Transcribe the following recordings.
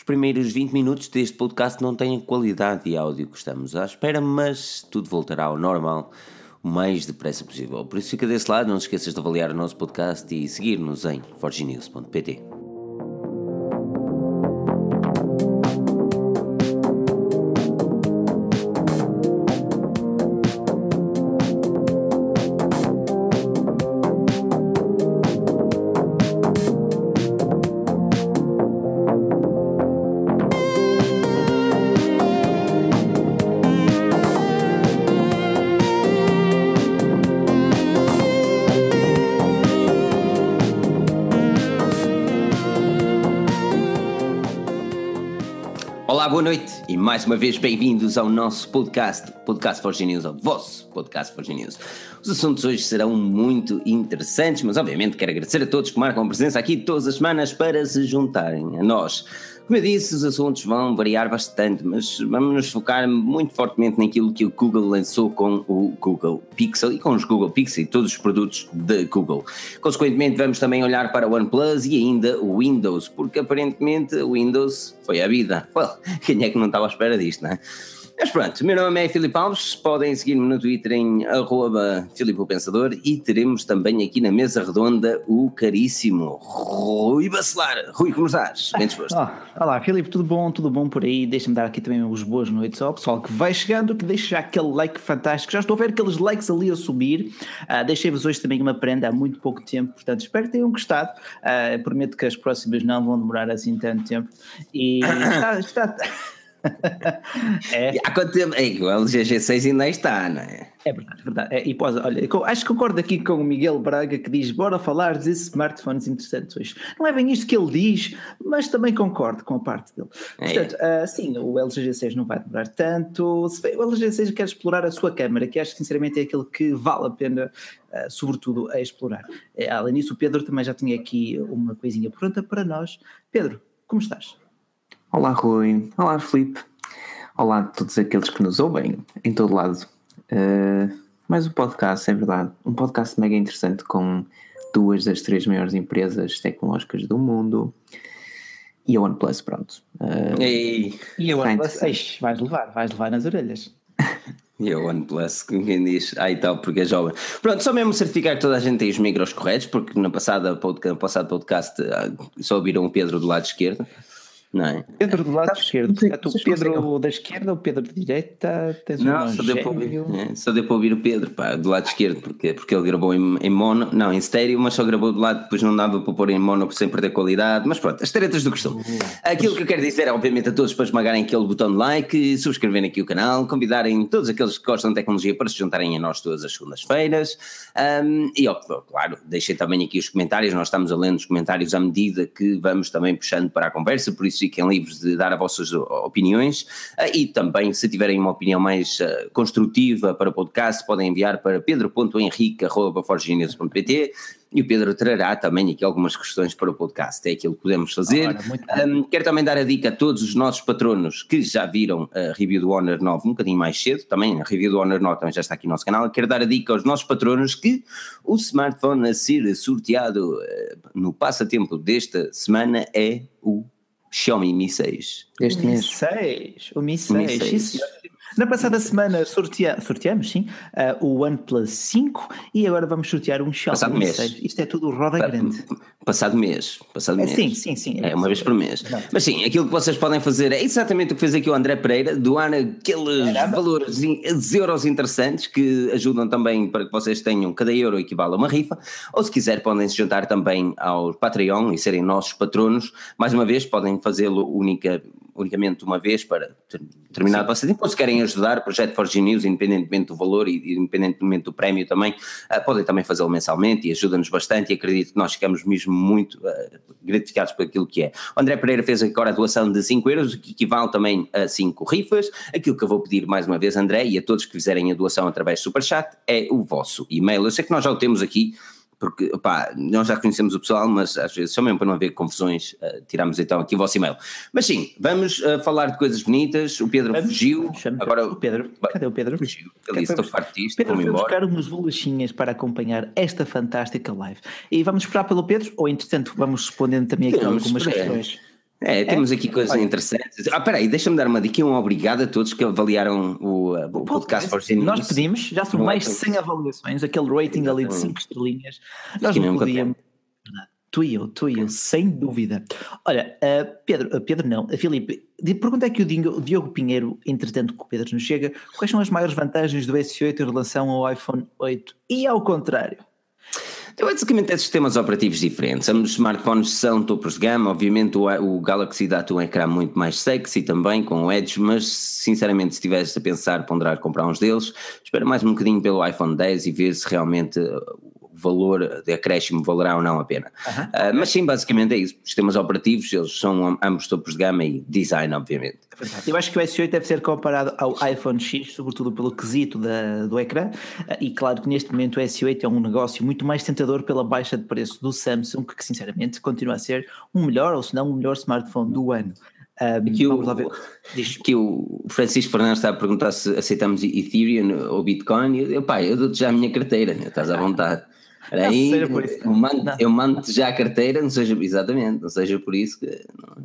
os primeiros 20 minutos deste podcast não têm a qualidade de áudio que estamos à espera, mas tudo voltará ao normal o mais depressa possível. Por isso fica desse lado, não se esqueças de avaliar o nosso podcast e seguir-nos em forginews.pt. vez bem-vindos ao nosso podcast, Podcast Forge News, ao vosso Podcast Forge News. Os assuntos hoje serão muito interessantes, mas obviamente quero agradecer a todos que marcam presença aqui todas as semanas para se juntarem a nós. Como eu disse, os assuntos vão variar bastante, mas vamos nos focar muito fortemente naquilo que o Google lançou com o Google Pixel e com os Google Pixel e todos os produtos da Google. Consequentemente, vamos também olhar para o OnePlus e ainda o Windows, porque aparentemente o Windows foi a vida. Well, quem é que não estava à espera disto, não é? Mas pronto, meu nome é Filipe Alves, podem seguir-me no Twitter em arroba Filipe Pensador e teremos também aqui na mesa redonda o caríssimo Rui Bacelar. Rui, como estás? Bem disposto? Oh, olá Filipe, tudo bom? Tudo bom por aí? Deixa-me dar aqui também os boas noites ao pessoal que vai chegando, que deixa já aquele like fantástico. Já estou a ver aqueles likes ali a subir. Uh, Deixei-vos hoje também uma prenda há muito pouco tempo, portanto espero que tenham gostado. Uh, prometo que as próximas não vão demorar assim tanto tempo. E está, está é. E há quanto tempo? É, o LG G6 ainda está, não é? É verdade, é verdade. É, e pós, olha, acho que concordo aqui com o Miguel Braga que diz: bora falar de smartphones interessantes hoje. Não é bem isto que ele diz, mas também concordo com a parte dele. É. Portanto, uh, sim, o LG G6 não vai demorar tanto. O LG G6 quer explorar a sua câmera, que acho que sinceramente é aquele que vale a pena, uh, sobretudo, a explorar. É, além disso, o Pedro também já tinha aqui uma coisinha pronta para nós. Pedro, como estás? Olá Rui, olá Felipe, olá a todos aqueles que nos ouvem em todo lado. Uh, mais um podcast, é verdade, um podcast mega interessante com duas das três maiores empresas tecnológicas do mundo e a OnePlus, pronto. Uh, e, e a OnePlus, Eixe, vais levar, vais levar nas orelhas. E a OnePlus, quem diz, ah e tal, porque é jovem. Pronto, só mesmo certificar que toda a gente tem os micros corretos, porque na passada podcast, passado podcast ah, só ouviram o Pedro do lado esquerdo. Não é? Pedro do lado Sabes, esquerdo. Sei, tu Pedro da esquerda ou Pedro da direita? Tens não, um só deu, para ouvir, é, só deu para ouvir o Pedro, pá, do lado esquerdo, porque, porque ele gravou em, em mono, não, em estéreo, mas só gravou do lado, depois não dava para pôr em mono sem perder qualidade. Mas pronto, as taretas do costume. Uhum. Aquilo que eu quero dizer é, obviamente, a todos para esmagarem aquele botão de like, subscreverem aqui o canal, convidarem todos aqueles que gostam de tecnologia para se juntarem a nós todas as segundas-feiras. Um, e, ó, claro, deixem também aqui os comentários, nós estamos a ler os comentários à medida que vamos também puxando para a conversa, por isso fiquem livres de dar as vossas opiniões. Ah, e também, se tiverem uma opinião mais ah, construtiva para o podcast, podem enviar para pedro.henrique.forginews.pt e o Pedro trará também aqui algumas questões para o podcast, é aquilo que podemos fazer. um, quero também dar a dica a todos os nossos patronos que já viram a review do Honor 9 um bocadinho mais cedo, também a review do Honor 9 também já está aqui no nosso canal, quero dar a dica aos nossos patronos que o smartphone a ser sorteado uh, no passatempo desta semana é o Xiaomi Mi 6. Este mês. Mi 6, o Mi 6. Mi 6. Na passada semana sortea, sorteamos, sim, uh, o OnePlus 5 e agora vamos sortear um Xiaomi Passado mês. 6. Isto é tudo roda pa grande. Passado mês. Passado é, mês. Sim, sim, sim. É, uma vez por mês. Mas sim, aquilo que vocês podem fazer é exatamente o que fez aqui o André Pereira, doar aqueles Caramba. valores, euros interessantes que ajudam também para que vocês tenham cada euro equivale a uma rifa, ou se quiser podem se juntar também ao Patreon e serem nossos patronos. Mais uma vez, podem fazê-lo única unicamente uma vez para terminar o tempo, ou se querem ajudar o projeto Forge News, independentemente do valor e independentemente do prémio também, uh, podem também fazê-lo mensalmente e ajuda-nos bastante e acredito que nós ficamos mesmo muito uh, gratificados por aquilo que é. O André Pereira fez agora a doação de 5 euros, o que equivale também a 5 rifas. Aquilo que eu vou pedir mais uma vez, André, e a todos que fizerem a doação através do Superchat, é o vosso e-mail. Eu sei que nós já o temos aqui, porque pá, nós já conhecemos o pessoal, mas às vezes, só mesmo para não haver confusões, uh, tiramos então aqui o vosso e-mail. Mas sim, vamos uh, falar de coisas bonitas. O Pedro vamos, fugiu. Agora, o Pedro, cadê o Pedro? Fugiu. Ele disse: estou farto disto, Pedro foi buscar umas bolachinhas para acompanhar esta fantástica live. E vamos esperar pelo Pedro, ou entretanto vamos respondendo também aqui algumas questões. É, temos aqui coisas Olha. interessantes. Ah, peraí, deixa-me dar uma dica um obrigado a todos que avaliaram o, uh, o podcast Nós pedimos, já são mais de 100 avaliações, aquele rating ali de 5 estrelinhas. Nós não podíamos. Tu e eu, tu e eu, sem dúvida. Olha, uh, Pedro, uh, Pedro não, uh, Filipe, pergunta aqui o Diogo Pinheiro, entretanto que o Pedro nos chega, quais são as maiores vantagens do S8 em relação ao iPhone 8 e ao contrário? Então, basicamente, é sistemas operativos diferentes. Os smartphones são topos de gama. Obviamente, o, o Galaxy dá-te um ecrã muito mais sexy também, com o Edge, mas sinceramente, se estivesse a pensar ponderar comprar uns deles, espera mais um bocadinho pelo iPhone 10 e ver se realmente valor de acréscimo valerá ou não a pena. Uh, mas sim, basicamente é isso. Sistemas operativos, eles são ambos topos de gama e design, obviamente. Eu acho que o S8 deve ser comparado ao iPhone X, sobretudo pelo quesito da, do ecrã, ah, e claro que neste momento o S8 é um negócio muito mais tentador pela baixa de preço do Samsung, que sinceramente continua a ser um melhor, ou se não o melhor smartphone do ano. Um, que, o, que o Francisco Fernandes está a perguntar se aceitamos Ethereum ou Bitcoin. Eu, pá, eu dou-te já a minha carteira, né? estás à vontade. Aí, eu mando, eu mando já a carteira, não seja, exatamente, não seja por isso que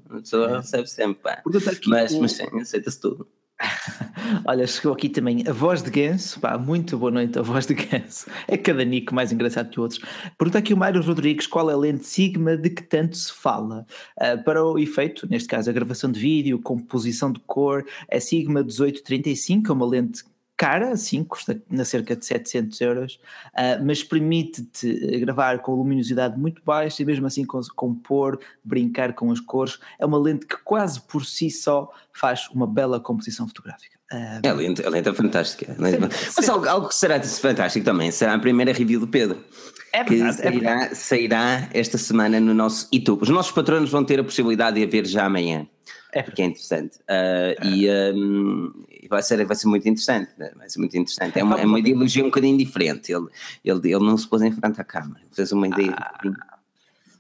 a pessoa é. recebe sempre, pá. Mas, o... mas sim, aceita-se tudo. Olha, chegou aqui também a voz de Ganso, pá, muito boa noite, a voz de Ganso. É cada nico mais engraçado que outros. Pergunta aqui o Mário Rodrigues qual é a lente Sigma de que tanto se fala. Uh, para o efeito, neste caso a gravação de vídeo, composição de cor, é Sigma 1835, é uma lente cara, sim, custa na cerca de 700 euros, uh, mas permite-te gravar com luminosidade muito baixa e mesmo assim compor, brincar com as cores. É uma lente que quase por si só faz uma bela composição fotográfica. É lente, a lente é fantástica. Lente, mas algo, algo, que será fantástico também será a primeira review do Pedro. É verdade, que sairá, é verdade. sairá esta semana no nosso YouTube. Os nossos patronos vão ter a possibilidade de a ver já amanhã. É porque é interessante. Uh, e um, vai, ser, vai ser muito interessante. Né? Vai ser muito interessante. É uma, é uma ideologia um bocadinho diferente. Ele, ele, ele não se pôs em frente à câmara. Fez uma ideia. Ah.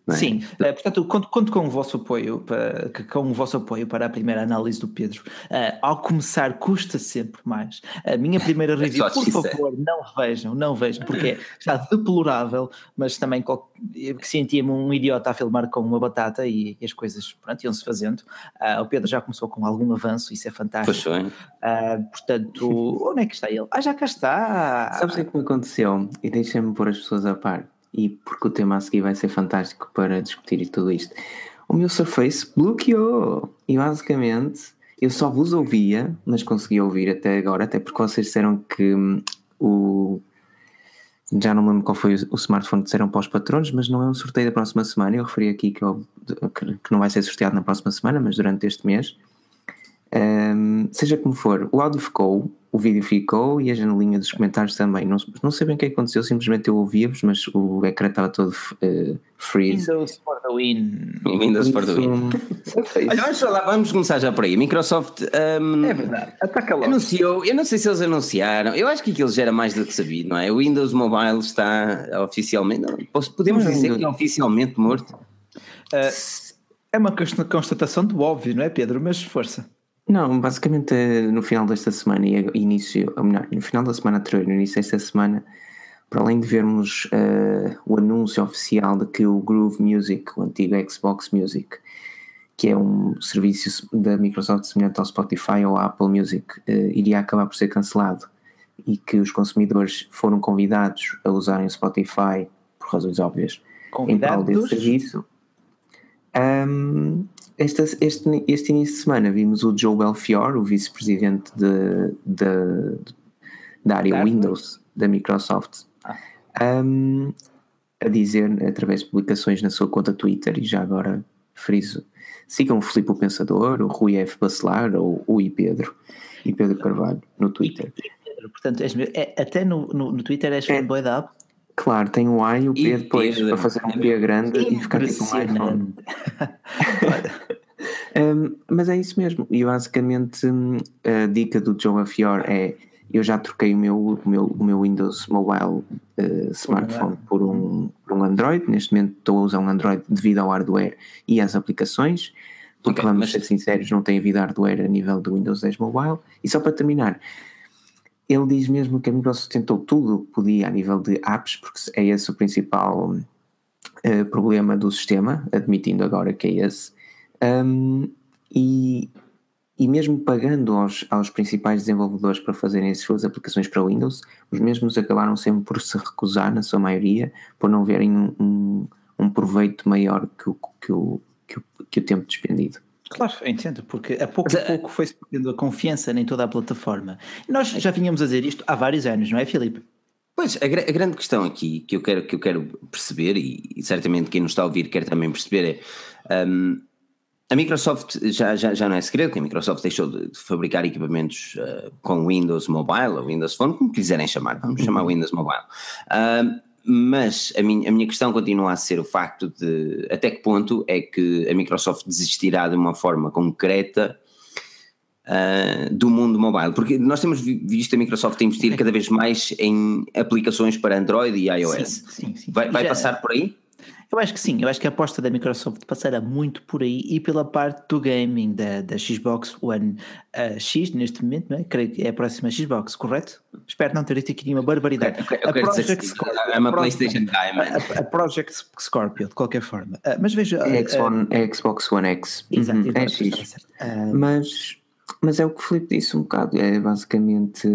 É? Sim, é, portanto, conto, conto, com o vosso apoio para, com o vosso apoio para a primeira análise do Pedro. Uh, ao começar, custa sempre mais. A minha primeira é review, por favor, não vejam, não vejam, porque está deplorável, mas também sentia-me um idiota a filmar com uma batata e, e as coisas pronto, iam-se fazendo. Uh, o Pedro já começou com algum avanço, isso é fantástico. Pois uh, portanto, onde é que está ele? Ah, já cá está. Sabes o que me aconteceu? E deixa-me pôr as pessoas a par e porque o tema a seguir vai ser fantástico para discutir tudo isto. O meu Surface bloqueou e basicamente eu só vos ouvia, mas consegui ouvir até agora, até porque vocês disseram que hum, o. Já não me lembro qual foi o smartphone que disseram para os patrões, mas não é um sorteio da próxima semana. Eu referi aqui que, eu, que não vai ser sorteado na próxima semana, mas durante este mês. Um, seja como for, o áudio ficou, o vídeo ficou e a janelinha dos comentários também. Não, não sei bem o que aconteceu, simplesmente eu ouvia-vos, mas o ecrã estava todo uh, freeze. Windows for the win. Windows for the win. Olha, vamos, falar, vamos começar já por aí. Microsoft um, é verdade. Ataca logo. anunciou, eu não sei se eles anunciaram, eu acho que aquilo já era mais do que sabido, não é? O Windows Mobile está oficialmente, não, podemos dizer que é oficialmente morto. Uh, é uma constatação do óbvio, não é, Pedro? Mas força. Não, basicamente eh, no final desta semana e início, ou melhor, no final da semana anterior, no início desta semana, para além de vermos uh, o anúncio oficial de que o Groove Music, o antigo Xbox Music, que é um serviço da Microsoft semelhante ao Spotify ou Apple Music, uh, iria acabar por ser cancelado e que os consumidores foram convidados a usarem o Spotify, por razões óbvias, convidados? em prol desse serviço. Um, este, este, este início de semana vimos o Joe Belfior, o vice-presidente da área Windows da Microsoft, ah. um, a dizer, através de publicações na sua conta Twitter, e já agora friso, sigam o Filipe o Pensador, o Rui F. Bacelar ou o I. Pedro, e Pedro Carvalho no Twitter. Pedro, portanto, és, é, até no, no, no Twitter és é, fanboy da app? Claro, tem o A e o P e depois Pedro. para fazer um P grande e ficar tipo um iPhone. um, mas é isso mesmo. E basicamente hum, a dica do Joe Afior é eu já troquei o meu, o meu, o meu Windows Mobile uh, smartphone por um, por um Android. Neste momento estou a usar um Android devido ao hardware e às aplicações. Porque okay, vamos mas... ser sinceros, não tem havido hardware a nível do Windows 10 Mobile. E só para terminar, ele diz mesmo que a Microsoft tentou tudo o que podia a nível de apps, porque é esse o principal uh, problema do sistema, admitindo agora que é esse. Um, e, e mesmo pagando aos, aos principais desenvolvedores para fazerem as suas aplicações para Windows, os mesmos acabaram sempre por se recusar, na sua maioria, por não verem um, um, um proveito maior que o, que, o, que, o, que o tempo despendido. Claro, entendo, porque a pouco a pouco foi-se perdendo a confiança em toda a plataforma. Nós já vinhamos a dizer isto há vários anos, não é, Filipe? Pois, a, a, grande questão aqui que eu quero, que eu quero perceber, e, e certamente quem nos está a ouvir quer também perceber, é um, a Microsoft já, já, já não é segredo que a Microsoft deixou de fabricar equipamentos uh, com Windows Mobile ou Windows Phone, como quiserem chamar, vamos chamar uhum. Windows Mobile. Uh, mas a minha, a minha questão continua a ser o facto de até que ponto é que a Microsoft desistirá de uma forma concreta uh, do mundo mobile, porque nós temos visto a Microsoft investir cada vez mais em aplicações para Android e iOS. Sim, sim, sim. Vai, vai passar por aí? Eu acho que sim, eu acho que a aposta da Microsoft passará muito por aí e pela parte do gaming da, da Xbox One uh, X neste momento, não é? Creio que é a próxima Xbox, correto? Espero não ter dito aqui nenhuma barbaridade. Eu, eu a Project Scorpio. É uma PlayStation Time. A, a, Project Scorpio, de qualquer forma. Uh, mas veja. É, é Xbox One X. Exato, uhum, é X. Uh, mas, mas é o que o Filipe disse um bocado, é basicamente.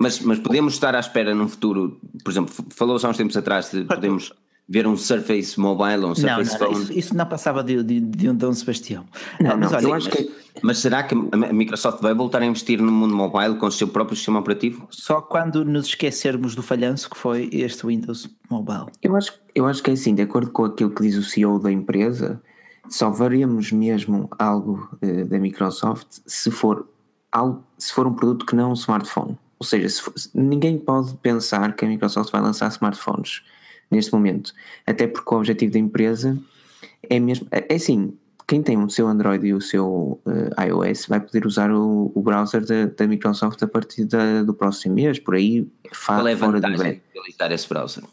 Mas, mas podemos estar à espera num futuro, por exemplo, falou há uns tempos atrás de podemos ver um Surface Mobile ou um Surface não, não, Phone. Isso, isso, não passava de, de, de, um Dom Sebastião. Não, ah, mas, olha, eu acho mas, que... mas será que a Microsoft vai voltar a investir no mundo mobile com o seu próprio sistema operativo? Só quando nos esquecermos do falhanço que foi este Windows Mobile. Eu acho, eu acho que é assim, de acordo com aquilo que diz o CEO da empresa, só veremos mesmo algo uh, da Microsoft se for, algo, se for um produto que não é um smartphone. Ou seja, for, ninguém pode pensar que a Microsoft vai lançar smartphones neste momento. Até porque o objetivo da empresa é mesmo. É, é assim, quem tem o seu Android e o seu uh, iOS vai poder usar o, o browser da, da, Microsoft a partir da, do próximo mês, por aí Qual é a vantagem de utilizar esse browser?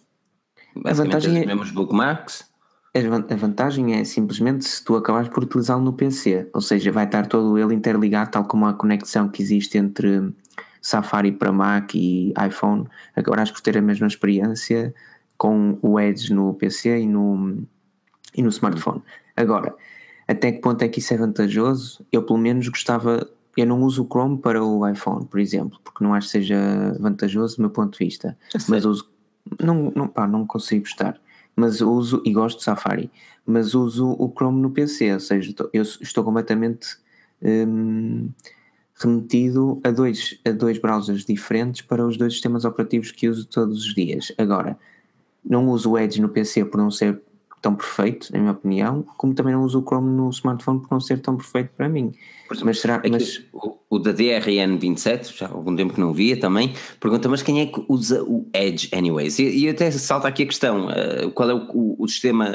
a vantagem é, mesmos bookmarks? A vantagem é simplesmente se tu acabares por utilizá-lo no PC, ou seja, vai estar todo ele interligado, tal como a conexão que existe entre Safari para Mac e iPhone, acabarás por ter a mesma experiência com o Edge no PC e no, e no smartphone. Agora, até que ponto é que isso é vantajoso? Eu pelo menos gostava, eu não uso o Chrome para o iPhone, por exemplo, porque não acho que seja vantajoso do meu ponto de vista, mas uso, não, não, pá, não consigo gostar, mas uso, e gosto de Safari, mas uso o Chrome no PC, ou seja, eu estou completamente hum, remetido a dois, a dois browsers diferentes para os dois sistemas operativos que uso todos os dias. Agora, não uso o Edge no PC por não ser tão perfeito, na minha opinião, como também não uso o Chrome no smartphone por não ser tão perfeito para mim. Exemplo, mas será mas... O, o da DRN27, já há algum tempo que não via também, pergunta, mas quem é que usa o Edge anyways? E, e até salta aqui a questão, uh, qual é o, o, o sistema...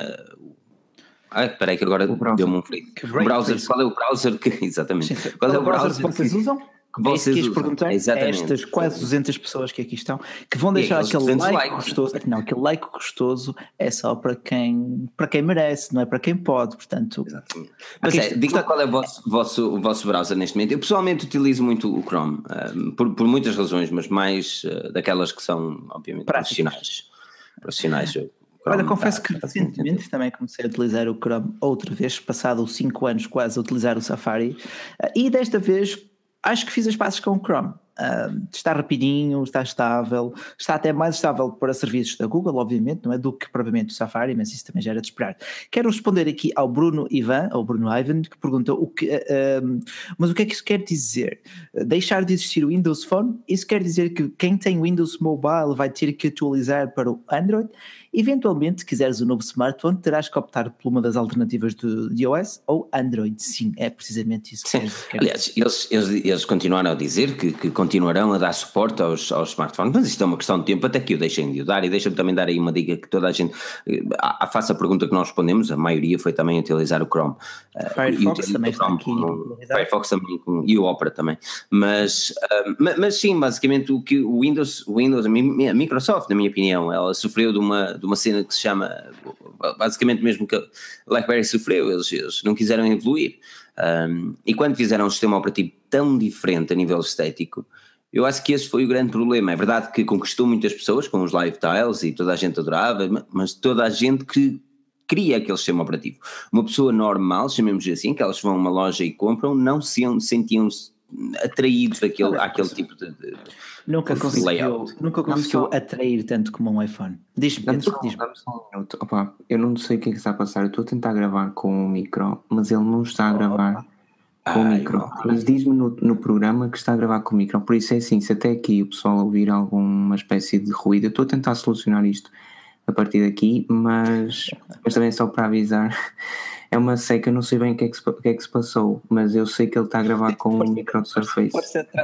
Ah, espera aí que agora deu-me um frio. O browser, qual é o browser que... Exatamente. Sim, qual, qual é o browser, browser que vocês usam? Vocês é isso que perguntar Exatamente. a estas quase 200 pessoas que aqui estão, que vão deixar aquele like likes. gostoso, não, aquele like gostoso é só para quem, para quem merece, não é para quem pode, portanto... Exatamente. Mas é, diga qual é o vosso, vosso, o vosso browser neste momento. Eu pessoalmente utilizo muito o Chrome, uh, por, por muitas razões, mas mais uh, daquelas que são, obviamente, profissionais. Profissionais, Chrome Olha, confesso tá, que recentemente também comecei a utilizar o Chrome outra vez, passado os 5 anos quase a utilizar o Safari, uh, e desta vez acho que fiz as passes com o Chrome. Uh, está rapidinho, está estável, está até mais estável para serviços da Google, obviamente, não é do que propriamente o Safari, mas isso também já era de esperar. Quero responder aqui ao Bruno Ivan, ou Bruno Ivan, que pergunta o que, uh, mas o que é que isso quer dizer? Deixar de existir o Windows Phone? Isso quer dizer que quem tem Windows Mobile vai ter que atualizar para o Android? Eventualmente, se quiseres um novo smartphone, terás que optar por uma das alternativas de, de iOS ou Android. Sim, é precisamente isso. Que Aliás, eles, eles, eles, continuaram a dizer que, que, continuarão a dar suporte aos, aos smartphones, mas isto é uma questão de tempo até que o deixem de o dar. E deixa-me também dar aí uma dica que toda a gente. A, a faça a pergunta que nós respondemos, a maioria foi também utilizar o Chrome. Firefox uh, também aqui. Firefox também e o Opera também. Mas, uh, mas, mas, sim, basicamente o que o Windows, o Windows, a Microsoft, na minha opinião, ela sofreu de uma de uma cena que se chama, basicamente mesmo que a BlackBerry sofreu, eles, eles não quiseram evoluir. Um, e quando fizeram um sistema operativo tão diferente a nível estético, eu acho que esse foi o grande problema. É verdade que conquistou muitas pessoas com os live tiles e toda a gente adorava, mas toda a gente que cria aquele sistema operativo. Uma pessoa normal, chamemos assim, que elas vão a uma loja e compram, não se sentiam-se atraídos àquele, àquele tipo de, de nunca conseguiu, nunca conseguiu só... atrair tanto como um iPhone. Diz-me, diz só um minuto. Opa, eu não sei o que é que está a passar. Eu estou a tentar gravar com o micro, mas ele não está a gravar oh, com o micro. Mas diz-me no, no programa que está a gravar com o micro. Por isso é assim, se até aqui o pessoal ouvir alguma espécie de ruído, eu estou a tentar solucionar isto a partir daqui, mas, mas também só para avisar é uma seca, não sei bem o que, é que se, o que é que se passou, mas eu sei que ele está a gravar com um micro de Surface.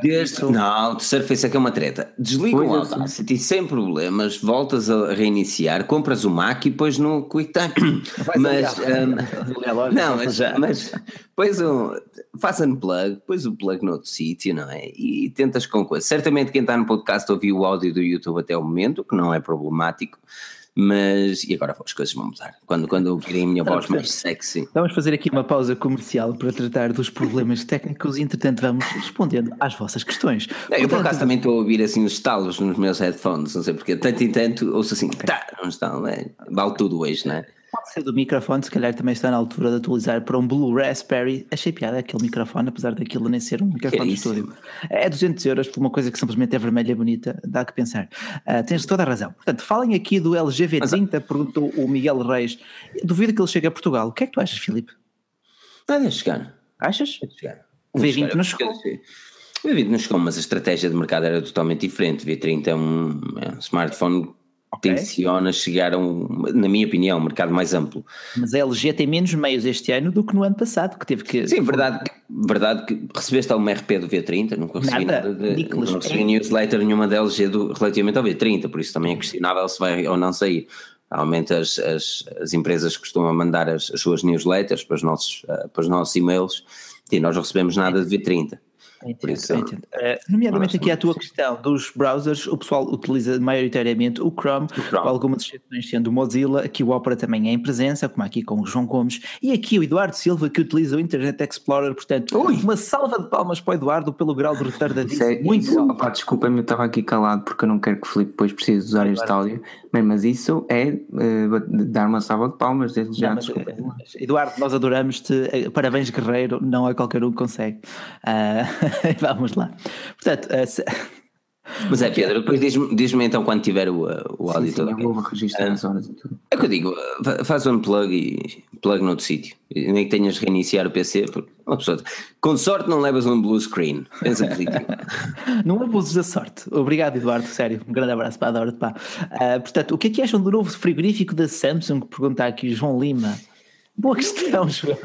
Desde, não, de Surface é que é uma treta. Desliga o Audacity sem problemas, voltas a reiniciar, compras o Mac e depois no QuickTime. Mas, um, não, mas, mas pões um, faz unplug, pões o plug noutro sítio, não é? E tentas com coisa. Certamente quem está no podcast ouviu o áudio do YouTube até o momento, que não é problemático. Mas, e agora as coisas vão mudar. Quando, quando ouvirem a minha voz mais sexy. Vamos fazer aqui uma pausa comercial para tratar dos problemas técnicos e, entretanto, vamos respondendo às vossas questões. Não, eu, por acaso, também estou a ouvir assim os estalos nos meus headphones, não sei porque, tanto e tanto, ouço assim, tá, não estão, é, vale tudo hoje, não é? Pode ser do microfone, se calhar também está na altura de atualizar para um Blue Raspberry. Achei piada aquele microfone, apesar daquilo nem ser um microfone de estúdio. É 200 euros por uma coisa que simplesmente é vermelha e bonita, dá que pensar. Uh, tens toda a razão. Portanto, falem aqui do LG V30, Mas, perguntou o Miguel Reis. Duvido que ele chegue a Portugal. O que é que tu achas, Filipe? Não, deixa chegar. Achas? Deixa chegar. O V20 não chegou. O V20 não chegou, mas a estratégia de mercado era totalmente diferente. O V30 é um, é um smartphone okay. tenciona chegar a um, na minha opinião, um mercado mais amplo. Mas a LG tem menos meios este ano do que no ano passado, que teve que. Sim, verdade, verdade que recebeste algum RP do V30, não recebi nada, nada de, Nicolas, não recebi é. newsletter nenhuma da LG do, relativamente ao V30, por isso também é questionável se vai ou não sair. Normalmente as, as, as empresas costumam mandar as, as, suas newsletters para os nossos, uh, para os nossos e-mails e nós não recebemos nada de V30. Entendo, isso, entendo. Uh, nomeadamente aqui a tua questão dos browsers, o pessoal utiliza maioritariamente o Chrome, o Chrome. com algumas exceções sendo o Mozilla, aqui o Opera também é em presença, como aqui com o João Gomes, e aqui o Eduardo Silva que utiliza o Internet Explorer, portanto, Ui. uma salva de palmas para o Eduardo pelo grau de retardadismo. É, muito isso, opa, desculpa-me, eu estava aqui calado porque eu não quero que o Filipe depois precise usar este áudio, mas isso é uh, dar uma salva de palmas desde já. Não, mas, uh, Eduardo, nós adoramos-te, parabéns guerreiro, não é qualquer um que consegue. Vamos lá. Portanto, uh, se... Mas é, Pedro, depois diz-me diz então quando tiver o, o áudio sim, todo. Sim, eu vou registrar as horas e tudo. É que eu digo, faz um plug e plug noutro sítio. Nem que tenhas de reiniciar o PC, porque uma pessoa. Com sorte não levas um blue screen. Pensa positivo. não abuses da sorte. Obrigado, Eduardo, sério. Um grande abraço para a Dora. Pá. Uh, portanto, o que é que acham do novo frigorífico da Samsung? Perguntar aqui João Lima. Boa questão, João.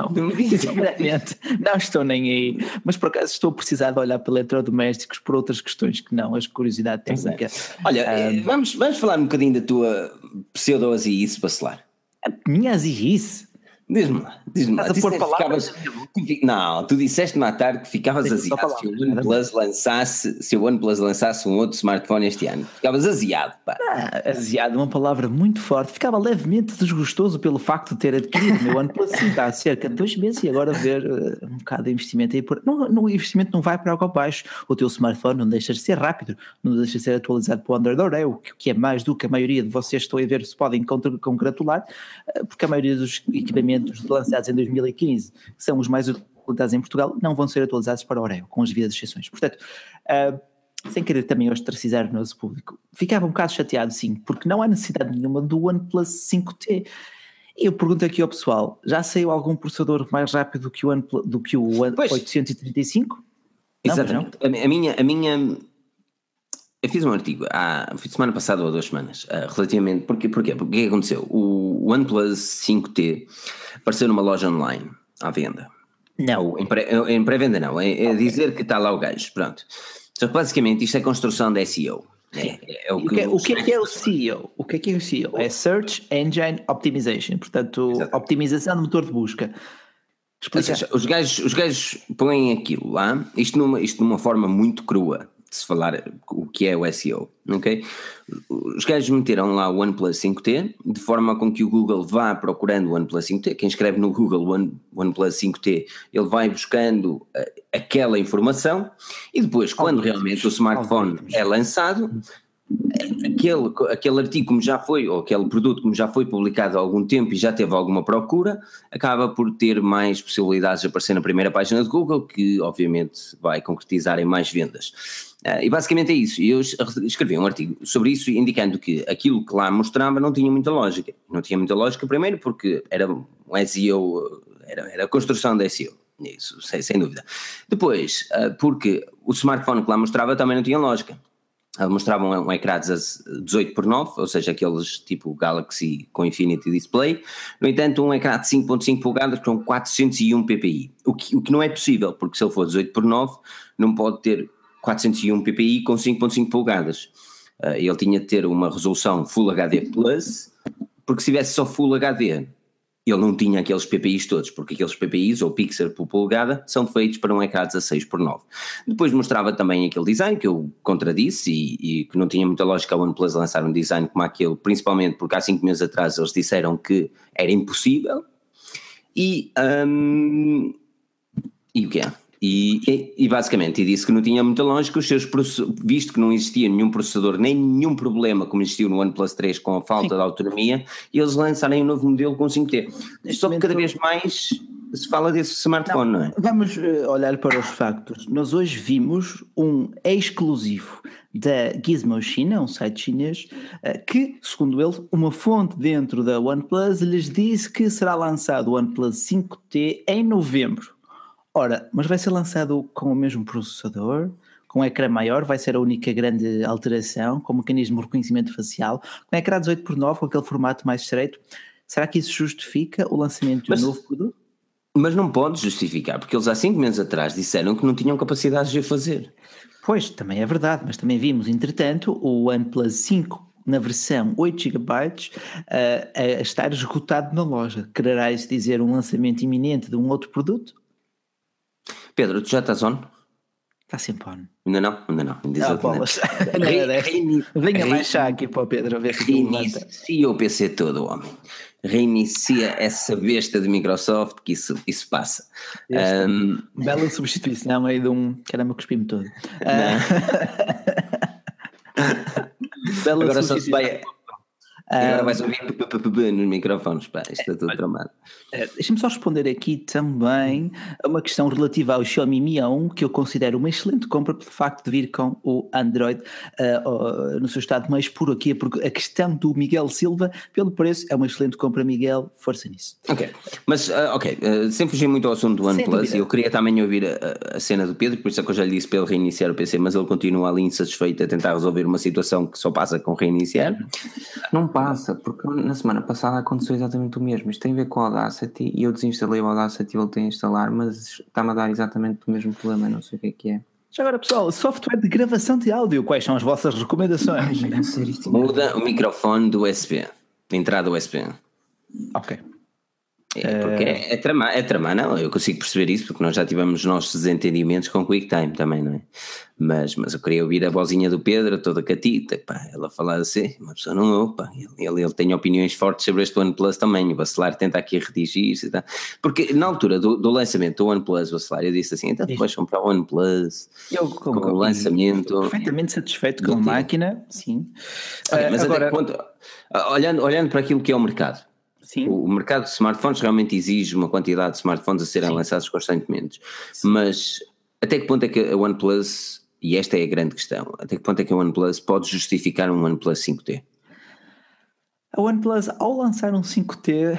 Sinceramente, não estou nem aí. Mas por acaso estou a precisar de olhar para eletrodomésticos por outras questões que não, as curiosidades técnica. Olha, um, eh, vamos, vamos falar um bocadinho da tua pseudo-aziice bacelar. A minha aziice? Diz-me lá, diz-me lá. Estás a pôr palavras? Ficavas, não, tu disseste-me à tarde que ficavas aziado se o OnePlus lançasse, se o OnePlus lançasse um outro smartphone este ano. Ficavas aziado, pá. Ah, aziado, uma palavra muito forte. Ficava levemente desgostoso pelo facto de ter adquirido o meu OnePlus 5 há cerca de dois meses e agora ver uh, um bocado de investimento aí por... Não, no investimento não vai para algo abaixo. O teu smartphone não deixa de ser rápido, não deixa de ser atualizado para o Android Oreo, que é mais do que a maioria de vocês estão a ver se podem congratular, uh, porque a maioria dos equipamentos lançados em 2015, que são os mais utilizados em Portugal, não vão ser atualizados para o Oreo, com as devidas exceções. Portanto, uh, sem querer também ostracizar o nosso público, ficava um bocado chateado, sim, porque não há necessidade nenhuma do OnePlus 5T. Eu pergunto aqui ao pessoal: já saiu algum processador mais rápido do que o, OnePlus, do que o pois. 835? Exatamente. Não, a minha, a minha eu fiz um artigo há semana passada ou duas semanas, uh, relativamente. Porquê? Porquê? Porque o que aconteceu? O OnePlus 5T apareceu numa loja online à venda. Não. Em, pré, em pré-venda não, é, é okay. dizer que está lá o gajo, pronto. Só que basicamente isto é construção da SEO. É, é o, que, o, que, é, o que é que é o SEO? O que é que é o SEO? É Search Engine Optimization, portanto, Exato. optimização do motor de busca. Seja, os gajos, os gajos põem aquilo lá, isto numa, isto numa forma muito crua de se falar o que é o SEO, ok? Os gajos meteram lá o OnePlus 5T, de forma com que o Google vá procurando o OnePlus 5T, quem escreve no Google One, OnePlus 5T, ele vai buscando uh, aquela informação, e depois, quando realmente o smartphone é lançado, aquele, aquele artigo como já foi, ou aquele produto como já foi publicado há algum tempo e já teve alguma procura, acaba por ter mais possibilidades de aparecer na primeira página de Google, que obviamente vai concretizar em mais vendas. Uh, e basicamente é isso. Eu escrevi um artigo sobre isso, indicando que aquilo que lá mostrava não tinha muita lógica. Não tinha muita lógica, primeiro, porque era um SEO, era, era a construção da SEO. Isso, sem, sem dúvida. Depois, uh, porque o smartphone que lá mostrava também não tinha lógica mostravam um, um ecrã 18 por 9, ou seja, aqueles tipo Galaxy com Infinity Display. No entanto, um ecrã de 5.5 polegadas com 401 ppi, o que, o que não é possível, porque se ele for 18 por 9, não pode ter 401 ppi com 5.5 polegadas. Uh, ele tinha de ter uma resolução Full HD Plus, porque se tivesse só Full HD ele não tinha aqueles PPIs todos, porque aqueles PPIs, ou pixel por polegada, são feitos para um ecrã 16 por 9. Depois mostrava também aquele design que eu contradisse e, e, que não tinha muita lógica a OnePlus lançar um design como aquele, principalmente porque há 5 meses atrás eles disseram que era impossível. E, um, e o que é? E, e, basicamente, e disse que não tinha muita lógica, os seus visto que não existia nenhum processador, nem nenhum problema como existiu no OnePlus 3 com a falta Sim. de autonomia, e eles lançarem um novo modelo com 5T. Só que cada vez mais se fala desse smartphone, não, não é? Vamos uh, olhar para os factos. Nós hoje vimos um exclusivo da Gizmo China, um site chinês, uh, que, segundo ele, uma fonte dentro da OnePlus lhes disse que será lançado o OnePlus 5T em novembro. Ora, mas vai ser lançado com o mesmo processador, com um ecrã maior, vai ser a única grande alteração, com mecanismo de reconhecimento facial, com um ecrã 18x9, com aquele formato mais estreito. Será que isso justifica o lançamento de um novo produto? Mas não pode justificar, porque eles há 5 meses atrás disseram que não tinham capacidade de fazer. Pois, também é verdade, mas também vimos, entretanto, o OnePlus 5 na versão 8 GB uh, a estar esgotado na loja. Quererá isso dizer um lançamento iminente de um outro produto? Pedro, tu já estás on? Está sempre on. Ainda não? Ainda não. Ainda ah, bolas. Venha baixar aqui para o Pedro a ver se Reinicia o PC todo, homem. Reinicia essa besta de Microsoft que isso, isso passa. Um... Bela substituição aí de um. Caramba, cuspi-me todo. Bela Agora só se vai e agora vais ouvir nos microfones, pá, isto está tudo tramado. Eh, deixa-me só responder aqui também a uma questão relativa ao Xiaomi Mi 1, que eu considero uma excelente compra pelo facto de vir com o Android uh, no seu estado mais puro aqui, porque a questão do Miguel Silva, pelo preço, é uma excelente compra, Miguel, força nisso. Ok, mas, uh, ok, uh, sem fugir muito ao assunto do OnePlus, eu queria também ouvir a, a, cena do Pedro, por isso é que eu já lhe disse para ele reiniciar o PC, mas ele continua ali insatisfeito a tentar resolver uma situação que só passa com reiniciar. Não passa, porque na semana passada aconteceu exatamente o mesmo. Isto tem a ver com o Audacity e eu desinstalei o Audacity e voltei a instalar, mas está-me a dar exatamente o mesmo problema, não sei o que é que é. Já agora, pessoal, software de gravação de áudio, quais são as vossas recomendações? Muda o microfone do USB, entrada USB. Ok. É, porque é, é, tramar, é tramar, não, eu consigo perceber isso porque nós já tivemos nossos desentendimentos com QuickTime também, não é? Mas, mas eu queria ouvir a vozinha do Pedro, toda catita, pá, ela falar assim, uma pessoa não ouve, pá, ele, ele tem opiniões fortes sobre este OnePlus também, o Bacelar tenta aqui redigir-se e tal. Porque na altura do, do lançamento do OnePlus, Bacelar, eu disse assim, então tu vais comprar o OnePlus eu, com, com o lançamento. Perfeitamente satisfeito com a máquina, sim. Okay, mas agora, até ponto, olhando, olhando para aquilo que é o mercado, Sim. O mercado de smartphones realmente exige uma quantidade de smartphones a serem Sim. lançados constantemente. Sim. Mas até que ponto é que a OnePlus, e esta é a grande questão, até que ponto é que a OnePlus pode justificar um OnePlus 5T? A OnePlus, ao lançar um 5T,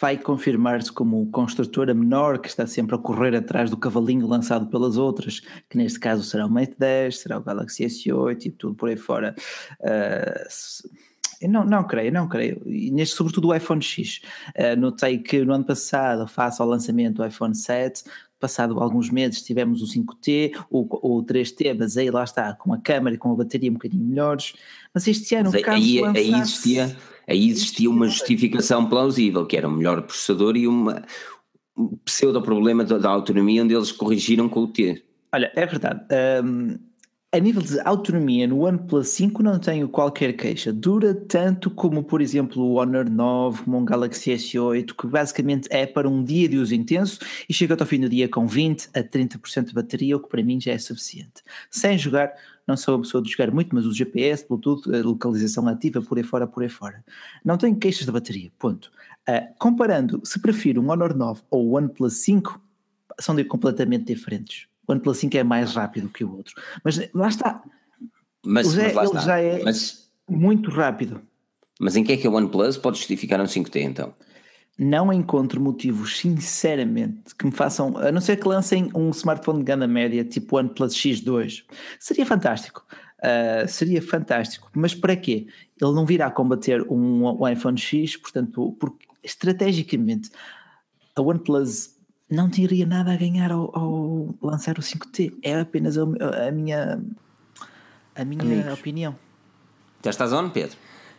vai confirmar-se como construtora menor que está sempre a correr atrás do cavalinho lançado pelas outras, que neste caso será o Mate 10, será o Galaxy S8 e tudo por aí fora. Uh, eu não, não creio, não creio. E neste, sobretudo o iPhone X. Uh, notei que no ano passado, face ao lançamento do iPhone 7, passado alguns meses tivemos o 5T, o, o 3T, mas aí lá está, com a câmera e com a bateria um bocadinho melhores. Mas este ano, mas aí, aí, aí, existia, aí existia uma justificação plausível, que era um melhor processador e uma, um pseudo problema da, da autonomia, onde eles corrigiram com o T. Olha, é verdade. Um, a nível de autonomia no OnePlus 5 não tenho qualquer queixa. Dura tanto como, por exemplo, o Honor 9, como um Galaxy S8, que basicamente é para um dia de uso intenso e chega ao fim do dia com 20 a 30% de bateria, o que para mim já é suficiente. Sem jogar, não sou a pessoa de jogar muito, mas uso GPS, Bluetooth, localização ativa, por aí fora, por aí fora. Não tenho queixas de bateria, ponto. Uh, comparando, se prefiro um Honor 9 ou o OnePlus 5, são de completamente diferentes. O OnePlus 5 é mais rápido que o outro. Mas lá está. Mas, mas lá ele está. já é mas, muito rápido. Mas em que é que o OnePlus pode justificar um 5T então? não encontro motivos, sinceramente, que me façam, a não ser que lancem um smartphone de gama média tipo OnePlus X2. Seria fantástico. Uh, seria fantástico. Mas para quê? Ele não virá combater um, um iPhone X, portanto, porque estrategicamente a OnePlus não teria nada a ganhar ao, ao lançar o 5T. É apenas a, a minha, a minha opinião. Já estás on, Pedro?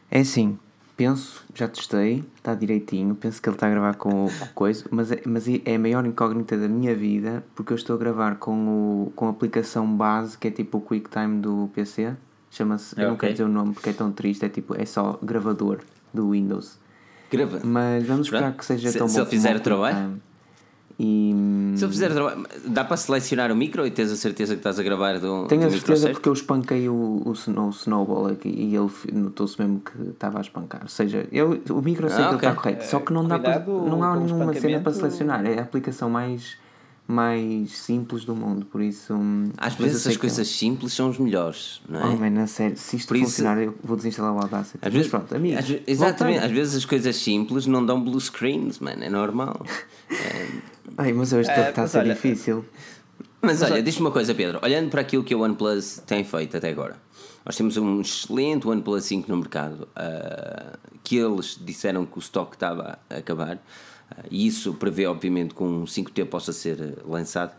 É sim penso, já testei, está direitinho, penso que ele está a gravar com o coisa, mas, é, mas é a maior incógnita da minha vida porque eu estou a gravar com, o, com a aplicação base que é tipo o QuickTime do PC, chama-se, é, eu não quero dizer o nome porque é tão triste, é tipo, é só gravador do Windows. Grava. Mas vamos esperar que seja se, tão se bom. Se ele fizer o trabalho. E... Se eu fizer dá para selecionar o micro e tens a certeza que estás a gravar do Tenho a certeza porque eu espanquei o, o, o Snowball aqui e ele notou-se mesmo que estava a espancar. Ou seja, eu, o micro eu sei ah, que okay. está correto, só que não, dá para, não há nenhuma cena para selecionar. É a aplicação mais mais simples do mundo, por isso... Hum, Às vezes as coisas eu... simples são os melhores, não é? Oh, man, a sério, se isto por funcionar isso... eu vou desinstalar o Audacity. Às vezes, pronto, amigos, às, exatamente, às vezes as coisas simples não dão blue screens, mano, é normal. é... Ai, mas hoje é, está a ser olha, difícil. Mas, mas olha, diz-me uma coisa, Pedro, olhando para aquilo que o OnePlus tem feito até agora, nós temos um excelente OnePlus 5 no mercado, uh, que eles disseram que o estoque estava a acabar, e isso prevê, obviamente, que um 5T possa ser eh, lançado.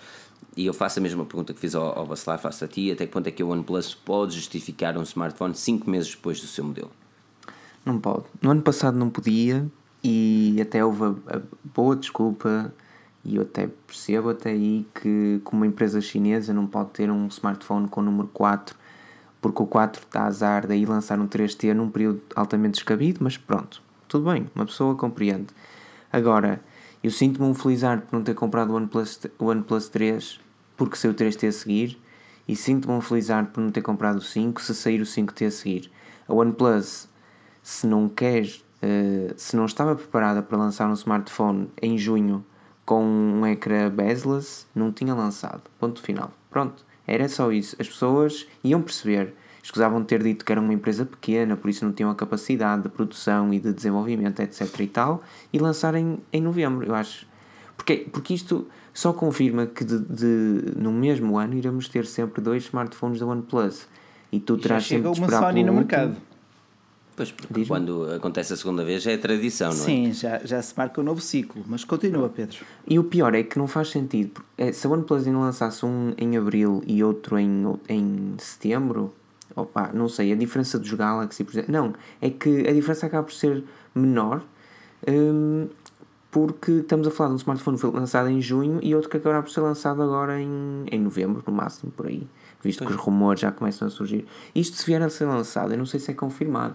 E eu faço a mesma pergunta que fiz ao, ao Bacelar, faço a ti: até que ponto é que o OnePlus pode justificar um smartphone 5 meses depois do seu modelo? Não pode. No ano passado não podia, e até houve a boa desculpa, e eu até percebo até aí que, como uma empresa chinesa, não pode ter um smartphone com o número 4, porque o 4 está a azar, daí lançar um 3T num período altamente descabido, mas pronto, tudo bem, uma pessoa compreende. Agora, eu sinto-me um felizardo por não ter comprado o OnePlus, o OnePlus 3 porque saiu o 3T a seguir e sinto-me um felizardo por não ter comprado o 5 se sair o 5T a seguir. A OnePlus, se não quer, uh, se não estava preparada para lançar um smartphone em junho com um ecrã bezel-less, não tinha lançado. Ponto final. Pronto, era só isso. As pessoas iam perceber Escusavam de ter dito que era uma empresa pequena, por isso não tinham a capacidade de produção e de desenvolvimento, etc. e tal, e lançarem em novembro, eu acho. Porque, porque isto só confirma que de, de, no mesmo ano iremos ter sempre dois smartphones da OnePlus. E tu terás Já chega uma Sony no mercado. Pois, porque quando acontece a segunda vez já é tradição, não é? Sim, já, já se marca um novo ciclo, mas continua, Pedro. E o pior é que não faz sentido, porque se a OnePlus ainda lançasse um em abril e outro em, em setembro, opa, não sei, a diferença dos Galaxy, por exemplo, não, é que a diferença acaba por ser menor um, porque estamos a falar de um smartphone que foi lançado em junho e outro que acabará por ser lançado agora em, em novembro, no máximo, por aí, visto que os rumores já começam a surgir. Isto se vier a ser lançado, eu não sei se é confirmado,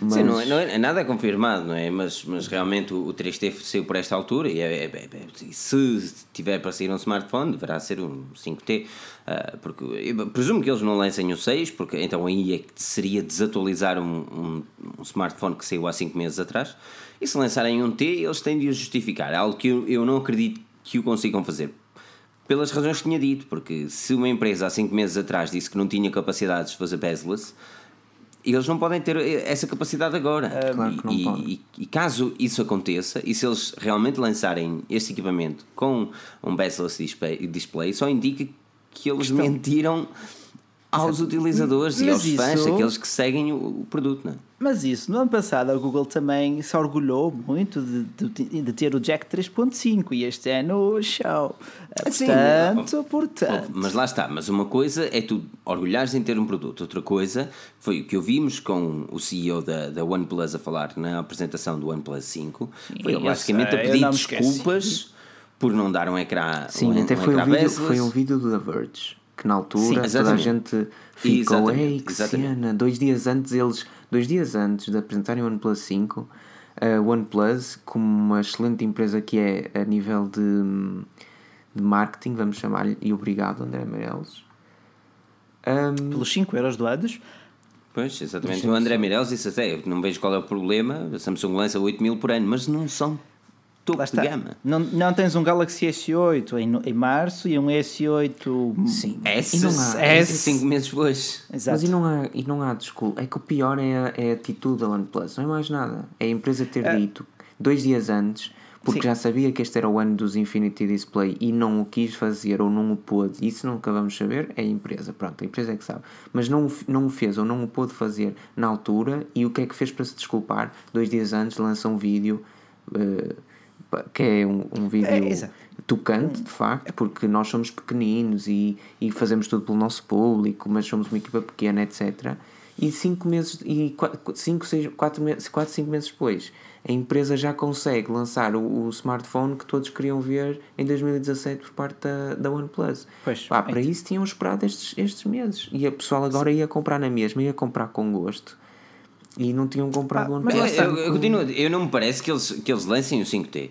mas... Sim, não é, não é, nada é confirmado, não é? Mas, mas realmente o, o 3T saiu por esta altura e é, é, é, é se tiver para sair um smartphone, deverá ser um 5T. Uh, ah, porque presumo que eles não lancem o 6, porque então aí é que seria desatualizar um, um, um, smartphone que saiu há 5 meses atrás. E se lançarem um T, eles têm de o justificar. É algo que eu, eu não acredito que o consigam fazer pelas razões que tinha dito, porque se uma empresa há 5 meses atrás disse que não tinha capacidades de fazer bezel-less, eles não podem ter essa capacidade agora. Claro que não e, e, e, caso isso aconteça, e se eles realmente lançarem este equipamento com um bezel-less display, display, só indica que eles Estão... mentiram aos utilizadores Mas e aos fãs, aqueles que seguem o, o produto. Não é? Mas isso, no ano passado a Google também se orgulhou muito de, de, de ter o Jack 3.5 e este ano show. Sim, portanto, portanto. Mas lá está, mas uma coisa é tu orgulhares em ter um produto, outra coisa foi o que ouvimos com o CEO da, da OnePlus a falar na apresentação do OnePlus 5, Sim, foi basicamente sei, a pedir desculpas por não dar um ecrã Sim, um, até um foi, um vídeo, foi um vídeo do The Verge que na altura Sim, toda a gente ficou, ei, que exatamente. cena, dois dias antes eles Dois dias antes de apresentarem o OnePlus 5, a OnePlus, como uma excelente empresa que é a nível de, de marketing, vamos chamar-lhe, e obrigado André Meirelles, Um, Pelos 5 euros doados. Pois, exatamente. O André Mireles disse até, não vejo qual é o problema, a Samsung lança 8 mil por ano, mas não são topo de está. gama. Não, não tens um Galaxy S8 em, em março e um S8. sim. S, E não há- S, S. 5 meses depois. Exato. Mas e não, há, e não há desculpa. É que o pior é a, é a atitude da OnePlus, não é mais nada. É a empresa ter dito dois dias antes, porque Sim. já sabia que este era o ano dos Infinity Display e não o quis fazer ou não o pôde. Isso nunca vamos saber, é a empresa. Pronto, a empresa é que sabe. Mas não, o não o fez ou não o pôde fazer na altura e o que é que fez para se desculpar? Dois dias antes lança um vídeo. pa- que é um, um vídeo É, tocante, de facto, porque nós somos pequeninos e, e fazemos tudo pelo nosso público, mas somos uma equipa pequena, etc. E cinco meses, e quatro, cinco, seis, quatro, meses, quatro, cinco meses depois, a empresa já consegue lançar o, o smartphone que todos queriam ver em 2017 por parte da, da OnePlus. Pois, Pá, para ent- isso tinham esperado estes, estes meses. E a pessoal agora ia comprar na mesma, ia comprar com gosto. E não tinham comprado o mas OnePlus. lá está. Eu, eu continuo, eu não me parece que eles, que eles lancem o 5T.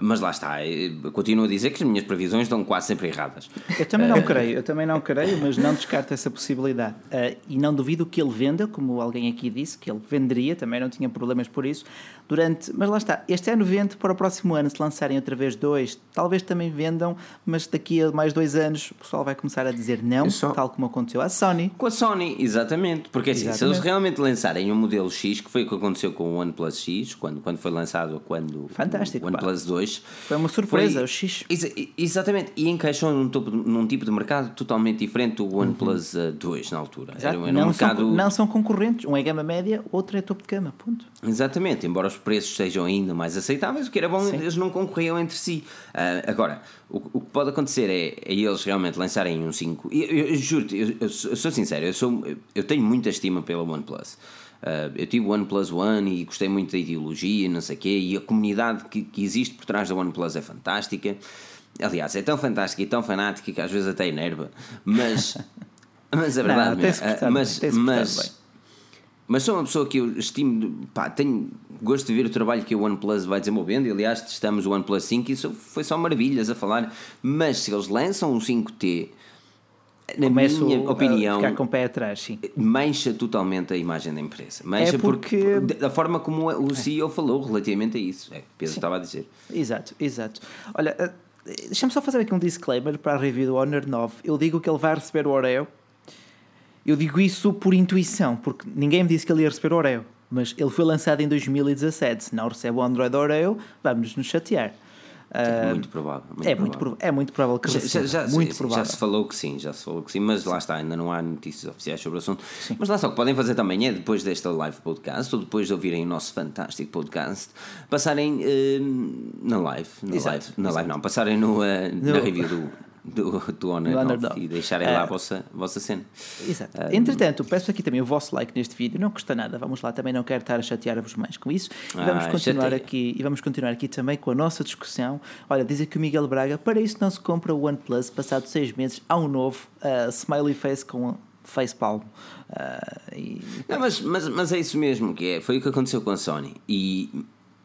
Mas lá está, eu continuo a dizer que as minhas previsões estão quase sempre erradas. Eu também não creio, eu também não creio, mas não descarto essa possibilidade. Ah, e não duvido que ele venda, como alguém aqui disse, que ele venderia, também não tinha problemas por isso. Durante, mas lá está, este ano vende para o próximo ano, se lançarem outra vez dois, talvez também vendam, mas daqui a mais dois anos o pessoal vai começar a dizer não, só- tal como aconteceu à Sony. Com a Sony, exatamente. Porque assim, se Exatamente. eles realmente lançarem um modelo X, que foi o que aconteceu com o OnePlus X, quando, quando foi lançado quando Fantástico, o OnePlus 2. Foi uma surpresa, Foi- o X. Exa- exatamente, e encaixou num, topo, num tipo de mercado totalmente diferente do OnePlus uh, 2 na altura. Era, era um não, mercado. são, não são concorrentes, um é gama média, outro é topo de gama, ponto. Exatamente, embora os preços sejam ainda mais aceitáveis, o que era bom, Sim. eles não concorriam entre si. Ah, agora, o, o que pode acontecer é, é eles realmente lançarem um 5. E Eu, eu, eu juro-te, eu, eu sou sincero, eu, sou, eu tenho muita estima pela OnePlus. Ah, eu tive o OnePlus One e gostei muito da ideologia e não sei o quê, e a comunidade que, que existe por trás da OnePlus é fantástica. Aliás, é tão fantástica e tão fanática que às vezes até enerva, mas, mas é verdade. Não, ah, mas, mas, bem. Mas sou uma pessoa que eu estimo, pá, tenho gosto de ver o trabalho que o OnePlus vai desenvolvendo. E, aliás, testamos o OnePlus 5 e isso foi só maravilhas a falar. Mas se eles lançam um 5T, na Começo minha opinião, ficar com o pé atrás, sim. mancha totalmente a imagem da empresa. Mancha É porque- porque... da forma como o CEO falou relativamente a isso. É, o que Pedro estava a dizer. Exato, exato. Olha, eh, deixa-me só fazer aqui um disclaimer para a review do Honor 9. Eu digo que ele vai receber o Oreo. Eu digo isso por intuição, porque ninguém me disse que ele ia receber o Oreo. Mas ele foi lançado em 2017. Se não recebe o Android Oreo, vamos nos chatear. Ah, muito provável. é, muito prova- é muito provável que Já, já, já, muito já provável. se falou que sim, já se falou que sim, mas lá está, ainda não há notícias oficiais sobre o assunto. Mas lá está, o que podem fazer também é, depois desta live podcast, ou depois de ouvirem o nosso fantástico podcast, passarem eh, na live, na Exato, live, na live não, passarem no, na No- review do, do, do Honor, Do Honor 9 9. e deixarem lá a Eh, vossa, a vossa cena. Exato. Entretanto, peço aqui também o vosso like neste vídeo, não custa nada, vamos lá, também não quero estar a chatear-vos mais com isso. E vamos Ah, continuar chateia. aqui e vamos continuar aqui também com a nossa discussão. Olha, diz aqui o Miguel Braga, para isso não se compra o OnePlus, passado seis meses, há um novo uh, smiley face com facepalm. Uh, e Não, mas, mas, mas é isso mesmo que é. Foi o que aconteceu com a Sony. E,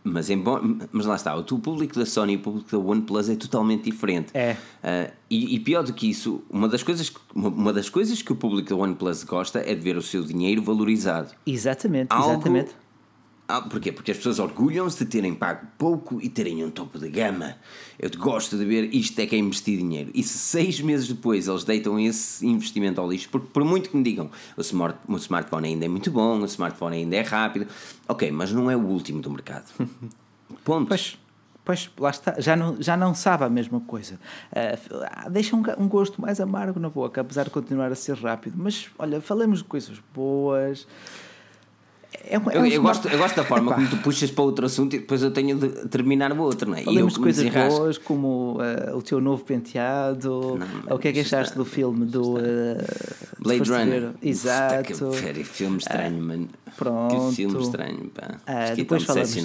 mas, embora, mas lá está, o público da Sony e o público da OnePlus é totalmente diferente. É. Ah, e, e pior do que isso, uma das, coisas, que- uma, uma das coisas que o público da OnePlus gosta é de ver o seu dinheiro valorizado. exatamente, Algo- exatamente. Ah, porquê? Porque as pessoas orgulham-se de terem pago pouco e terem um topo de gama. Eu gosto de ver isto é que é investir dinheiro. E se seis meses depois eles deitam esse investimento ao lixo, porque por muito que me digam o, smart, o smartphone ainda é muito bom, o smartphone ainda é rápido, ok, mas não é o último do mercado. Ponto. Pois, pois lá está, já não, já não sabe a mesma coisa. Ah, deixa um, um gosto mais amargo na boca, apesar de continuar a ser rápido. Mas olha, falamos de coisas boas. É um- é Eu, um eu smart- gosto, eu gosto da forma Epá, como tu puxas para outro assunto e depois eu tenho de terminar o outro, não é? E eu Falamos de que coisas desenrasco. boas, como ah, o teu novo penteado. o que é que achaste está- do filme do ah, Blade Runner. que Exato. pera, filme estranho, mano. pronto. Que filme estranho, pá. Ah, depois, falamos,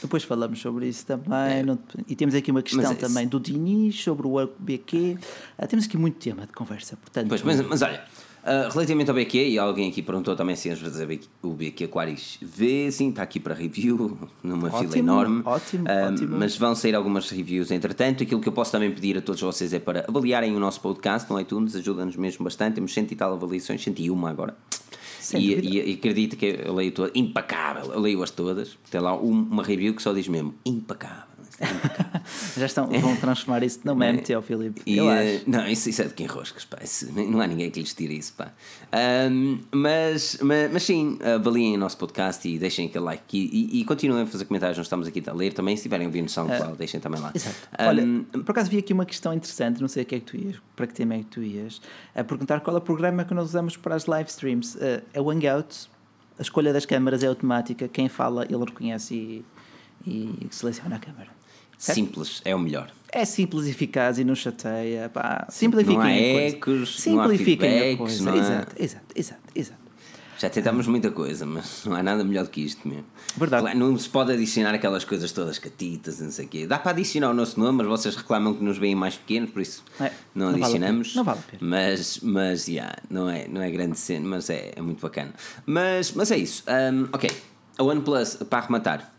depois falamos sobre isso também. não- e temos aqui uma questão é também do Diniz sobre o BQ. Ah, temos aqui muito tema de conversa, portanto. Pois, mas, mas olha, Uh, relativamente ao BQ, e alguém aqui perguntou também se às vezes o BQ Aquaris vê, sim, está aqui para review, numa Ótimo, fila enorme. ótimo, Uh, ótimo. Mas vão sair algumas reviews entretanto. Aquilo que eu posso também pedir a todos vocês é para avaliarem o nosso podcast no iTunes, ajuda-nos mesmo bastante. Temos cento e tal avaliações, 101 agora. E, e, e acredito que eu leio todas, impecável, eu leio-as todas. Tem lá um- uma review que só diz mesmo impecável. Já estão, vão transformar isso no meme, teu Filipe. E, Eu eh, acho. não, isso, isso é de quem roscas, pá. Isso- não há ninguém que lhes tire isso, pá. Ahm, mas, mas, mas sim, avaliem o nosso podcast e deixem aquele like e, e, e continuem a fazer comentários. Nós estamos aqui a ler também. Se tiverem ouvido no SoundCloud, deixem também lá. É. Exato. Olha, por acaso vi aqui uma questão interessante, não sei o que é que tu ias, para que tema é que tu ias, a perguntar qual é o programa que nós usamos para as live streams. Eh, é o Hangout, a escolha das câmaras é automática, quem fala ele reconhece e, e seleciona a câmara. Certo? simples, é o melhor. É simples e eficaz e não chateia. Pá. Não Simplifiquem há a coisa. ecos, não há Simplifiquem feedbacks, não há- Exato, exato, exato, exato. Já tentámos muita coisa, mas não há nada melhor do que isto mesmo. Verdade. Claro, não se pode adicionar aquelas coisas todas catitas, não sei o quê. Dá para adicionar o nosso nome, mas vocês reclamam que nos veem mais pequenos, por isso É, não, não vale adicionamos. pena, não vale a pena. Mas, mas yeah, não, é, não é grande cena, mas é, é muito bacana. Mas, mas é isso. Um, ok, a OnePlus, para arrematar,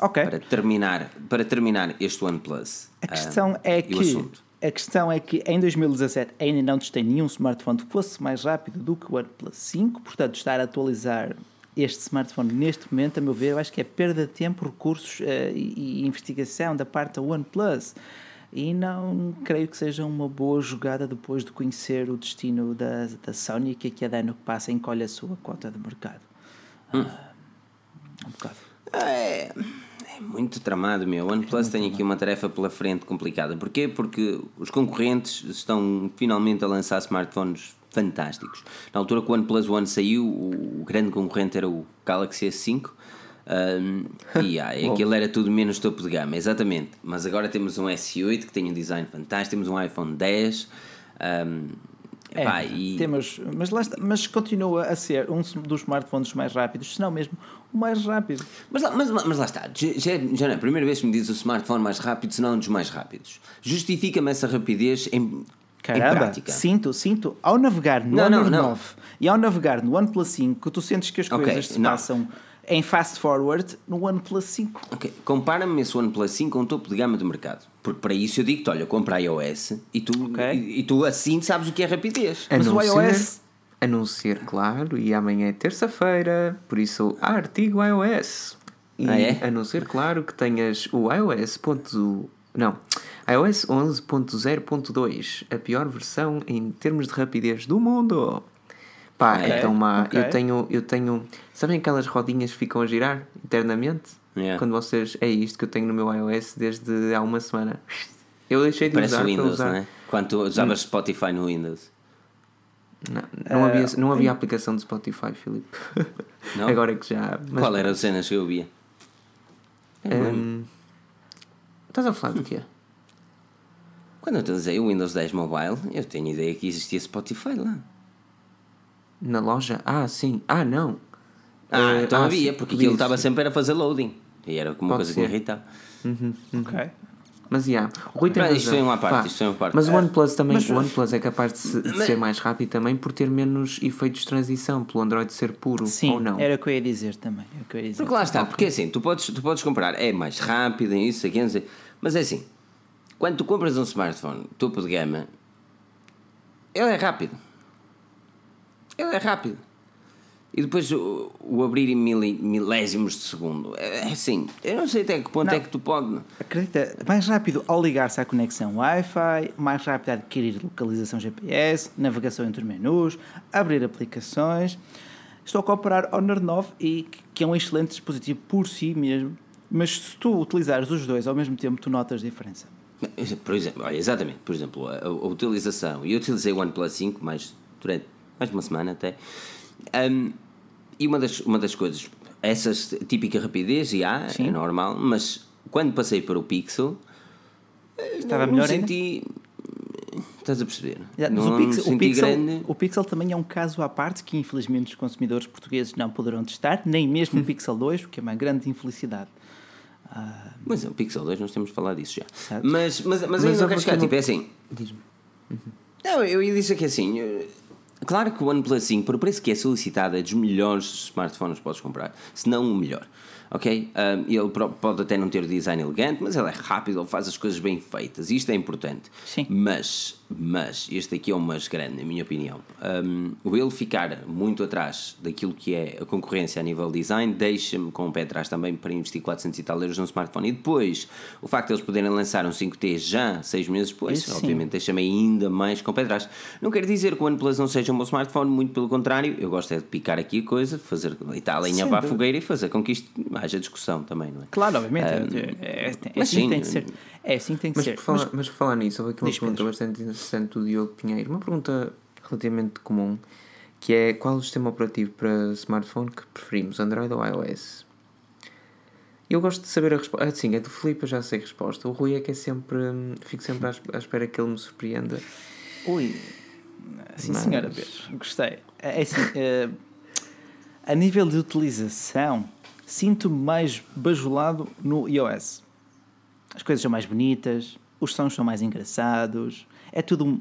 Ok. para terminar, para terminar este OnePlus. A questão um, é e o que a questão é que em 2017 ainda não testei nenhum smartphone que fosse mais rápido do que o OnePlus 5, portanto estar a atualizar este smartphone neste momento, a meu ver, eu acho que é perda de tempo, recursos eh, e, e investigação da parte da OnePlus. E não creio que seja uma boa jogada depois de conhecer o destino da, da Sony, que a cada ano que passa encolhe a sua cota de mercado. Ah, um bocado. É, é muito tramado, meu. O OnePlus tem aqui uma tarefa pela frente complicada. Porquê? Porque os concorrentes estão finalmente a lançar smartphones fantásticos. Na altura que o OnePlus One saiu, o, grande concorrente era o Galaxy S5. Um, e ah, aquilo era tudo menos topo de gama, exatamente. Mas agora temos um S8 que tem um design fantástico, temos um iPhone 10. Um, É, epá, e- temos, mas, lá está- mas continua a ser um dos smartphones mais rápidos, se não mesmo o mais rápido. Mas lá, mas, mas lá está, já, já não é a primeira vez que me diz o smartphone mais rápido, senão um dos mais rápidos. Justifica-me essa rapidez em, Caramba, prática. sinto, sinto. Ao navegar no Não, não, não. 9 e ao navegar no OnePlus 5, tu sentes que as coisas se não. passam em fast forward no OnePlus 5. Ok, Compara-me esse OnePlus 5 com um topo de gama do mercado. Porque para isso eu digo-te, olha, compra iOS e tu, Ok. e, e tu assim sabes o que é rapidez. Mas A o não iOS ser- A não ser, claro, e amanhã é terça-feira, por isso há artigo iOS. E Ah, é? a não ser, claro, que tenhas o iOS. Ponto, não, iOS 11.0.2, a pior versão em termos de rapidez do mundo. Pá, Ok, então má, ok. eu tenho, eu tenho. Sabem aquelas rodinhas que ficam a girar internamente? Yeah. Quando vocês. É isto que eu tenho no meu iOS desde há uma semana. Eu deixei de Parece usar Windows, usar. não é? Quando tu usavas Spotify no Windows. Não, não, havia, não Eh, havia aplicação de Spotify, Filipe. Não? Agora é que já. mas- Qual era a cena que eu via? Hum, estás a falar do quê? Quando eu te usei o Windows 10 Mobile, eu tenho ideia que existia Spotify lá. Na loja? Ah, sim. Ah, não. Ah, Eh, então ah, havia, sim, porque aquilo estava sempre a fazer loading. E era como uma Pode coisa que me ser. irritava. Ok. Mas já, o Rui tem Mas isto foi uma parte, Pá, isto foi uma parte. Mas o OnePlus também, mas- o OnePlus é capaz de, se- de Mas- ser mais rápido também por ter menos efeitos de transição, pelo Android ser puro Sim, ou não. era o que eu ia dizer também. Era o que eu ia dizer. Porque lá está, porque assim, tu podes, tu podes comprar, é mais rápido, é isso, aqui, não sei. Mas é assim, quando tu compras um smartphone topo de gama, ele é rápido. Ele é rápido. E depois o, o abrir em mili- milésimos de segundo. É é assim, eu não sei até que ponto Não. é que tu pode. Acredita, mais rápido ao ligar-se à conexão Wi-Fi, mais rápido a adquirir localização GPS, navegação entre menus, abrir aplicações. Estou a comparar Honor 9 e que é um excelente dispositivo por si mesmo, mas se tu utilizares os dois ao mesmo tempo, tu notas diferença. Por exemplo, olha, exatamente, por exemplo, a, a utilização. Eu utilizei o OnePlus 5 mais, durante mais de uma semana até. Um, e uma das, uma das coisas, essas típica rapidez, já, Sim. é normal, mas quando passei para o Pixel, Estava não melhor me ainda? senti. Estás a perceber? Já, mas não o, Pixel, o, Pixel, grande. o Pixel também é um caso à parte que infelizmente os consumidores portugueses não poderão testar, nem mesmo o Pixel 2, o que é uma grande infelicidade. Mas o Pixel 2 nós temos falado disso já. Certo. Mas, mas, mas, Mas ainda eu não quero chegar, tipo, é assim. Diz-me. Não, eu ia dizer que assim, eh, Claro que o OnePlus 5, por preço que é solicitado, é dos melhores smartphones que podes comprar, se não o melhor ok? Um, ele pode até não ter o design elegante, mas ele é rápido, ele faz as coisas bem feitas, isto é importante. Sim. Mas, mas, este aqui é um mas grande, na minha opinião. Um, o ele ficar muito atrás daquilo que é a concorrência a nível design deixa-me com o pé atrás também para investir 400 e tal euros num smartphone. E depois, o facto de eles poderem lançar um 5T já seis meses depois, Isso obviamente deixa-me ainda mais com o pé atrás. Não quero dizer que o OnePlus não seja um bom smartphone, muito pelo contrário, eu gosto é de picar aqui a coisa, fazer, deitar a lenha para a fogueira e fazer com que isto haja discussão também, não é? Claro, obviamente. Um, é, é, é, assim sim, tem de ser. É assim tem de mas ser. Por falar, mas, mas por falar nisso, houve aqui uma pergunta Pedro. bastante interessante do Diogo Pinheiro. Uma pergunta relativamente comum, que é qual o sistema operativo para smartphone que preferimos, Android ou iOS? Eu gosto de saber a resposta. Ah, sim, é do Filipe, eu já sei a resposta. O Rui é que é sempre. Fico sempre à espera que ele me surpreenda. Ui, sim, Mas... senhora Pedro, gostei. É, é assim, é, a nível de utilização, sinto-me mais bajulado no iOS. As coisas são mais bonitas, os sons são mais engraçados, é tudo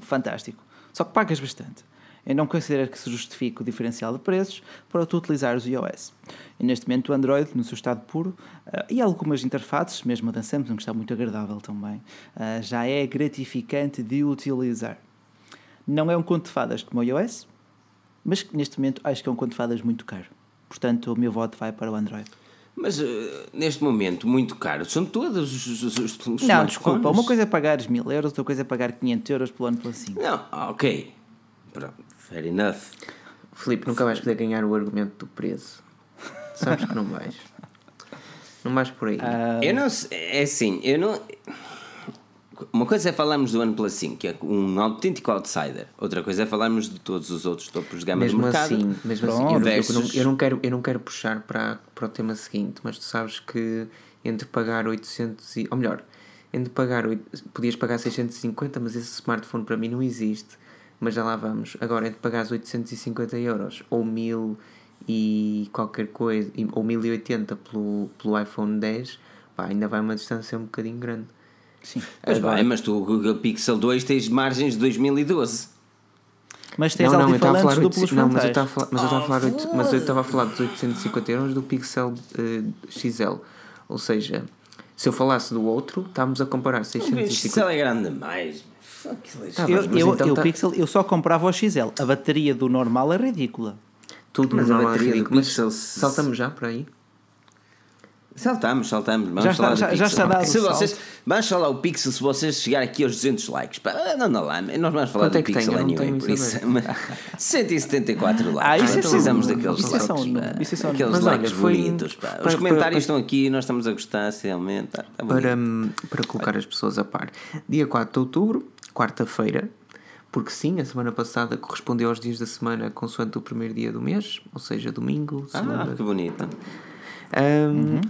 fantástico. Só que pagas bastante. Eu não considero que se justifique o diferencial de preços para tu utilizares o iOS. E neste momento o Android, no seu estado puro, uh, e algumas interfaces, mesmo a da Samsung, que está muito agradável também, uh, já é gratificante de utilizar. Não é um conto de fadas como o iOS, mas neste momento acho que é um conto de fadas muito caro. Portanto, o meu voto vai para o Android. Mas uh, neste momento, muito caro. São todos os, os, os Não, desculpa. Uma coisa é pagar mil euros, outra coisa é pagar 500 euros pelo ano pelo 5. Não, ok. Pronto, fair enough. Filipe, nunca vais poder ganhar o argumento do preço. Sabes que não vais. Não vais por aí. Uh... Eu não sei. É assim, eu não. Uma coisa é falarmos do OnePlus 5, que é um autêntico outsider. Outra coisa é falarmos de todos os outros topos de gama mesmo do mercado. Assim, mesmo Pronto, assim, eu, versus... eu, não, eu, não, quero, eu não quero puxar para, para o tema seguinte, mas tu sabes que entre pagar 800 e... Ou melhor, entre pagar... Podias pagar 650, mas esse smartphone para mim não existe. Mas já lá vamos. Agora, entre pagar 850 euros ou 1000 e qualquer coisa, ou 1080 pelo, pelo iPhone 10, pá, ainda vai uma distância um bocadinho grande. Sim. Mas bem, mas tu, o Google Pixel 2 tens margens de 2012. Mas tens não, não, eu estava a falar oito, não, mas eu estava a falar, mas eu estava a falar, oito, mas eu estava a falar dos 850 euros do Pixel uh, XL. Ou seja, se eu falasse do outro, estávamos a comparar 650. O XL é grande demais. Tá, eu, eu, então eu, tá... Pixel, eu só comprava o XL. A bateria do normal é ridícula. Tudo mas normal a bateria é ridícula. Do Pixel, saltamos já para aí. Saltamos, saltamos. Vamos já falar está, já, já está dado se vocês, Vamos falar o Pixel se vocês chegarem aqui aos 200 likes. Não, não lá, nós vamos falar Quanto do é Pixel tem? anyway, por isso. 174 likes. Ah, isso é precisamos só, daqueles isso likes. É só, isso é só aqueles likes foi, bonitos. Pá. Para, Os comentários para, estão aqui nós estamos a gostar, realmente. Tá, tá para, para colocar as pessoas a par. Dia 4 de outubro, quarta-feira, porque sim, a semana passada correspondeu aos dias da semana consoante o primeiro dia do mês, ou seja, domingo, segunda. Ah, que bonito. Um, uhum.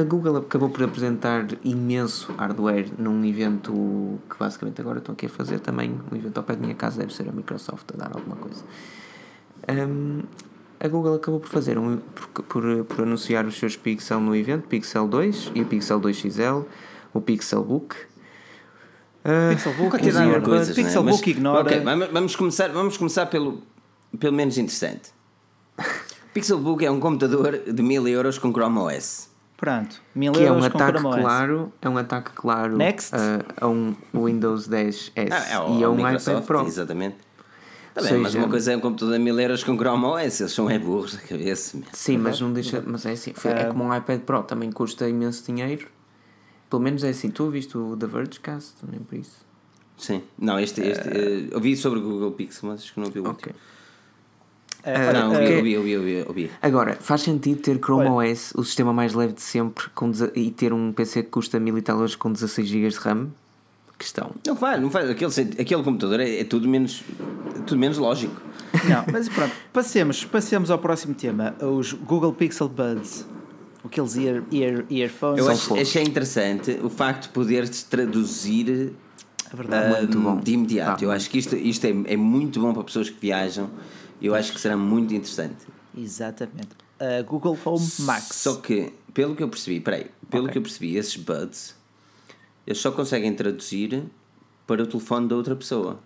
A Google acabou por apresentar imenso hardware num evento que basicamente agora estão aqui a fazer também, um evento ao pé da minha casa, deve ser a Microsoft a dar alguma coisa. Um, a Google acabou por fazer um, por, por, por, anunciar os seus Pixel no evento, Pixel 2 e o Pixel 2 XL, o Pixel Book. Uh, Pixel Book, ignora, coisas, Pixel né? Book Mas, ignora. Okay, vamos, começar, vamos começar pelo, pelo menos interessante. Pixelbook é um computador de 1000 euros com Chrome OS. Pronto, 1000 que euros é um com ataque Chrome OS. claro, é um ataque claro Next. Uh, a um Windows 10S ah, é e a um Microsoft, iPad Pro. Exatamente. Tá bem, mas uma coisa é um computador de 1000 euros com Chrome OS, eles são é burros da cabeça. Sim, mas não deixa. Mas é assim, é como um iPad Pro também custa imenso dinheiro. Pelo menos é assim, tu ouviste o The Vergecast, nem por isso. Sim, não, este, este uh, ouvi sobre o Google Pixel, mas acho que não ouvi o Ok. Último. Uh, não, ouvi, ouvi, ouvi, ouvi, ouvi. Agora, faz sentido ter Chrome Olha. OS, o sistema mais leve de sempre, com, e ter um PC que custa mil e tal euros com 16 GB de RAM? Questão. Não faz, não faz. Aquele, aquele computador é, é tudo, menos, é tudo menos lógico. Não, mas pronto, passemos, passemos ao próximo tema, os Google Pixel Buds. Aqueles ear, ear, earphones. Eu acho, achei interessante o facto de poderes traduzir é verdade, uh, de imediato. Ah, eu acho que isto, isto é, é muito bom para pessoas que viajam eu acho que será muito interessante. Exatamente. Uh, Google Home Max. Só que, pelo que eu percebi, peraí, pelo okay. que eu percebi, esses buds eles só conseguem traduzir para o telefone da outra pessoa.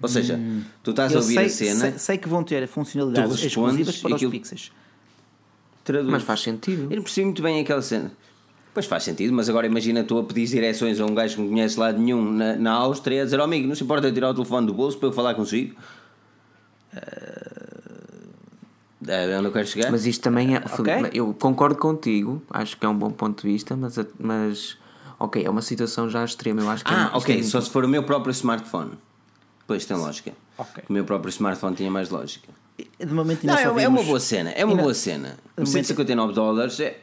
Ou seja, hum. tu estás eu a ouvir sei, a cena. Sei, sei, que vão ter funcionalidades exclusivas para aquilo... os pixels. Traduz. Mas faz sentido. Eu não percebo muito bem aquela cena. Pois faz sentido, mas agora imagina tu a pedir direções a um gajo que não conhece lado nenhum na, na Áustria a dizer: oh, amigo, não se importa tirar o telefone do bolso para eu falar consigo. Uh, é onde eu quero chegar. Mas isto também é. Okay. Eu concordo contigo, acho que é um bom ponto de vista, mas, mas ok, é uma situação já extrema. Eu acho que ah, é, ok, é só se for o meu próprio smartphone. Pois tem lógica. Okay. O meu próprio smartphone tinha mais lógica. De momento não, é, é, uma boa cena, é uma boa cena. 159 dólares é,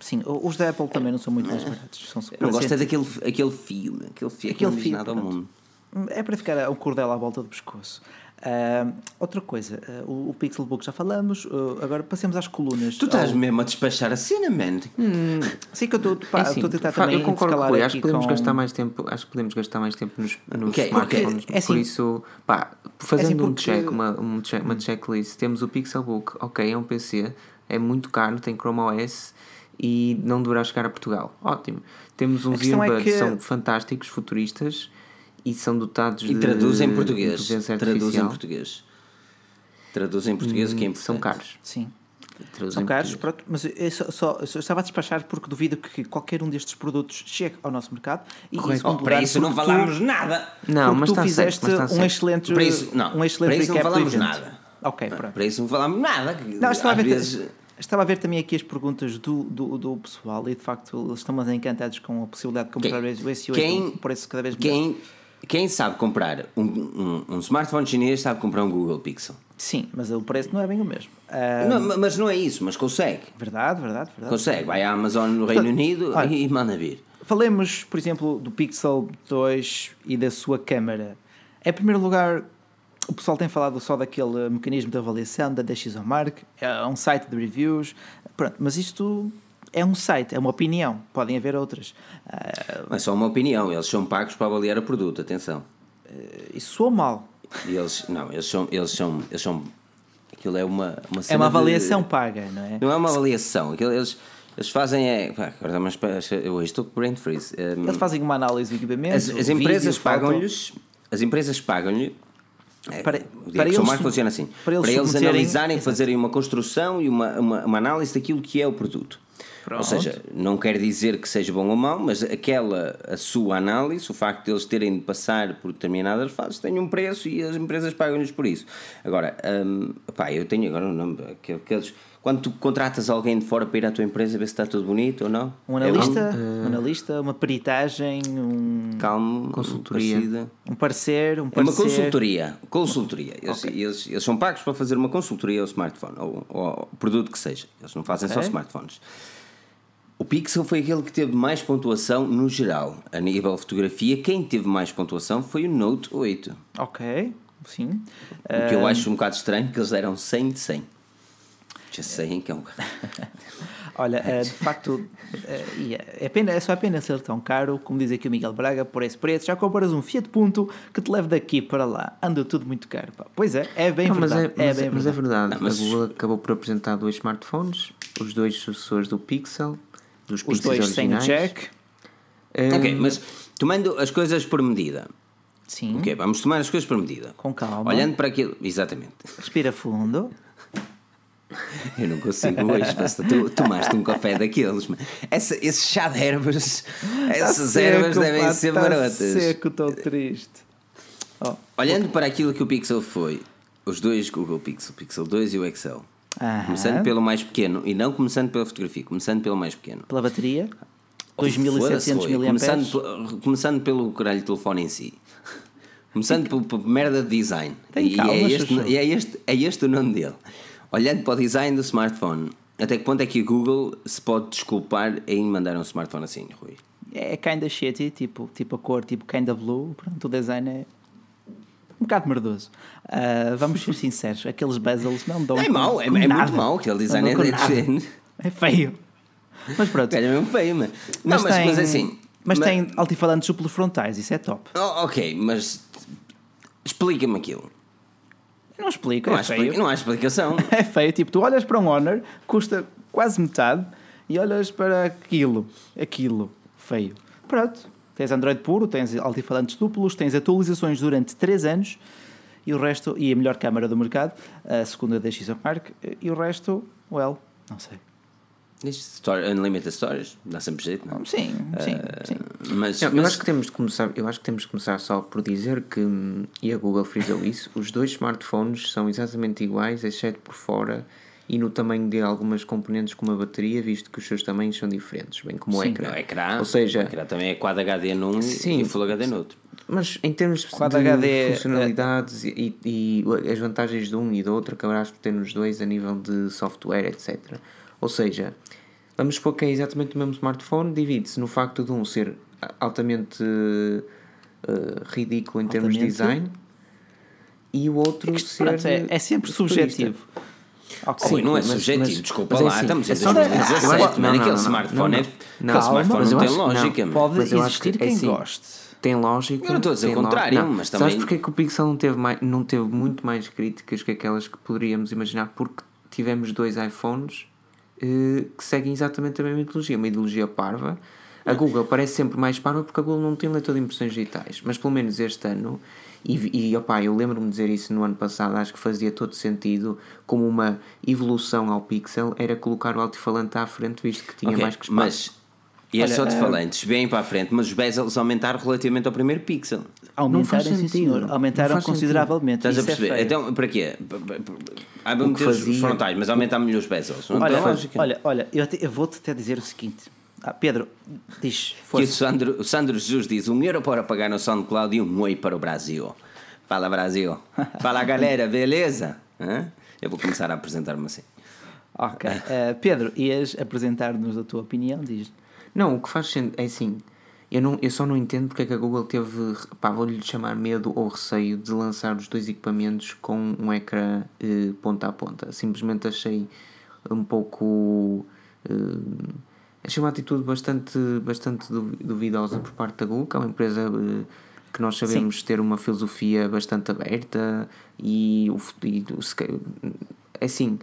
Sim, os da Apple também não são muito mais baratos. São eu não gosto é daquele aquele fio, aquele fio aquele que não fio, nada ao mundo. É para ficar um cordel à volta do pescoço. Uh, outra coisa, uh, o, o Pixelbook já falamos, uh, agora passemos às colunas. Tu estás ao... mesmo a despachar a cena, man. Hum, sim, que eu estou é assim, a tentar também. Eu concordo com acho que podemos com... gastar mais tempo, acho que podemos gastar mais tempo nos, nos okay, smartphones. Okay. É assim, por isso, pá, fazendo é assim porque... um check, uma, um check, uma checklist, temos o Pixelbook, ok, é um PC, é muito caro, tem Chrome OS e não deverá chegar a Portugal. Ótimo. Temos uns earbuds é que são fantásticos, futuristas e são dotados e traduzem de em português. Traduzem em português. Traduzem em português, hum, que é importante. São caros. Sim. São caros, pronto, mas eu só, só, eu estava a despachar porque duvido que qualquer um destes produtos chegue ao nosso mercado. E Correto. Oh, para isso não falámos tu, nada. Não, mas tu fizeste certo, um excelente. Para isso, não, um excelente para isso não falámos nada. Ok, pronto. Para isso não falámos nada. Não, estava a ver. Vezes... Estava a ver também aqui as perguntas do, do, do pessoal e de facto eles estão mais encantados com a possibilidade de comprar quem, o S8 quem, por cada vez melhor. Quem, quem sabe comprar um, um, um, smartphone chinês sabe comprar um Google Pixel. Sim, mas o preço não é bem o mesmo. Um, não, mas não é isso, mas consegue. Verdade, verdade, verdade. Consegue, vai à Amazon no Reino Unido olha, e manda vir. Falemos, por exemplo, do Pixel 2 e da sua câmera. Em primeiro lugar, o pessoal tem falado só daquele mecanismo de avaliação da DxOMark, é um site de reviews, pronto, mas isto é um site, é uma opinião, podem haver outras. Não é só uma opinião, eles são pagos para avaliar o produto, atenção. Uh, isso soa mal. E eles, não, eles são, eles são, eles são, aquilo é uma, uma É uma avaliação de, paga, não é? Não é uma avaliação, aquilo, eles, eles fazem é. Pá, agora, mas eu hoje estou com brain freeze. Um, eles fazem uma análise do equipamento. As, as empresas pagam-lhes. As empresas pagam-lhe é, para, o para eles, mais funciona assim. Para eles, para eles analisarem, exatamente. fazerem uma construção e uma, uma, uma, análise daquilo que é o produto. Pronto. Ou seja, não quer dizer que seja bom ou mau, mas aquela, a sua análise, o facto de eles terem de passar por determinadas fases, tem um preço e as empresas pagam-lhes por isso. Agora, hum, pá, eu tenho agora o nome, aqueles quando tu contratas alguém de fora para ir à tua empresa ver se está tudo bonito ou não? Um analista, é um, um analista uma peritagem, um. Calmo, consultoria. Um parecer, um parecer. É uma consultoria. Consultoria. Eles, okay. eles, eles, são pagos para fazer uma consultoria ao smartphone, ou, ao produto que seja. Eles não fazem okay. só smartphones. O Pixel foi aquele que teve mais pontuação no geral. A nível de fotografia, quem teve mais pontuação foi o Note 8. Ok, sim. O que eu acho um bocado estranho, que eles deram 100 de 100. Já sei que é um. Olha, eh, de facto, eh, é, pena, é só a pena ser tão caro, como diz aqui o Miguel Braga, por esse preço, já compras um Fiat Punto que te leva daqui para lá. Anda tudo muito caro. Pá. Pois é, é bem não, verdade. Mas é, é, mas, bem mas verdade. é verdade. Não, mas... A Google acabou por apresentar dois smartphones, os dois sucessores do Pixel, dos os dois originais. sem jack. Um... Ok, mas tomando as coisas por medida. Sim. Ok, vamos tomar as coisas por medida. Com calma. Olhando para aquilo. Exatamente. Respira fundo. Eu não consigo hoje, basta tu tomaste um café daqueles. Essa, esse chá de ervas, essas tá ervas seco, devem pá, ser tá marotas. seco, estou triste. Oh. Olhando para aquilo que o Pixel foi, os dois Google Pixel, Pixel 2 e o Excel, começando pelo mais pequeno e não começando pela fotografia, começando pelo mais pequeno. Pela bateria? 2700 mAh? Começando, começando pelo caralho telefone em si. Começando pelo, pelo merda de design. Tem e, calma, é este, e é, este, é este o nome dele. Olhando para o design do smartphone, até que ponto é que o Google se pode desculpar em mandar um smartphone assim, Rui? É kinda shitty, tipo, tipo a cor, tipo kinda blue. Pronto, o design é um bocado merdoso. Uh, vamos ser sinceros, aqueles bezels não dão. É mau, é, é muito mau, aquele design é, é feio. Mas pronto. É mesmo feio, mas, mas, não, mas, tem, mas assim. Mas, mas tem altifalantes suplos frontais, isso é top. Oh, ok, mas explica-me aquilo. Não explica, não, é há, feio. não há explicação. é feio, tipo, tu olhas para um Honor, custa quase metade, e olhas para aquilo, aquilo, feio. Pronto, Tens Android puro, tens altifalantes duplos, tens atualizações durante 3 anos e o resto, e a melhor câmara do mercado, a segunda da Mark, e o resto, well, não sei. Story, unlimited Stories, dá sempre jeito, não? Sim, sim, uh, sim. Mas, não, mas, eu acho que temos de começar, eu acho que temos de começar só por dizer que, e a Google frisou isso, os dois smartphones são exatamente iguais, exceto por fora e no tamanho de algumas componentes como a bateria, visto que os seus tamanhos são diferentes, bem como sim, o ecrã. O ecrã, Ou seja, o ecrã também é Quad HD num sim, e Full HD no outro. Mas em termos Quad de HD é- funcionalidades é... e, e, as vantagens de um e do outro, acabarás por ter nos dois a nível de software, etc. Ou seja, vamos supor que é exatamente o mesmo smartphone, divide-se no facto de um ser altamente uh, ridículo em altamente. termos de design e o outro Isto, ser. Pronto, é, é, sempre subjetivo. Okay. Sim, não é subjetivo, mas, desculpa mas, lá, assim, estamos em 2017, não, aquele smartphone é. Não, aquele smartphone não tem lógica. Pode existir quem assim, goste. Tem lógica. Eu não estou a dizer o contrário, mas também. Sabes porque é que o Pixel não teve, mais, não teve muito mais críticas que aquelas que poderíamos imaginar? Porque tivemos dois iPhones eh, que seguem exatamente a mesma ideologia, uma ideologia parva. A Google parece sempre mais parva porque a Google não tem leitor de impressões digitais, mas pelo menos este ano, e, e opa, eu lembro-me de dizer isso no ano passado, acho que fazia todo sentido, como uma evolução ao Pixel, era colocar o altifalante à frente, visto que tinha okay, mais que espaço. Mas e estes alto-falantes bem para a frente, mas os bezels aumentaram relativamente ao primeiro pixel. Aumentaram, sim, senhor. Aumentaram consideravelmente. Estás a é perceber? É então, para quê? Há bem meter os frontais, mas aumentar-me os bezels. Olha. Olha, olha eu, eu vou-te até dizer o seguinte. Ah, Pedro, diz. Que o Sandro, o Sandro Jesus diz: um euro para pagar no SoundCloud e um oi para o Brasil. Fala, Brasil. Fala, galera, beleza? Hã? Eu vou começar a apresentar-me assim. Ok. Uh, Pedro, ias apresentar-nos a tua opinião? Diz. Não, o que faz sentido é assim. Eu, não, eu só não entendo porque é que a Google teve, pá, vou-lhe chamar medo ou receio de lançar os dois equipamentos com um ecrã eh, ponta a ponta. Simplesmente achei um pouco. Eh, achei uma atitude bastante, bastante duvidosa por parte da Google, que é uma empresa eh, que nós sabemos Sim. ter uma filosofia bastante aberta e, o, e é assim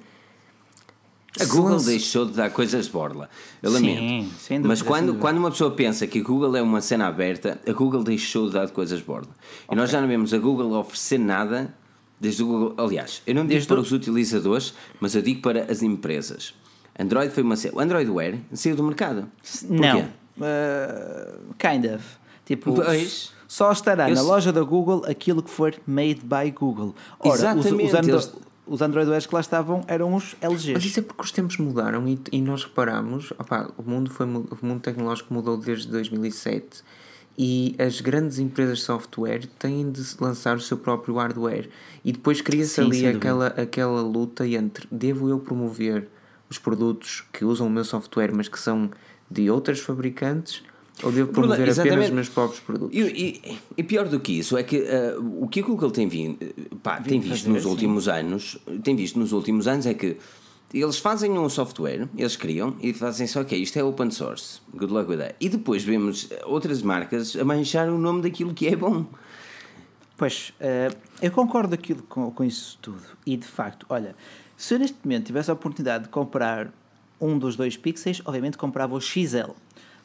a Google deixou de dar coisas de borla. Eu lamento. Sim, sem dúvida, Mas quando, quando uma pessoa pensa que a Google é uma cena aberta, a Google deixou de dar coisas de borla. E nós já não vemos a Google oferecer nada desde o Google. Aliás, eu não digo desde para os utilizadores, mas eu digo para as empresas. Android foi uma cena. O Android Wear saiu do mercado. Não. Uh, kind of. Tipo, pois. só estará eu na loja da Google aquilo que for made by Google. Ora, Exatamente. Os, os, Andro os Android OS que lá estavam eram os LGs. Mas isso é porque os tempos mudaram e, e nós reparamos, opa, o, mundo foi, o mundo tecnológico mudou desde 2007 e as grandes empresas de software têm de lançar o seu próprio hardware e depois cria-se ali aquela, aquela luta entre devo eu promover os produtos que usam o meu software mas que são de outras fabricantes ou devo promover Exatamente. apenas os meus próprios produtos? E, e, e, pior do que isso é que uh, o que a Google tem, vindo, pá, tem visto nos assim. últimos anos, tem visto nos últimos anos é que eles fazem um software, eles criam e fazem só que isto é open source, good luck with that. E depois vemos outras marcas a manchar o nome daquilo que é bom. Pois, uh, eu concordo aquilo com, com isso tudo. E de facto, olha, se eu neste momento tivesse a oportunidade de comprar um dos dois pixels, obviamente comprava o XL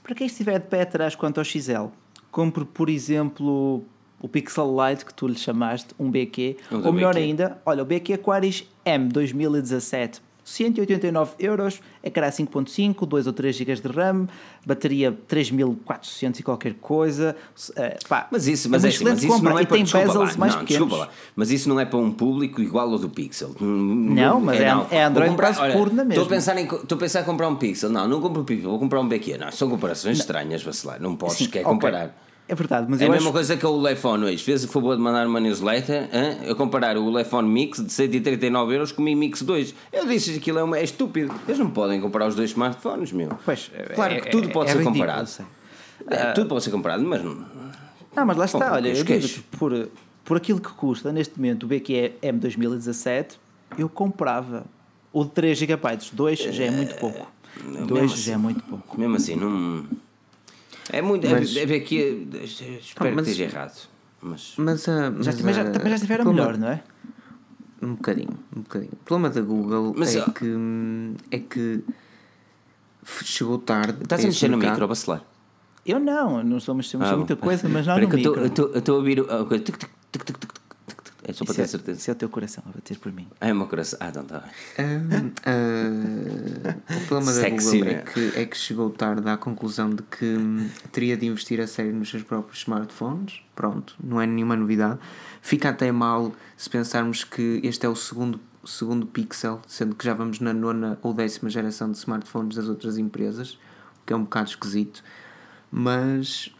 para quem estiver de pé atrás quanto ao XL, compre, por exemplo, o Pixel Lite que tu lhe chamaste, um BQ, ou melhor BQ. ainda, olha, o BQ Aquaris M 2017 189 euros, ecrã 5.5, 2 ou 3 GB de RAM, bateria 3400 e qualquer coisa. Uh, pá, mas isso, mas é, assim, mas isso não é para, bezels mais não, pequenos. Lá, mas isso não é para um público igual ao do Pixel. Não, mas é, é, é Android comprar, puro na mesma. Estou a, pensar em, estou a pensar em comprar um Pixel. Não, não compro um Pixel, vou comprar um BQ. Não, são comparações não. estranhas, vacilar. Não podes, Sim, quer okay. comparar. É verdade, mas é a mesma acho... coisa que o Lefone hoje. Fez o favor de mandar uma newsletter hein? a comparar o Lefone Mix de 139 euros com o Mi Mix 2. Eu disse que aquilo é, uma, é estúpido. Eles não podem comparar os dois smartphones, meu. Pois, claro que tudo pode é, ser ridículo, comparado. É, tudo pode ser comparado, mas não. Não, mas lá está, Bom, olha, eu digo por, por aquilo que custa neste momento o BQE M 2017, eu comprava o de 3 GB, 2 já é muito pouco. 2 já é assim, muito pouco. Mesmo assim, não. É muito. Mas, é, é que. Espero não, mas, que esteja errado. Mas, mas, uh, mas, já, mas, já, também já estiveram melhor, não é? Um bocadinho, um bocadinho. O problema da Google mas, é, que, é que chegou tarde. Estás a mexer no micro, bacelar? Eu não, não estou a mexer ah, muita coisa, mas não no micro. Eu estou a ouvir a coisa. É só para ter é, certeza. Isso é o teu coração a bater por mim. Ah, é o meu coração. Ah, então está bem. Um, uh, o problema da Google é que, é que chegou tarde à conclusão de que hum, teria de investir a sério nos seus próprios smartphones. Pronto, não é nenhuma novidade. Fica até mal se pensarmos que este é o segundo, segundo Pixel, sendo que já vamos na nona ou décima geração de smartphones das outras empresas, o que é um bocado esquisito. Mas,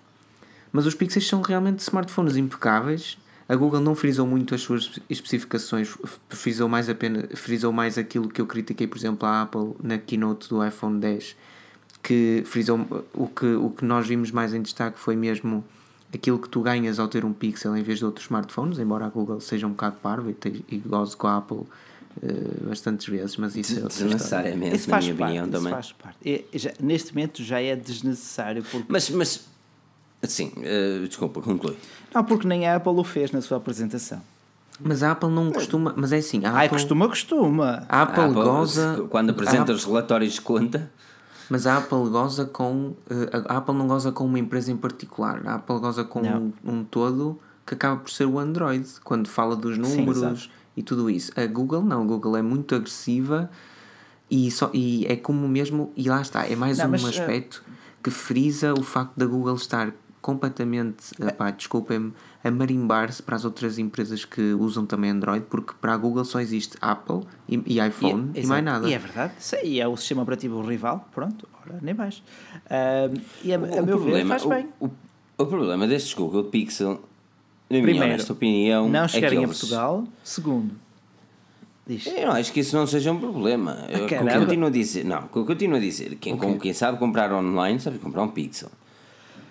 mas os Pixels são realmente smartphones impecáveis a Google não frisou muito as suas especificações, frisou mais, apenas, frisou mais aquilo que eu critiquei, por exemplo, a Apple na keynote do iPhone 10, que frisou o que, o que nós vimos mais em destaque foi mesmo aquilo que tu ganhas ao ter um Pixel em vez de outros smartphones, embora a Google seja um bocado parva e, e goze com a Apple uh, bastantes vezes, mas isso é Desnecessariamente, isso na minha parte, opinião também. Faz parte. É, já, neste momento já é desnecessário. Porque... Mas, mas Sim, uh, desculpa, conclui. Não, porque nem a Apple o fez na sua apresentação. Mas a Apple não costuma. Mas é assim. A Apple, Ai, costuma, costuma. A Apple, a Apple goza. Quando apresenta os relatórios de conta. Mas a Apple goza com. Eh, a Apple não goza com uma empresa em particular. A Apple goza com um, um, todo que acaba por ser o Android. Quando fala dos números Sim, e tudo isso. A Google não. A Google é muito agressiva e, só, e é como mesmo. E lá está. É mais não, um mas, eh, aspecto que frisa o facto da Google estar completamente, pá, desculpem-me, a marimbar-se para as outras empresas que usam também Android, porque para a Google só existe Apple e, e iPhone e, e mais nada. E é verdade, e é o sistema operativo rival, pronto, ora, nem mais. Uh, e a, o, a meu problema, ver, faz o, bem. O, o, problema destes Google Pixel, na minha Primeiro, honesta opinião, não chegarem é a Portugal. Segundo, Diz. Eu não acho que isso não seja um problema. Ah, eu, eu continuo a dizer, não, eu continuo a dizer, quem, okay. quem sabe comprar online sabe comprar um Pixel.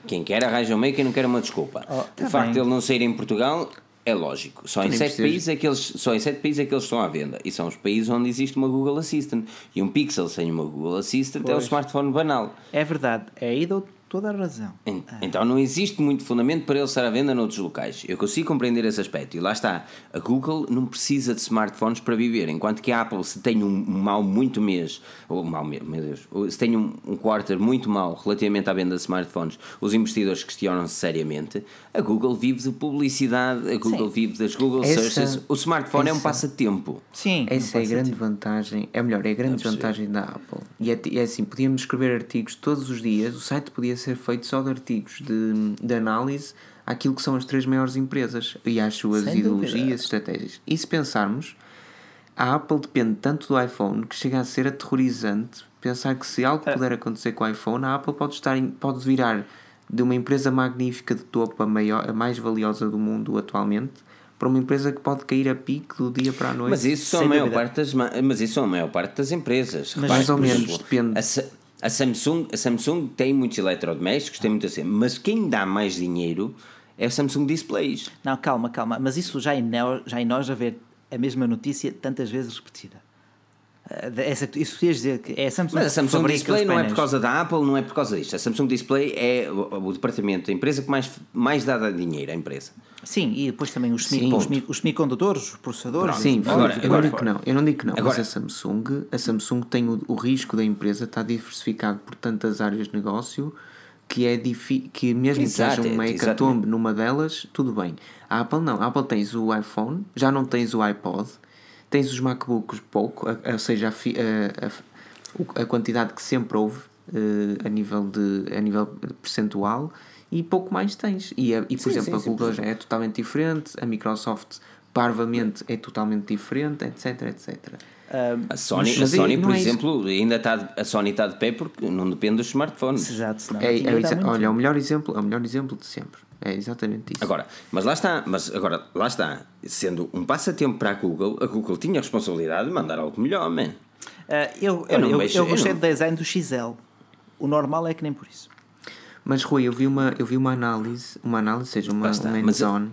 Quem quer arranja um meio, quem não quer uma desculpa. Oh, tá o facto de ele não sair em Portugal é lógico. Só em, sete países é que eles, só em sete países é que eles estão à venda. E são os países onde existe uma Google Assistant. E um Pixel sem uma Google Assistant pois. é o smartphone banal. É verdade. É aí dou toda a razão. Então não existe muito fundamento para ele estar à venda noutros locais. Eu consigo compreender esse aspecto. E lá está. A Google não precisa de smartphones para viver. Enquanto que a Apple, se tem um mal muito mês, ou mal meu Deus, se tem um, um quarter muito mal relativamente à venda de smartphones, os investidores questionam-se seriamente. A Google vive de publicidade, a Google Sim. vive das Google essa, Searches. O smartphone essa, é um passatempo. Sim. Essa é a grande vantagem. É melhor, é a grande é vantagem da Apple. E é, é assim, podíamos escrever artigos todos os dias, o site podia ser feito só de artigos de, de análise àquilo que são as três maiores empresas e às suas Sem ideologias, dúvida. estratégias. E se pensarmos, a Apple depende tanto do iPhone que chega a ser aterrorizante pensar que se algo é. puder acontecer com o iPhone, a Apple pode, estar em, pode virar de uma empresa magnífica de topo, a, maior, a mais valiosa do mundo atualmente, para uma empresa que pode cair a pique do dia para a noite. Mas isso são, a maior, parte das, mas isso são a maior parte das empresas. Mas mais ou menos, depende. A, a Samsung, a Samsung tem muitos eletrodomésticos, tem muito assim, mas quem dá mais dinheiro é a Samsung Displays. Não, calma, calma, mas isso já é, já é nós a ver a mesma notícia tantas vezes repetida. Eh, essa, isso quer dizer que é a Samsung Mas a Samsung Display não é por causa da Apple, não é por causa disto. A Samsung Display é o, o departamento, a empresa que mais, mais dá dinheiro à empresa. Sim, e depois também os, semi, os, os semicondutores, os processadores. Sim, agora, eu, não digo que não, eu não digo que não, agora, mas a Samsung, a Samsung tem o, o risco da empresa estar diversificado por tantas áreas de negócio que é que mesmo Exato, que seja uma hecatombe numa delas, tudo bem. A Apple não, a Apple tens o iPhone, já não tens o iPod, tens os MacBooks pouco, ou seja, a, a, a, quantidade que sempre houve uh, a, nível de, a nível percentual e pouco mais tens. E, e por sim, exemplo, sim, a Google já é totalmente diferente, a Microsoft parvamente é totalmente diferente, etc, etc. Um, a Sony, mas, a Sony por é exemplo, ainda está a Sony está de pé porque não depende dos smartphones. Exato, não, é, é, é olha, é o melhor exemplo, é o melhor exemplo de sempre. É exatamente isso. Agora, mas lá está, mas agora lá está, sendo um passatempo para a Google, a Google tinha a responsabilidade de mandar algo melhor, man. Uh, eu, eu, eu, eu, gostei do design do XL. O normal é que nem por isso. Mas Rui, eu vi uma, eu vi uma análise, uma análise, seja, uma, uma hands-on,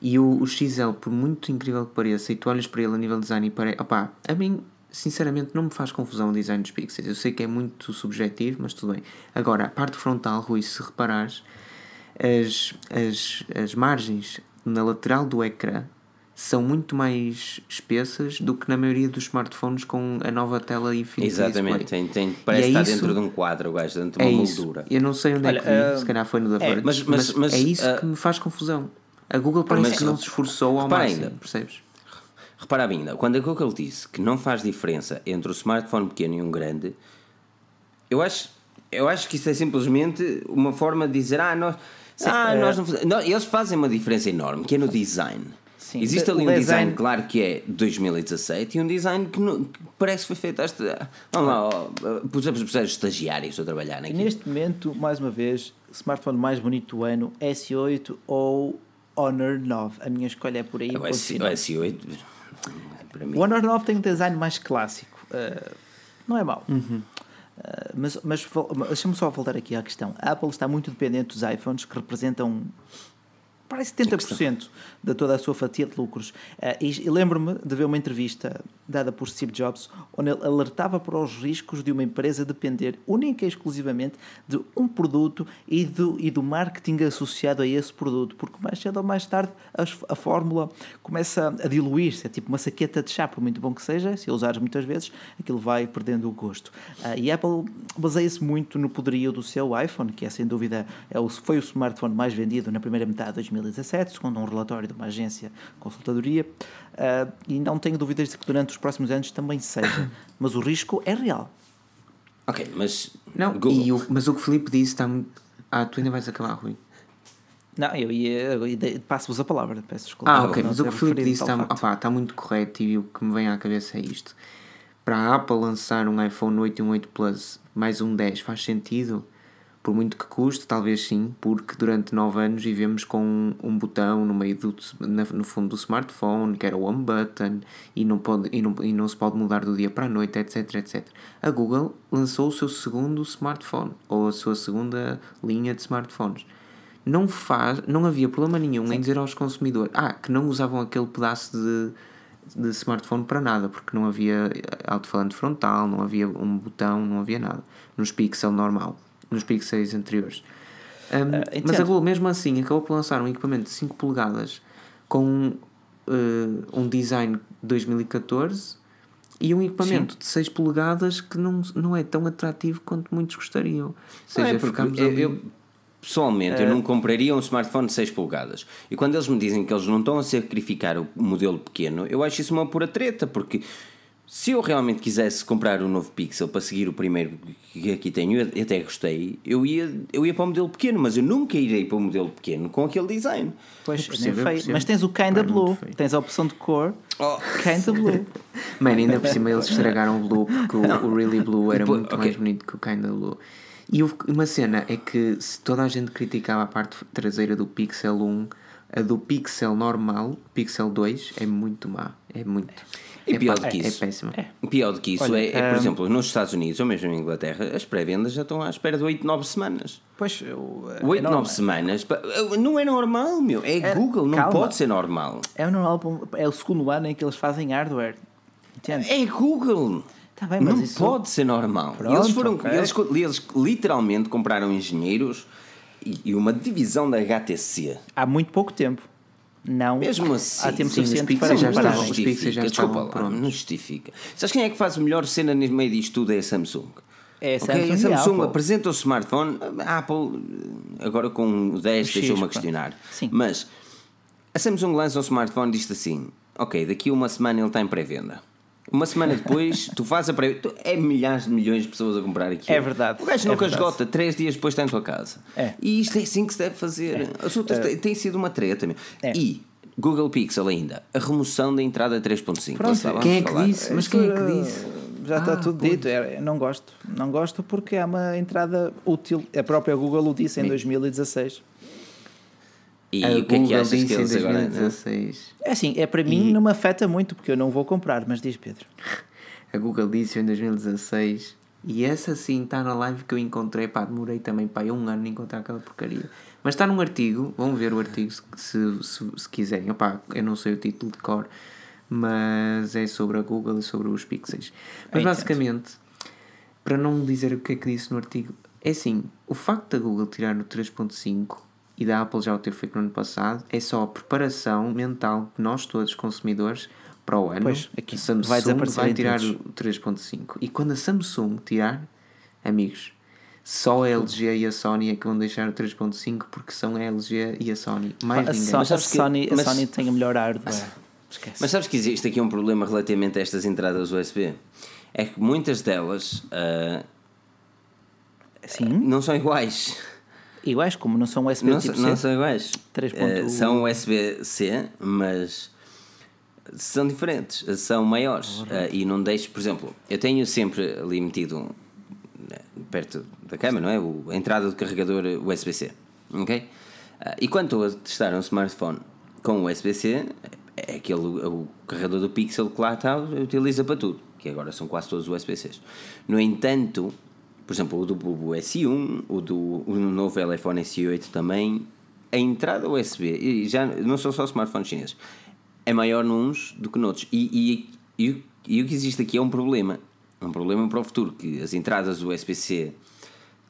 e o, o XL, por muito incrível que pareça, e tu olhas para ele a nível de design e parece. Opá, a mim, sinceramente, não me faz confusão o design dos pixels. Eu sei que é muito subjetivo, mas tudo bem. Agora, a parte frontal, Rui, se reparares, as, as, as margens na lateral do ecrã são muito mais espessas do que na maioria dos smartphones com a nova tela Infinity Exatamente, tem, tem, parece é estar isso, dentro de um quadro, o gajo, dentro de uma é moldura. Eu não sei onde Olha, é que vi, uh, se calhar foi no da é, mas, mas, mas, é isso uh, que me faz confusão. A Google parece mas, que não se esforçou ao máximo, ainda, percebes? Repara ainda, quando a Google disse que não faz diferença entre o smartphone pequeno e um grande, eu acho, eu acho que isso é simplesmente uma forma de dizer, ah, nós, Sim, ah, é... nós não, não, eles fazem uma diferença enorme, que é no design. Sim. Existe ali um design... design, claro, que é 2017 e um design que, não, que parece que foi feito esta. Vamos lá, pusemos os estagiários a trabalhar aqui. Neste momento, mais uma vez, smartphone mais bonito do ano, S8 ou Honor 9. A minha escolha é por aí. O, S, o S8, para mim. O Honor 9 tem um design mais clássico. Uh, não é mau. Uhum. Uh, mas mas deixa-me só voltar aqui à questão. A Apple está muito dependente dos iPhones que representam parece 70% de toda a sua fatia de lucros. Uh, e, e lembro-me de ver uma entrevista dada por Steve Jobs, onde ele alertava para os riscos de uma empresa depender única e exclusivamente de um produto e do, e do marketing associado a esse produto, porque mais cedo ou mais tarde a, a fórmula começa a diluir-se, é tipo uma saqueta de chá, por muito bom que seja, se a usares muitas vezes, aquilo vai perdendo o gosto. Uh, e a Apple baseia-se muito no poderio do seu iPhone, que é sem dúvida é o, foi o smartphone mais vendido na primeira metade de 2017, segundo um relatório de uma agência consultadoria, uh, e não tenho dúvidas de que durante os próximos anos também seja. mas o risco é real. Ok, mas. Não, e o, mas o que o Filipe disse está muito. Ah, tu ainda vais acabar, Rui. Não, eu ia. Passo-vos a palavra, peço desculpa. Ah, ok, mas o que o Filipe disse está, opa, está muito correto e o que me vem à cabeça é isto. Para a Apple lançar um iPhone 8 e um 8 Plus mais um 10 faz sentido? Por muito que custe, talvez sim, porque durante 9 anos vivemos com um, um botão no meio do no fundo do smartphone, que era o home button, e não, pode, e, não, e não se pode mudar do dia para a noite, etc, etc. A Google lançou o seu segundo smartphone, ou a sua segunda linha de smartphones. Não, faz, não havia problema nenhum sim. em dizer aos consumidores ah, que não usavam aquele pedaço de, de smartphone para nada, porque não havia alto-falante frontal, não havia um botão, não havia nada. Nos Pixel normal nos Pixels anteriores. Um, uh, mas a Google, mesmo assim, acabou por lançar um equipamento de 5 polegadas com uh, um design de 2014 e um equipamento Sim. de 6 polegadas que não, não é tão atrativo quanto muitos gostariam. Ou seja, é ficamos eu, eu, pessoalmente, eu não compraria um smartphone de 6 polegadas. E quando eles me dizem que eles não estão a sacrificar o modelo pequeno, eu acho isso uma pura treta, porque se eu realmente quisesse comprar um novo Pixel para seguir o primeiro que aqui tenho, eu até gostei, eu ia, eu ia para o modelo pequeno, mas eu nunca irei para o modelo pequeno com aquele design. Pois, percebo, feio. Mas tens o Kinda Blue, tens a opção de cor, oh. Kinda Blue. Mano, ainda por cima eles estragaram o Blue, porque o, o Really Blue era Depois, muito okay. mais bonito que o Kinda Blue. E uma cena é que se toda a gente criticava a parte traseira do Pixel 1, a do Pixel normal, Pixel 2, é muito má. É muito. E pior do que é, isso. É péssimo. É. Pior do que isso Olha, é, é, por um... exemplo, nos Estados Unidos ou mesmo em Inglaterra, as pré-vendas já estão à espera de 8, 9 semanas. Pois, 8, 9 semanas não é normal, meu. É, é Google, não calma. pode ser normal. É normal, é o segundo ano em que eles fazem hardware. Entende? É Google. Tá bem, não isso... pode ser normal. Pronto, eles foram, okay. eles, eles literalmente compraram engenheiros e uma divisão da HTC. Há muito pouco tempo. Não. Mesmo assim, há tempo sim, suficiente para já está, não justifica. Desculpa lá, não justifica. Sabes quem é que faz a melhor cena no meio disto tudo? É a Samsung. É a Samsung, okay, a Samsung apresenta o smartphone, a Apple agora com o 10 deixou-me a questionar. Sim. Mas a Samsung lança um smartphone e diz assim: Ok, daqui a uma semana ele está em pré-venda. Uma semana depois, tu fazes a pré É milhares de milhões de pessoas a comprar aquilo. É verdade. O gajo é nunca verdade. esgota, três dias depois está em tua casa. É. E isto é assim que se deve fazer. É. As outras uh, têm sido uma treta. É. E Google Pixel ainda, a remoção da entrada 3.5. Quem é que falar. disse? Mas quem é que disse? Já está ah, tudo pois. dito. É, não gosto. Não gosto porque é uma entrada útil. A própria Google o disse em 2016. E a o que é que achas que eles agora... 2016. É assim, é para mim não me afeta muito porque eu não vou comprar, mas diz Pedro. A Google disse em 2016 e essa sim está na live que eu encontrei, pá, demorei também pá, um ano a encontrar aquela porcaria. Mas está num artigo, vão ver o artigo se, se, se quiserem. Opá, eu não sei o título de cor, mas é sobre a Google e sobre os pixels. Mas é basicamente, para não dizer o que é que disse no artigo, é assim: o facto da Google tirar no 3.5 e da Apple já o ter feito no ano passado, é só a preparação mental que nós todos consumidores para o ano. Pois, aqui a Samsung vai vai, tirar todos. o 3.5 e quando a Samsung tirar, amigos, só a LG e a Sony é que vão deixar o 3.5 porque são a LG e a Sony. Mais A, ninguém. So- a sabes que- Sony, a mas- Sony tem a melhor hardware. Esquece. Mas sabes que existe aqui um problema relativamente a estas entradas USB? É que muitas delas ah, Sim, não são iguais. Iguais como não são USB Não, tipo são- não são iguais. 3.1. Ah, são USB-C, mas são diferentes, são maiores. Ah, e não deixo, por exemplo, eu tenho sempre ali metido né, perto da cama, não é? O- a entrada do carregador USB-C. Ok? Ah, e quando estou a testar um smartphone com USB-C, é aquele o carregador do Pixel que lá está, utiliza para tudo, que agora são quase todos USB-Cs. No entanto, por exemplo, o do Bubo S1, o do o novo iPhone S8 também, a entrada USB, e já não são só smartphones chineses, é maior nuns do que noutros. E, e, e, e o que existe aqui é um problema. Um problema para o futuro, que as entradas USB-C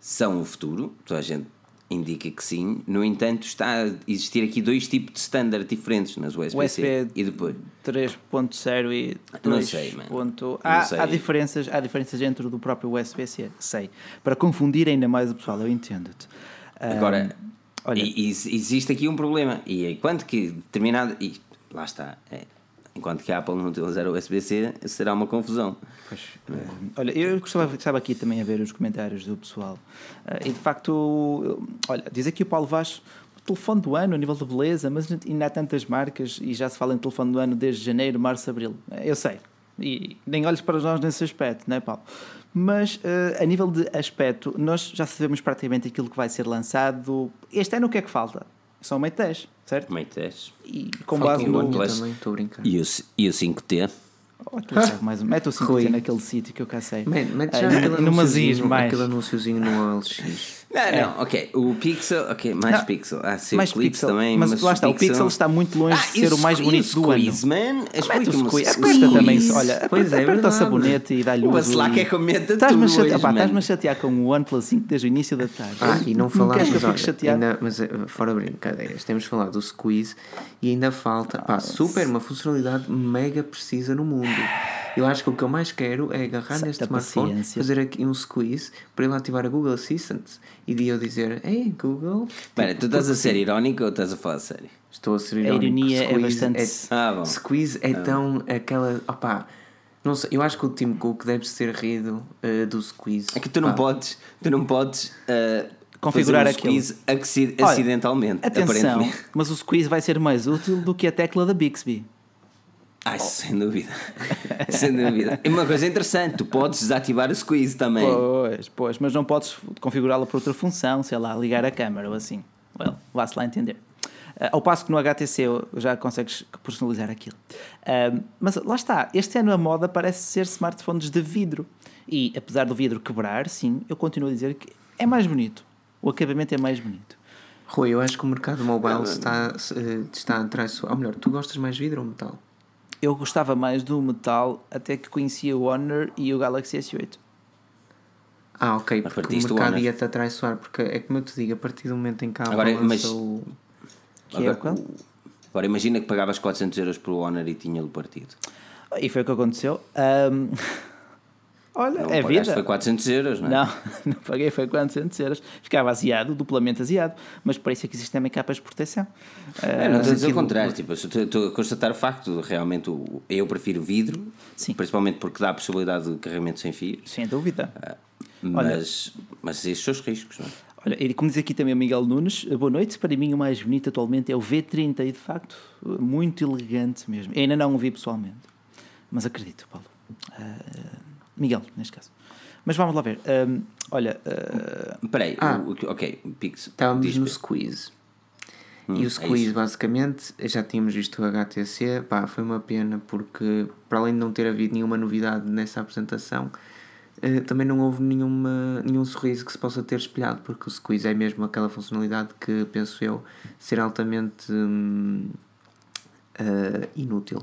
são o futuro, toda a gente indica que sim. No entanto, está a existir aqui dois tipos de standard diferentes nas USB-C. USB e depois. 3.0 e Não 2. sei, mano. ponto- Não Há, sei. há diferenças, há diferenças dentro do próprio USB-C, sei. Para confundir ainda mais o pessoal, eu entendo-te. Agora, olha- e- e existe aqui um problema. E enquanto que determinado. E lá está. é, enquanto que a Apple não utilizar o USB-C, será uma confusão. Pois, eh, olha, eu gostava, estava aqui também a ver os comentários do pessoal eh, e de facto, olha, diz aqui o Paulo Vaz, o telefone do ano a nível de beleza, mas ainda há tantas marcas e já se fala em telefone do ano desde janeiro, março, abril. Eh, Eu sei, e nem olhes para nós nesse aspecto, não é, Paulo? Mas eh, a nível de aspecto, nós já sabemos praticamente aquilo que vai ser lançado. Este ano o que é que falta? São o Mate 10, certo? Mate 10. E com base no. também, estou a brincar. E o, e o 5T. Oh, tu sabes mais um- Mete o 5 Rui. naquele sítio que eu cá sei. Man, mete Ah, já e aquele anunciozinho, mais. aquele anunciozinho no LX. Não, não, ok. O Pixel, ok, mais Não, pixel. Ah, sim, mais o Clips pixel. também. Mas lá está, o pixel está muito longe de e ser o mais bonito e do ano. squeeze, man. Mete o squeeze. o Aperta também, squeeze. olha, Pois aperta, é, aperta o sabonete e dá-lhe O uso. Slack é comenta Estás-me tudo hoje, estás-me a chatear com o OnePlus 5 desde o início da tarde. Ah, e não falámos, olha, chateado? ainda, mas eh, fora brincadeiras, temos falado do squeeze e ainda falta, Ah, pá, super, uma funcionalidade mega precisa no mundo. Eu acho que o que eu mais quero é agarrar Certa neste smartphone, paciência. fazer aqui um squeeze para ele ativar a Google Assistant e de eu dizer, ei Google, Espera, tu estás a ser irónico ou estás a falar a sério? estou a ser A irónico. ironia é Squeeze bastante- Ah, bom. Squeeze é tão aquela, opá, não sei, eu acho que o Tim Cook deve ter rido eh, do squeeze. É que tu não Pá, podes, tu não podes uh, Configurar um aquilo. squeeze acci- Olha, acidentalmente, Atenção, aparentemente. mas o squeeze vai ser mais útil do que a tecla da Bixby. Ai, sem dúvida. sem dúvida. E uma coisa interessante, tu podes desativar o squeeze também. Pois, pois, mas não podes configurá-la para outra função, sei lá, ligar a câmera ou assim. Well, vá-se lá entender. Ah, ao passo que no HTC já consegues personalizar aquilo. Ah, mas lá está, este ano a moda parece ser smartphones de vidro. E apesar do vidro quebrar, sim, eu continuo a dizer que é mais bonito. O acabamento é mais bonito. Rui, eu acho que o mercado mobile está, eh, está a traiçoar. Ou melhor, tu gostas mais de vidro ou metal? Eu gostava mais do metal até que conhecia o Honor e o Galaxy S8. Ah, ok, Mas porque o o mercado ia-te atraiçoar, porque é como eu te digo, a partir do momento em que a Apple Agora, mas- o... Que é o qual? Agora imagina que pagavas 400 euros por Honor e tinha-lhe partido. E foi o que aconteceu. Ahm, Olha, Não é vida. Foi 400 euros, não é? Não, não paguei, foi 400 euros. Ficava aziado, duplamente aziado, mas para isso é que existem também capas de proteção. É, Ah, não estou a dizer o contrário, tipo, estou- a constatar o facto, realmente eu prefiro vidro, Sim. principalmente porque dá a possibilidade de carregamento sem fios, sem dúvida. mas, mas esses são os riscos, não é? Olha, e como diz aqui também o Miguel Nunes, boa noite. Para mim, o mais bonito atualmente é o V30 e de facto, muito elegante mesmo. Eu ainda não o vi pessoalmente, mas acredito, Paulo. Ah, Miguel, neste caso. Mas vamos lá ver. Ah, olha, ah, Espera aí, Ah. o- o- ok, Pix, Estávamos no squeeze. Hum, e é o squeeze, isso. basicamente, já tínhamos visto o HTC, pá, foi uma pena porque, para além de não ter havido nenhuma novidade nessa apresentação, eh, também não houve nenhuma, nenhum sorriso que se possa ter espelhado, porque o squeeze é mesmo aquela funcionalidade que, penso eu, ser altamente hum, eh, inútil,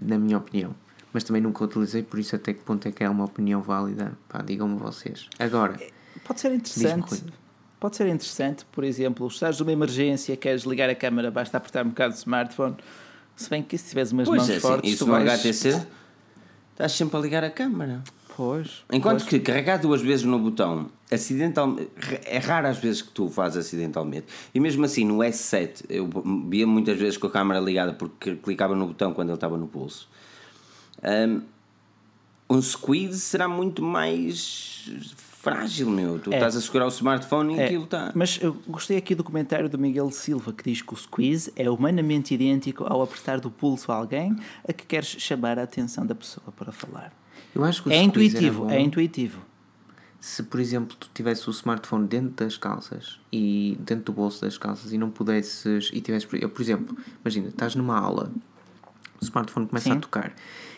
na minha opinião. Mas também nunca utilizei, por isso até que ponto é que é uma opinião válida, pá, digam-me vocês. Agora, pode ser interessante. Pode ser interessante, por exemplo, estás numa emergência, queres ligar a câmera, basta apertar um bocado de smartphone. Se bem que se tiveres umas pois mãos é, fortes, isso tu vais... HTC estás sempre a ligar a câmera. Pois. Enquanto pois. que carregar duas vezes no botão acidentalmente é raro as vezes que tu fazes acidentalmente. E mesmo assim no S7 eu via muitas vezes com a câmera ligada porque clicava no botão quando ele estava no pulso. Um, um squeeze será muito mais frágil, meu. Tu É. estás a segurar o smartphone e É, aquilo está. Mas eu gostei aqui do comentário do Miguel Silva que diz que o squeeze é humanamente idêntico ao apertar do pulso a alguém a que queres chamar a atenção da pessoa para falar. Eu acho que o É squeeze intuitivo, é intuitivo. Se, por exemplo, tu tivesse o smartphone dentro das calças e dentro do bolso das calças e não pudesses. E tivesse, eu, por exemplo, imagina, estás numa aula, o smartphone começa Sim. a tocar.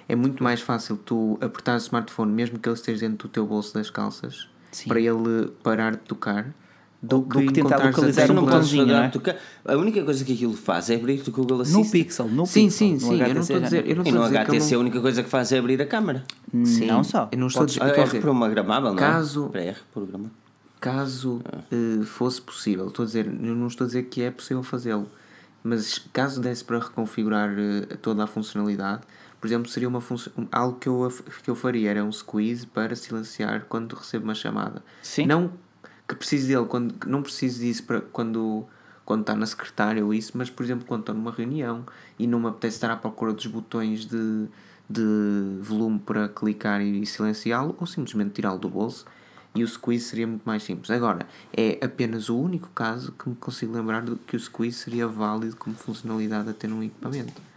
É muito mais fácil tu apertar o smartphone, mesmo que ele esteja dentro do teu bolso das calças, Sim. para ele parar de tocar, do, do que tentar a localizar um botãozinho, não é? tocar. A única coisa que aquilo faz é abrir-te o Google No Assistant. Pixel, no Sim, Pixel. sim, no sim. Eu não HTC estou a já dizer. Eu não E no a que HTC a única coisa que faz é abrir a câmera. Sim, Não só. Eu não estou a Podes- dizer. eu É a dizer- reprogramável, não é? Caso- Para é reprogramável. caso Ah. eh, fosse possível, estou a dizer, eu não estou a dizer que é possível fazê-lo, mas caso desse para reconfigurar eh, toda a funcionalidade, por exemplo, seria uma função, algo que eu, que eu faria era um squeeze para silenciar quando recebo uma chamada. Sim. Não que precise dele, quando, não preciso disso para quando, quando está na secretária ou isso, mas por exemplo, quando estou numa reunião e não me apetece estar à procura dos botões de, de volume para clicar e silenciá-lo, ou simplesmente tirá-lo do bolso e o squeeze seria muito mais simples. Agora, é apenas o único caso que me consigo lembrar de que o squeeze seria válido como funcionalidade a ter num equipamento.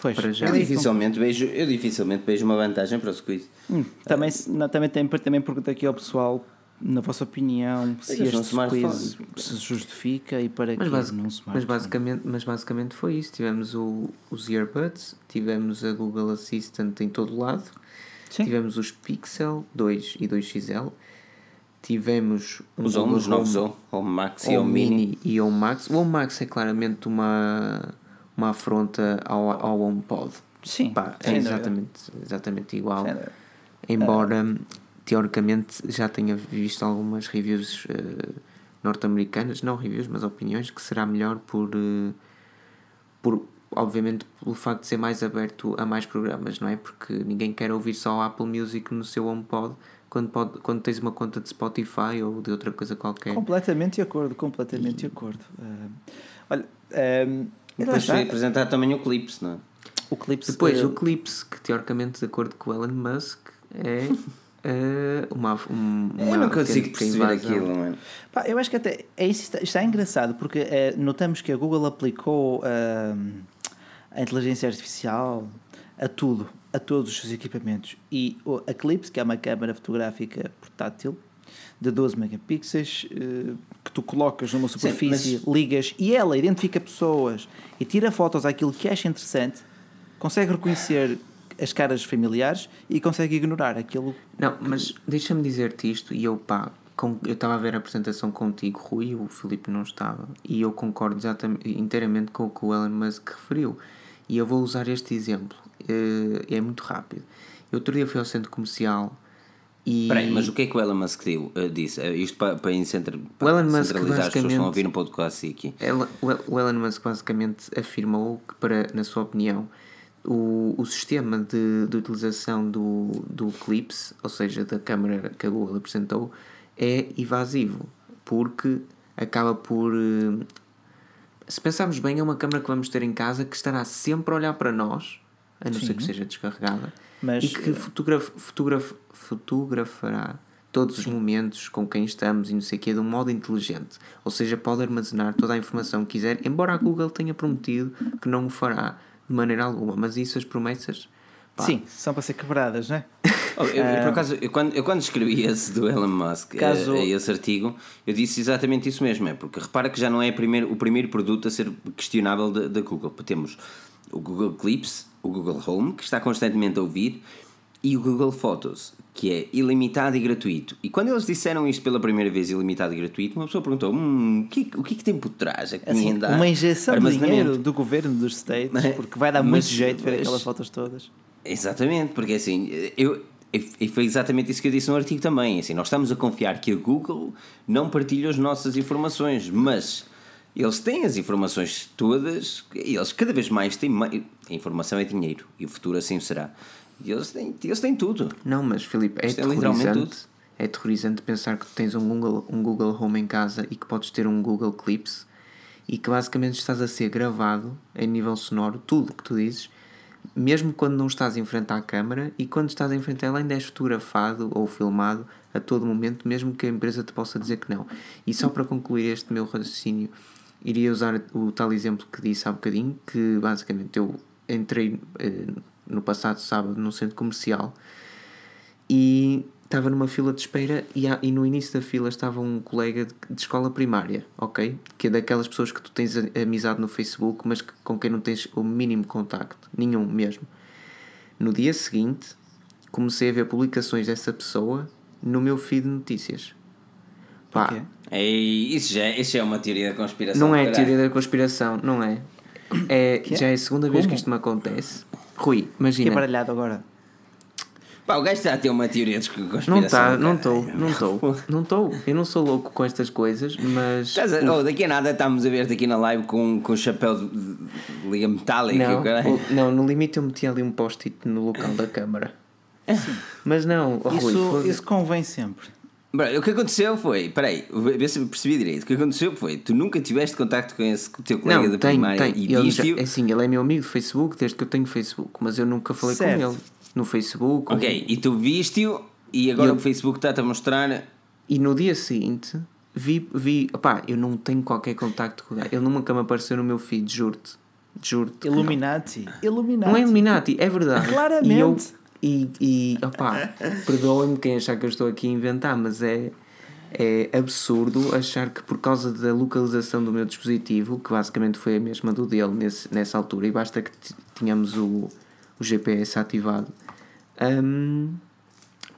Pois. Para já. Eu dificilmente, vejo, eu dificilmente vejo uma vantagem para o squeeze. Hum, também, se- não, também, tem, também pergunto aqui ao pessoal, na vossa opinião, se Mas este squeeze se justifica e para Mas, que basic- num mas, smartphone. basicamente, mas basicamente foi isso. Tivemos o, os earbuds, tivemos a Google Assistant em todo lado, Sim. tivemos os Pixel 2 e 2XL, tivemos um Os, Google os novos Home- Home Max e Home Home Mini. Mini e Home Max. O Home Max é claramente uma, uma afronta ao, ao HomePod. Sim, Pá, é exatamente, exatamente igual. Embora teoricamente já tenha visto algumas reviews eh, norte-americanas, não reviews, mas opiniões, que será melhor por, eh, por obviamente pelo facto de ser mais aberto a mais programas, não é? Porque ninguém quer ouvir só Apple Music no seu HomePod quando, pode, quando tens uma conta de Spotify ou de outra coisa qualquer. Completamente de acordo, completamente de acordo. Ah, olha, lá Depois foi apresentar também o Clips, não é? o Clips. Depois ah, o Clips, que teoricamente, de acordo com o Elon Musk, é eh, uma, um, uma Eu não consigo perceber aquilo, mano. Pá, eu acho que até é isso está, está engraçado porque eh, notamos que a Google aplicou ahm, a inteligência artificial a tudo, a todos os seus equipamentos. E o Eclipse, que é uma câmera fotográfica portátil de 12 megapixels, eh, que tu colocas numa superfície, ligas e ela identifica pessoas e tira fotos àquilo que acha interessante, consegue reconhecer as caras familiares e consegue ignorar aquilo. Não, mas deixa-me dizer-te isto e eu pá, com- eu estava a ver a apresentação contigo, Rui, o Filipe não estava, e eu concordo exatamente, inteiramente com o que o Elon Musk referiu. E eu vou usar este exemplo, eh, é muito rápido. Eu outro dia fui ao centro comercial e. Espera aí, mas o que é que o Elon Musk deu, eh, disse? Eh, Isto para, para, incentra- para Elon Musk centralizar as pessoas que estão a ouvir no podcast aqui. Ela- o El- o Elon Musk basicamente afirmou que, para, na sua opinião, o, o sistema de, de utilização do, do Clips, ou seja, da câmera que a Google apresentou, é evasivo, porque acaba por. eh, Se pensarmos bem, é uma câmera que vamos ter em casa que estará sempre a olhar para nós, a não ser que seja descarregada, Mas, e que fotograf, fotograf, fotografará todos os momentos com quem estamos e não sei o quê de um modo inteligente. Ou seja, pode armazenar toda a informação que quiser, embora a Google tenha prometido que não o fará de maneira alguma. Mas isso, as promessas. pá, Sim, são para ser quebradas, não é? Eu, eu, por acaso, eu quando, eu quando escrevi esse do Elon Musk, eh, Caso- eh, esse artigo, eu disse exatamente isso mesmo, é porque repara que já não é primeiro, o primeiro produto a ser questionável da Google. Temos o Google Clips, o Google Home, que está constantemente a ouvir, e o Google Photos, que é ilimitado e gratuito. E quando eles disseram isto pela primeira vez, ilimitado e gratuito, uma pessoa perguntou: hum, o, que, o que é que tem por trás? É que Assim, uma injeção de armazenamento." dinheiro do governo dos States, Mas- porque vai dar mas- muito jeito ver mas- aquelas fotos todas. Exatamente, porque assim, eu, E foi exatamente isso que eu disse no artigo também. Assim, nós estamos a confiar que a Google não partilha as nossas informações, mas eles têm as informações todas, eles cada vez mais têm mais. A informação é dinheiro e o futuro assim será. E eles têm, eles têm tudo. Não, mas Filipe, é, é. É aterrorizante pensar que tu tens um Google, um Google Home em casa e que podes ter um Google Clips e que basicamente estás a ser gravado em nível sonoro, tudo o que tu dizes, mesmo quando não estás em frente à câmara e quando estás em frente a ela ainda és fotografado ou filmado a todo momento, mesmo que a empresa te possa dizer que não. E só para concluir este meu raciocínio, iria usar o tal exemplo que disse há bocadinho, que basicamente eu entrei eh, no passado sábado num centro comercial e estava numa fila de espera e, há, e no início da fila estava um colega de, de, escola primária, ok? Que é daquelas pessoas que tu tens amizade no Facebook, mas que, com quem não tens o mínimo contacto, nenhum mesmo. No dia seguinte, comecei a ver publicações dessa pessoa no meu feed de notícias. Pá. Ei, isso, já, é, isso já é uma teoria da conspiração. Não é teoria da conspiração, não é. é já é a segunda vez que isto me acontece. Rui, imagina. Que baralhado agora. Pá, o gajo está a ter uma teoria de conspiração. Não está, não estou, não estou, não estou. Eu não sou louco com estas coisas, mas. A, oh, daqui a nada estamos a ver-te aqui na live com, com o chapéu de liga metálica. Não, o, não, no limite eu meti ali um post-it no local da câmara. Sim. Mas não, oh, isso, Rui, isso convém sempre. O que aconteceu foi, peraí, ver se percebi direito. O que aconteceu foi, tu nunca tiveste contacto com esse teu colega não, da tenho, primária tenho. e viste É assim, ele é meu amigo do Facebook desde que eu tenho Facebook, mas eu nunca falei certo. com ele no Facebook. Ok, ou... e tu viste-o e agora eu... o Facebook está-te a mostrar. E no dia seguinte vi, vi opá, eu não tenho qualquer contacto com ele. Ele nunca me apareceu no meu feed, juro-te. Juro-te. Illuminati. Illuminati. Não é Illuminati, é verdade. Claramente. E, eu, e, e opá, perdoem-me quem achar que eu estou aqui a inventar, mas é, é absurdo achar que por causa da localização do meu dispositivo, que basicamente foi a mesma do dele nesse, nessa altura, e basta que tínhamos o, o GPS ativado, um,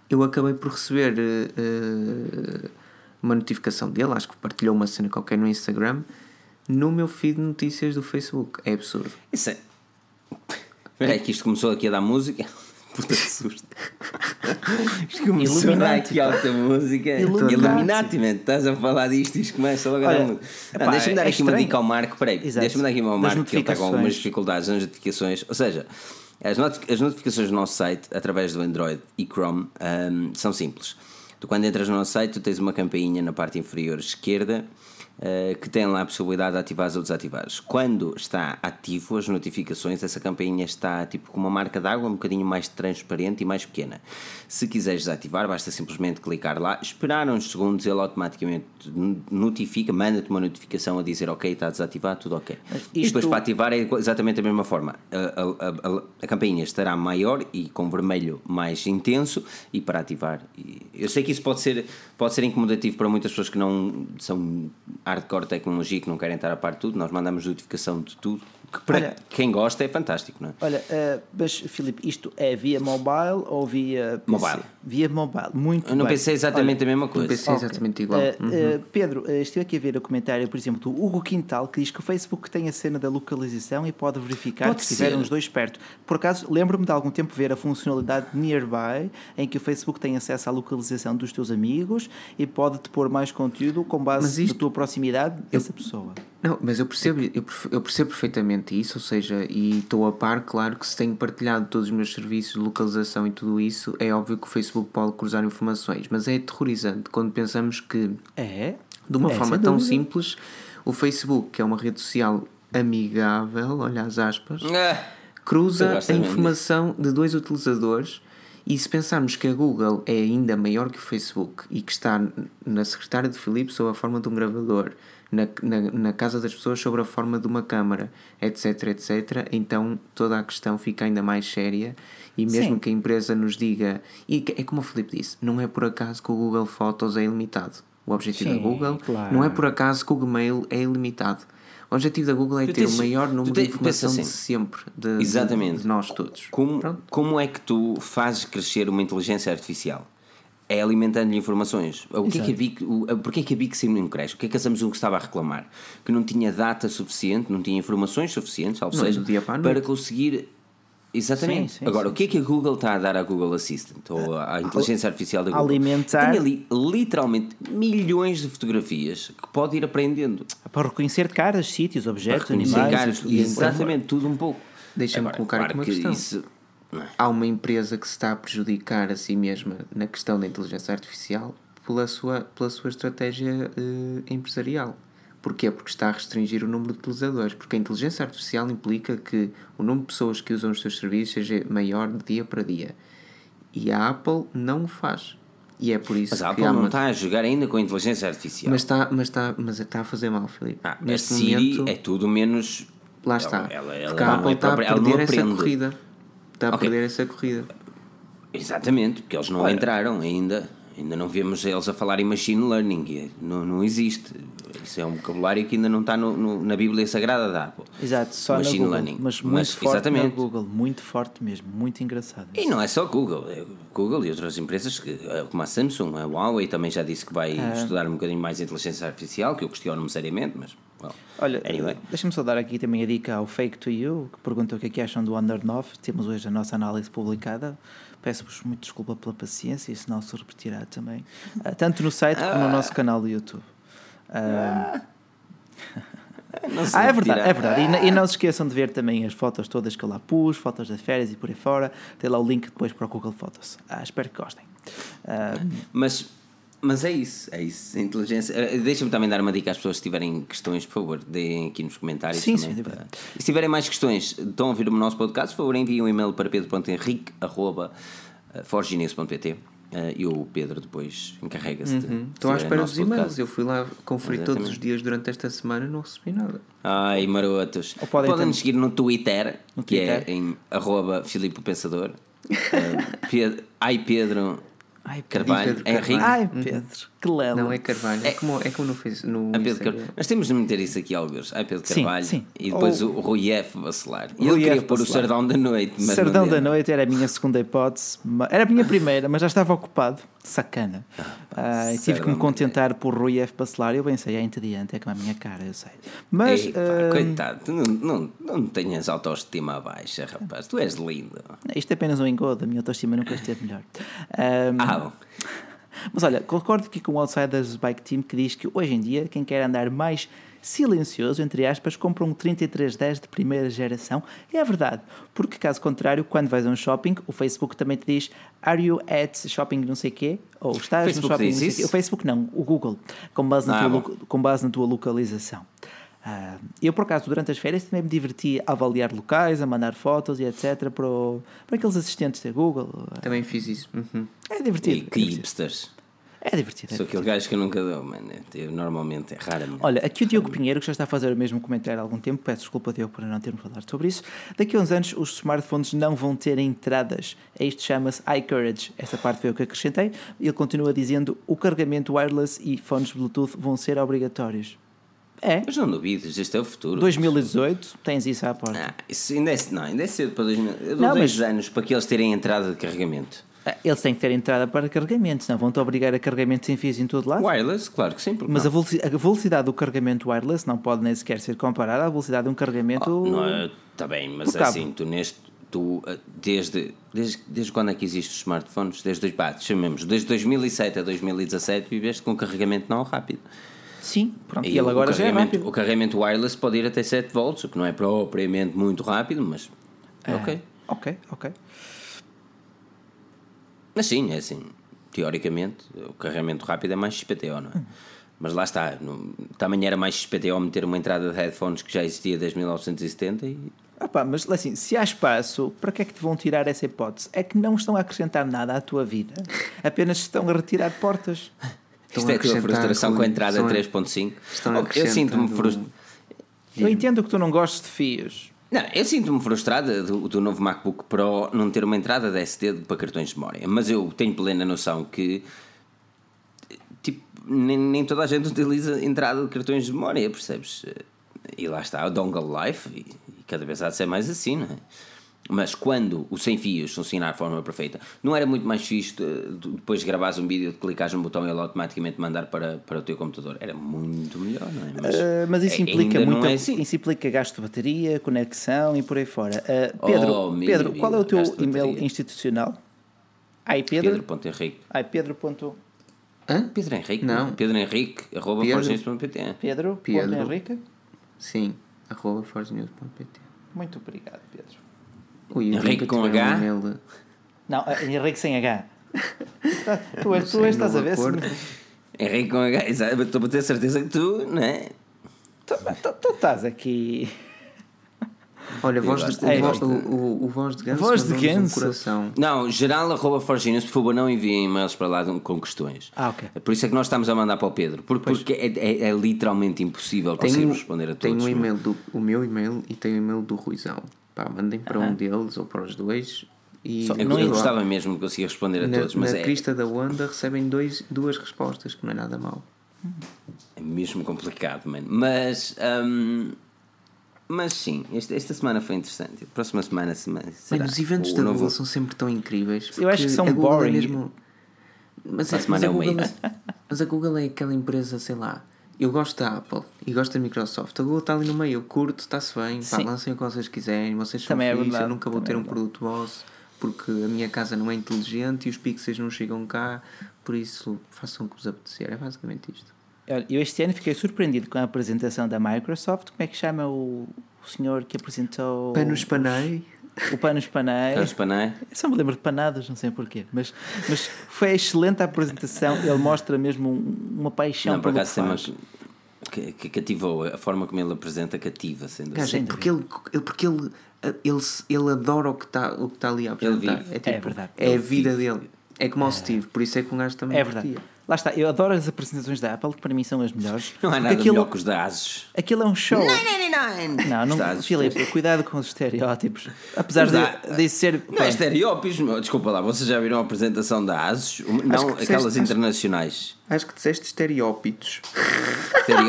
eu acabei por receber uh, uma notificação dele, acho que partilhou uma cena qualquer no Instagram, no meu feed de notícias do Facebook. É absurdo. Isso é. Aí, que isto começou aqui a dar música. Puta que susto. Aqui alta música. Illuminati man. Estás a falar disto e isto começa logo a dar música. Deixa-me dar é aqui estranho. uma dica ao Marco. Peraí, deixa-me dar aqui uma ao Marco que ele está com algumas dificuldades nas notificações. Ou seja, as notificações do nosso site, através do Android e Chrome, um, são simples. Tu, quando entras no nosso site, tu tens uma campainha na parte inferior esquerda uh, que tem lá a possibilidade de ativar ou desativar. Quando está ativo as notificações, essa campainha está tipo com uma marca d'água um bocadinho mais transparente e mais pequena. Se quiseres desativar, basta simplesmente clicar lá, esperar uns segundos, ele automaticamente notifica, manda-te uma notificação a dizer ok, está desativado, tudo ok. Isto... E depois para ativar é exatamente da mesma forma. A, a, a, a, campainha estará maior e com vermelho mais intenso e para ativar. Eu sei que isso pode ser, pode ser incomodativo para muitas pessoas que não são hardcore tecnologia, que não querem estar a par de tudo, nós mandamos notificação de tudo que para olha, quem gosta é fantástico, não é? Olha, uh, mas Filipe, isto é via mobile ou via PC? Mobile. Via mobile, muito Eu não bem. pensei exatamente olha, a mesma coisa. Não pensei okay. exatamente igual. Uh, uhum. uh, Pedro, uh, estive aqui a ver o comentário, por exemplo, do Hugo Quintal, que diz que o Facebook tem a cena da localização e pode verificar pode que estiverem os dois perto. Por acaso, lembro-me de algum tempo ver a funcionalidade Nearby, em que o Facebook tem acesso à localização dos teus amigos e pode-te pôr mais conteúdo com base isto, na tua proximidade dessa pessoa. Não, mas eu percebo, eu percebo perfeitamente isso, ou seja, e estou a par, claro que se tenho partilhado todos os meus serviços de localização e tudo isso, é óbvio que o Facebook pode cruzar informações, mas é aterrorizante quando pensamos que, é, de uma é, forma tão dúvida. simples, o Facebook, que é uma rede social amigável, olha as aspas, ah, cruza a informação de dois utilizadores. E se pensarmos que a Google é ainda maior que o Facebook e que está na secretária de Filipe sob a forma de um gravador, na, na, na, casa das pessoas sobre a forma de uma câmara, etc, etc, então toda a questão fica ainda mais séria e mesmo Sim. que a empresa nos diga, e é como o Filipe disse, não é por acaso que o Google Fotos é ilimitado. O objetivo Sim, da Google claro. não é por acaso que o Gmail é ilimitado. O objetivo da Google é tu ter tens, o maior número de informação assim, de sempre de, Exatamente. De, de nós todos. Como, como é que tu fazes crescer uma inteligência artificial? É alimentando-lhe informações. O que é que a BIC, o, porquê é que a BIC sempre não cresce? O que é que a Samsung estava a reclamar? Que não tinha data suficiente, não tinha informações suficientes, ou seja, para conseguir Exatamente. Sim, sim, Agora, sim, o que é que a Google está a dar à Google Assistant ou à inteligência artificial da Google? Alimentar. Tem ali literalmente milhões de fotografias que pode ir aprendendo. Para reconhecer caras, sítios, objetos, animais. Caras, exatamente, tudo um pouco. Deixa-me colocar claro uma que questão. Isso, é? Há uma empresa que se está a prejudicar a si mesma na questão da inteligência artificial pela sua, pela sua estratégia uh, empresarial. Porquê? Porque está a restringir o número de utilizadores. Porque a inteligência artificial implica que o número de pessoas que usam os seus serviços seja maior de dia para dia. E a Apple não o faz. E é por isso mas a Apple não uma... está a jogar ainda com a inteligência artificial. Mas está, mas está, mas está a fazer mal, Filipe. Ah, Neste a Siri momento, é tudo menos. Lá está. Ela, ela, porque a Apple é está a perder essa corrida. Está a okay. perder essa corrida. Exatamente, porque eles não Olha, entraram ainda. Ainda não vemos eles a falar em machine learning, não, não existe. Isso é um vocabulário que ainda não está no, no, na Bíblia Sagrada da Apple. Exato, só machine na Google, learning. Mas muito mas, forte exatamente. na Google, muito forte mesmo, muito engraçado. E não é só Google, é Google e outras empresas que, eh, como a Samsung, a Huawei também já disse que vai é. estudar um bocadinho mais a inteligência artificial, que eu questiono-me seriamente, mas well, Olha, anyway. deixa-me só dar aqui também a dica ao Fake to You, que pergunta o que é que acham do Under 9. Temos hoje a nossa análise publicada. Peço-vos muito desculpa pela paciência, isso não se repetirá também, uh, tanto no site como no ah. nosso canal do YouTube. Uh, ah, é verdade, é verdade. E, e, não se esqueçam de ver também as fotos todas que eu lá pus, fotos das férias e por aí fora. Tem lá o link depois para o Google Fotos. Ah, espero que gostem. Uh, mas, mas é isso, é isso. Inteligência. Deixa-me também dar uma dica às pessoas se tiverem questões, por favor, deem aqui nos comentários. Sim, também, sim, para... E se tiverem mais questões, estão a ouvir o nosso podcast, por favor, enviem um e-mail para pedro.henrique.forginews.pt Uh, e o Pedro depois encarrega-se uhum. de. Estou à espera dos e-mails. Eu fui lá conferir todos os dias durante esta semana e não recebi nada. Ai, marotos. Ou podem, podem nos seguir no Twitter, no que é Twitter? é em arroba Filipe Pensador. uh, Pedro, ai Pedro Ai, Carvalho. Pedro Henrique. Ai, Pedro. Que lelo. Não é Carvalho. É como, é como no, face, no Car... Nós temos de meter isso aqui, alguns. Ai, Pedro Carvalho. Sim, sim. E depois Ou... o Rui F. Bacelar. E ele queria pôr o Sardão da Noite. Mas Sardão da Noite era a minha segunda hipótese. Era a minha primeira, mas já estava ocupado. Sacana. Ah, tive que me contentar por Rui F. Bacelar. Eu pensei, é entediante, é como a minha cara, eu sei. Mas. Ei, pá, uh... Coitado, tu não, não, não tenhas autoestima baixa, rapaz. Tu és lindo. Isto é apenas um engodo. A minha autoestima nunca esteve melhor. Um... Ah, bom. Mas olha, concordo aqui com o Outsiders Bike Team que diz que hoje em dia quem quer andar mais silencioso, entre aspas, compra um 3310 de primeira geração. E é verdade, porque caso contrário, quando vais a um shopping, o Facebook também te diz Are you at shopping não sei quê? Ou estás Facebook no shopping não sei quê? O Facebook não, o Google, com base na, ah, tua, com base na tua localização. Uh, eu, por acaso, durante as férias também me diverti a avaliar locais, a mandar fotos e etc. para, o, para aqueles assistentes da Google. Também fiz isso. Uhum. É divertido. E que é hipsters. É divertido. É Sou aquele gajo que eu nunca dou, mano. Eu, normalmente é raramente. Olha, aqui o Diogo Pinheiro, que já está a fazer o mesmo comentário há algum tempo, peço desculpa, Diogo, por não termos falado sobre isso. Daqui a uns anos os smartphones não vão ter entradas. É isto chama-se iCourage. Essa parte foi o que acrescentei. Ele continua dizendo: o carregamento wireless e fones Bluetooth vão ser obrigatórios. É. Mas não duvides, este é o futuro. 2018, tens isso à porta. Ah, isso ainda é, não, ainda é cedo para 2000. Eu dou não, dois mas... anos para que eles terem entrada de carregamento. Ah, eles têm que ter entrada para carregamento, senão vão-te obrigar a carregamento sem fios em todo lado. Wireless, claro que sim. Mas a velocidade, a velocidade, do carregamento wireless não pode nem sequer ser comparada à velocidade de um carregamento. Oh, está é, bem, mas assim, tu neste. Tu, ah, desde, desde, desde quando é que existem os smartphones? Desde, pá, chamemos, desde 2007 a 2017 viveste com carregamento não rápido. Sim, pronto. E, e ele agora já é rápido. O carregamento wireless pode ir até 7 volts, o que não é propriamente muito rápido, mas. É, ok. Ok, ok. Mas sim, é assim. Teoricamente, o carregamento rápido é mais XPTO, não é? Hum. Mas lá está, no, também era mais XPTO meter uma entrada de headphones que já existia desde 1970 e. Ah pá, mas assim, se há espaço, para que é que te vão tirar essa hipótese? É que não estão a acrescentar nada à tua vida, apenas estão a retirar portas. Isto é a tua frustração com a entrada 3.5. Eu sinto-me frustrado. Eu entendo que tu não gostes de fios. Não, eu sinto-me frustrada do, do, novo MacBook Pro não ter uma entrada de SD para cartões de memória, mas eu tenho plena noção que tipo, nem, nem toda a gente utiliza entrada de cartões de memória, percebes? E lá está, o Dongle Life, e, e cada vez há de ser mais assim, não é? Mas quando o sem fios funcionar de forma perfeita, não era muito mais fixe de, depois de gravares um vídeo, de clicares no botão e ele automaticamente mandar para, para o teu computador? Era muito melhor, não é? Mas, uh, mas isso implica muito. É assim. Isso implica gasto de bateria, conexão e por aí fora. Uh, Pedro, oh, Pedro qual é o teu e-mail institucional? Ai, Pedro. Pedro.henrique. Ai, Pedro. Hã? Pedro Henrique? Não. Pedro Henrique, arroba Pedro. Pedro. Pedro. Henrique? Sim, arroba forgenews.pt. Muito obrigado, Pedro. Ui, Henrique com H? Um Não, eh, Henrique sem H. Tu, és, tu és, estás a ver? Henrique com H, exato. Estou a ter certeza que tu, não é? Tu, tu, tu estás aqui. Olha, voz de, o, voz, o, o, o, voz de ganso. Voz de ganso. Um coração. Não, geral arroba Forginas, por favor, não enviem e-mails para lá com questões. Ah, ok. Por isso é que nós estamos a mandar para o Pedro, porque, porque é, é, é, literalmente impossível conseguir responder a todos. Tenho o, e-mail do, o meu e-mail e tenho o e-mail do Ruizão. Pá, mandem para um deles ou para os dois. E Só, não, eu gostava mesmo que conseguir responder a na, todos, mas na é. crista da onda recebem dois, duas respostas, que não é nada mal. É mesmo complicado, mano. Mas. Hum, mas sim, esta, esta semana foi interessante. Próxima semana, semana será. Mano, os eventos da Google são sempre tão incríveis. Eu acho que são é boring. É mesmo... Mas, a, é, mas, a Google é, mas a Google é aquela empresa, sei lá. Eu gosto da Apple e gosto da Microsoft. A Google está ali no meio, eu curto, está-se bem, pá, lancem o que vocês quiserem, vocês são Também fixe, é eu nunca vou Também ter é um produto boss porque a minha casa não é inteligente e os pixels não chegam cá, por isso façam o que vos apetecer. É basicamente isto. Eu este ano fiquei surpreendido com a apresentação da Microsoft. Como é que chama o, o senhor que apresentou. Panos Panay? O Panos Panay. Panos Panay. Eu só me lembro de panadas, não sei porquê. Mas, mas foi excelente a apresentação. Ele mostra mesmo uma paixão não, por acaso tem uma, que, que cativou. A forma como ele apresenta cativa, sendo Cara, assim. Porque ele, porque ele, ele, ele adora o que está tá ali a apresentar. É, tipo, é verdade. É a vida dele. É como o Steve, por isso é que um gajo também é verdade. Curtia. Lá está, eu adoro as apresentações da Apple, que para mim são as melhores. Não há nada aquilo, melhor que os da Asus. Aquilo é um show. Não, não, não Filipe, cuidado com os estereótipos. Apesar de, de ser. Não é estereótipos, desculpa lá, vocês já viram a apresentação da Asus? Não aquelas internacionais. Acho que disseste estereópitos.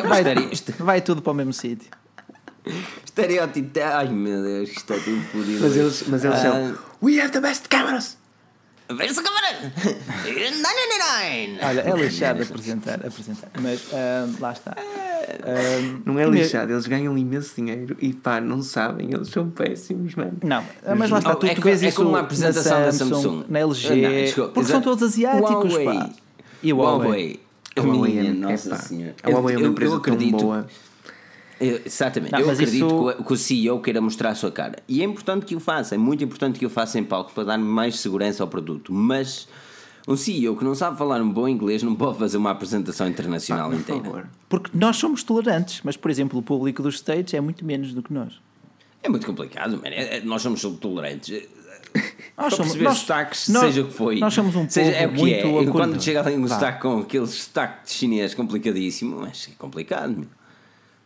vai, vai tudo para o mesmo sítio. Estereótipo. Ai meu Deus, isto é tudo fodido. Mas eles, mas eles ah. são. We have the best cameras! Vem essa câmara! 999! Olha, é lixado apresentar, apresentar. mas uh, lá está. Uh, não é lixado, eles ganham imenso dinheiro e pá, não sabem, eles são péssimos, mano. Não, mas lá está, oh, tu, é tu vês é isso como uma apresentação na Samsung, da Samsung, na LG, não, desculpa, porque são todos asiáticos, Huawei. pá. E o Huawei. Huawei. A Huawei, é, nossa senhora. A Huawei é uma empresa tão boa. Exatamente, não, eu acredito isso... que o CEO queira mostrar a sua cara e é importante que o faça, é muito importante que o faça em palco para dar mais segurança ao produto. Mas um CEO que não sabe falar um bom inglês não pode fazer uma apresentação internacional ah, inteira. Favor. Porque nós somos tolerantes, mas por exemplo, o público dos States é muito menos do que nós. É muito complicado. É, é, nós somos tolerantes. Nós somos nós, sotaques, nós, seja o que foi. Nós somos um povo seja, é o que muito é. Quando chega ali um sotaque com aquele sotaque chinês complicadíssimo, mas é complicado.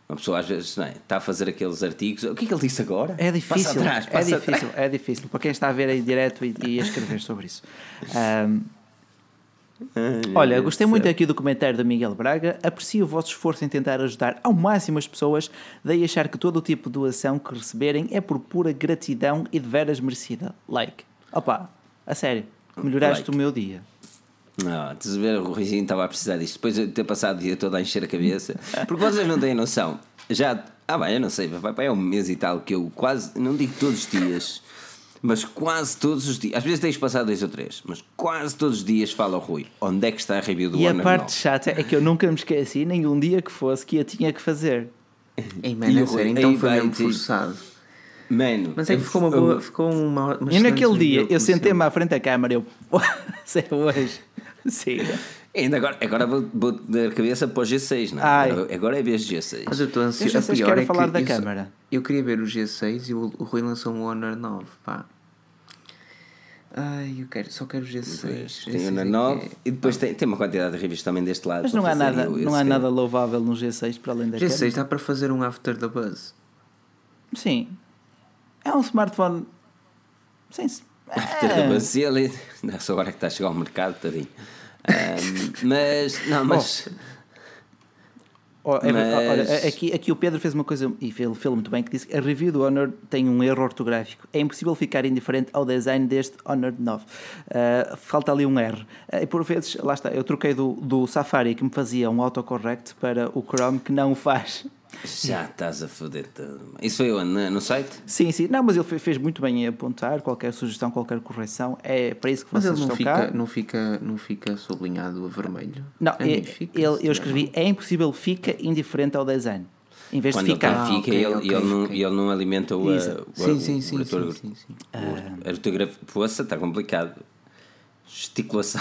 Uma pessoa às vezes é? está a fazer aqueles artigos. O que é que ele disse agora? É difícil. Passa atrás, passa é difícil, atrás. é difícil. Para quem está a ver aí direto e, e a escrever sobre isso. Um, olha, gostei muito aqui do comentário do Miguel Braga. Aprecio o vosso esforço em tentar ajudar ao máximo as pessoas, daí achar que todo o tipo de doação que receberem é por pura gratidão e de veras merecida. Like. Opa, a sério, melhoraste like. o meu dia. Não, estás a ver, o Ruizinho estava a precisar disto. Depois de ter passado o dia todo a encher a cabeça. Porque vocês não têm noção. Já, ah, bem, eu não sei, vai, é um mês e tal que eu quase, não digo todos os dias, mas quase todos os dias. Às vezes tens passado dois ou três, mas quase todos os dias falo ao Rui: onde é que está a review do E a parte chata é que eu nunca me esqueci, nenhum dia que fosse, que eu tinha que fazer. Ei, mano, e o Rui, então foi mesmo forçado. Mano, mas é que ficou uma boa. Ficou uma, uma e naquele dia eu sentei-me à frente da câmara eu. Se é hoje. Sim. Ainda agora, agora vou, vou dar cabeça para o G6, não é? Agora, agora é vez de G6. Mas eu estou ansioso. A pior é falar que da eu, câmara. eu queria ver o G6 e o, o Rui lançou um Honor 9, pá. Ai, eu quero, só quero o G6. Tem o Honor 9 é... e depois tem, tem uma quantidade de reviews também deste lado. Mas não há, nada, não há nada louvável no G6 para além da G6 câmera. dá para fazer um after the buzz. Sim. É um smartphone. Sim. After the buzz, ele. Não, só agora que está a chegar ao mercado, tadinho. Um, mas, não, mas. É mas... aqui, aqui o Pedro fez uma coisa, e ele fez muito bem, que disse que a review do Honor tem um erro ortográfico. É impossível ficar indiferente ao design deste Honor 9. Uh, falta ali um R. Uh, e por vezes, lá está, eu troquei do, do Safari que me fazia um autocorrect para o Chrome que não o faz. Já estás a foder tudo. Isso foi onde? No site? Sim, sim. Não, mas ele fez muito bem em apontar qualquer sugestão, qualquer correção. É para isso que mas vocês ele não fica, cá. Não fica, não fica sublinhado a vermelho. Não, é, fica, ele, eu escrevi é impossível, fica indiferente ao design. Em vez Quando de ficar. Ah, fica, okay, ele, okay, ele, okay. Não, ele não alimenta o. Exato. o, sim, sim, sim, sim, sim, sim. A ortografia. Poça, está complicado. Gesticulação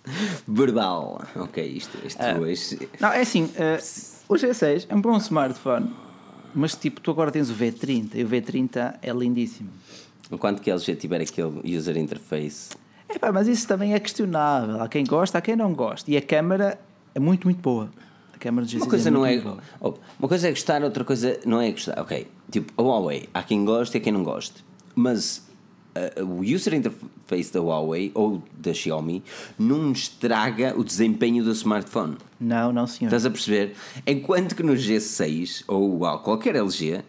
verbal. Ok, isto, isto uh, hoje. Não, é assim. Uh, o G6 é um bom smartphone, mas tipo, tu agora tens o V30 e o V30 é lindíssimo. Enquanto que LG tiver aquele user interface. É pá, mas isso também é questionável. Há quem gosta, há quem não gosta. E a câmera é muito, muito boa. A câmera do G6 uma coisa é não é. Oh, uma coisa é gostar, outra coisa não é gostar. Ok, tipo, a Huawei, há quem goste e há quem não goste. Mas o user interface da Huawei ou da Xiaomi não estraga o desempenho do smartphone. Não, não, senhor. Estás a perceber? Enquanto que no G6 ou qualquer LG,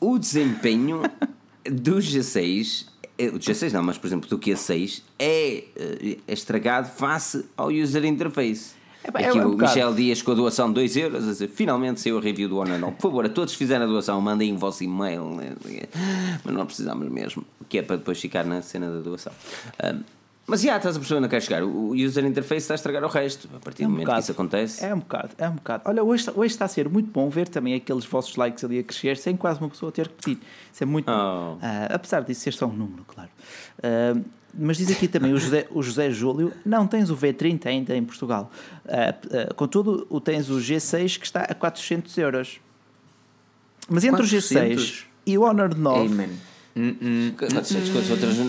o desempenho do G6 eh, o G6 não, mas por exemplo do Q6 é, eh, é estragado face ao user interface. É, Aqui é, é um o Michel Dias com a doação de 2 euros, a dizer, finalmente saiu a review do 9. Por favor, a todos que fizeram a doação, mandem o vosso e-mail, né? mas não precisamos mesmo, que é para depois ficar na cena da doação. Um, mas já, estás a perceber onde quer chegar. O user interface está a estragar o resto. A partir é um do momento bocado. que isso acontece. É um bocado, é um bocado. Olha, hoje, hoje está a ser muito bom ver também aqueles vossos likes ali a crescer sem quase uma pessoa ter que pedir. Isso é muito oh. bom. Uh, apesar disso ser só um número, claro. Uh, mas diz aqui também o José, o José Júlio: não tens o V30 ainda em Portugal. Uh, uh, contudo, o tens o G6 que está a 400 euros. Mas entre 400? o G6 e o Honor 9. Amen. Hum, hum.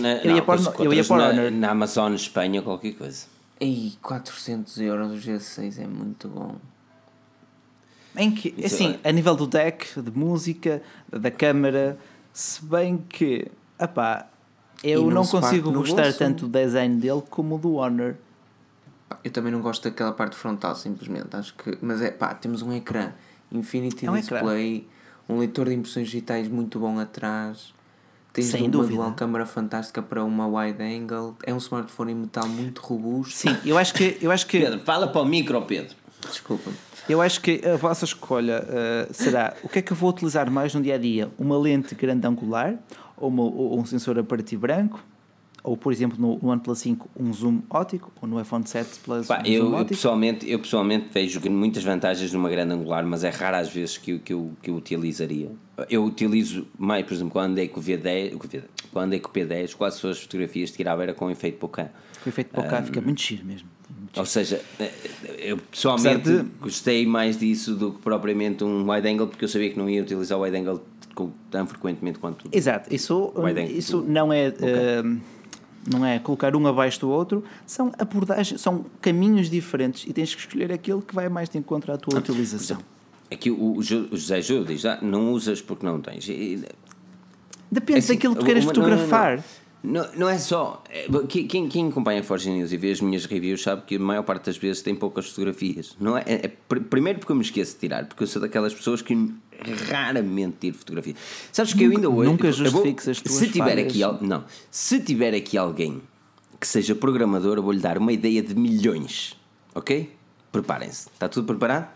na, eu ia pôr, eu ia pôr na, na Amazon Espanha qualquer coisa. Ei, 400 euros o G6 é muito bom. Em que, Isso assim, é. a nível do deck, de música, da câmara, se bem que, apá, eu não consigo gostar bolso. tanto do design dele como do Honor. Eu também não gosto daquela parte frontal, simplesmente. Acho que. Mas é pá, temos um ecrã Infinity é um Display, ecrã. um leitor de impressões digitais muito bom atrás. Tens Sem uma dúvida. dual câmara fantástica para uma wide angle. É um smartphone em metal muito robusto. Sim, eu acho que. Eu acho que... Pedro, fala para o micro, Pedro. Desculpa. Eu acho que a vossa escolha uh, será o que é que eu vou utilizar mais no dia a dia? Uma lente grande angular ou, uma, ou um sensor a partir branco, ou por exemplo no, no OnePlus 5 um zoom óptico, ou no iPhone 7 Plus Pá, um eu, zoom óptico. pessoalmente, eu pessoalmente vejo muitas vantagens numa grande angular, mas é raro às vezes que, que, eu, que eu utilizaria. Eu utilizo mais, por exemplo, quando andei com o V10, quando andei com o P10, quase todas as fotografias tirava era com efeito Bokeh. Com efeito Bokeh um, fica muito giro mesmo. Ou seja, eh, eu pessoalmente de... gostei mais disso do que propriamente um wide angle, porque eu sabia que não ia utilizar o wide angle tão frequentemente quanto. Exato, isso, isso não é. Okay. Uh, não é colocar um abaixo do outro, são abordagens, são caminhos diferentes e tens que escolher aquele que vai mais de encontro à tua ah, utilização. Aqui o, o José Júlio diz: ah, não usas porque não tens. Depende é assim, daquilo que tu queres fotografar. Não, não, não, não é só. É, quem, quem acompanha a Forge News e vê as minhas reviews sabe que a maior parte das vezes tem poucas fotografias. Não é, é, é primeiro porque eu me esqueço de tirar, porque eu sou daquelas pessoas que raramente tiro fotografia. Sabes que nunca, eu ainda hoje. Nunca justifiques as tuas se tiver aqui Não. Se tiver aqui alguém que seja programador, eu vou-lhe dar uma ideia de milhões. Ok? Preparem-se. Está tudo preparado?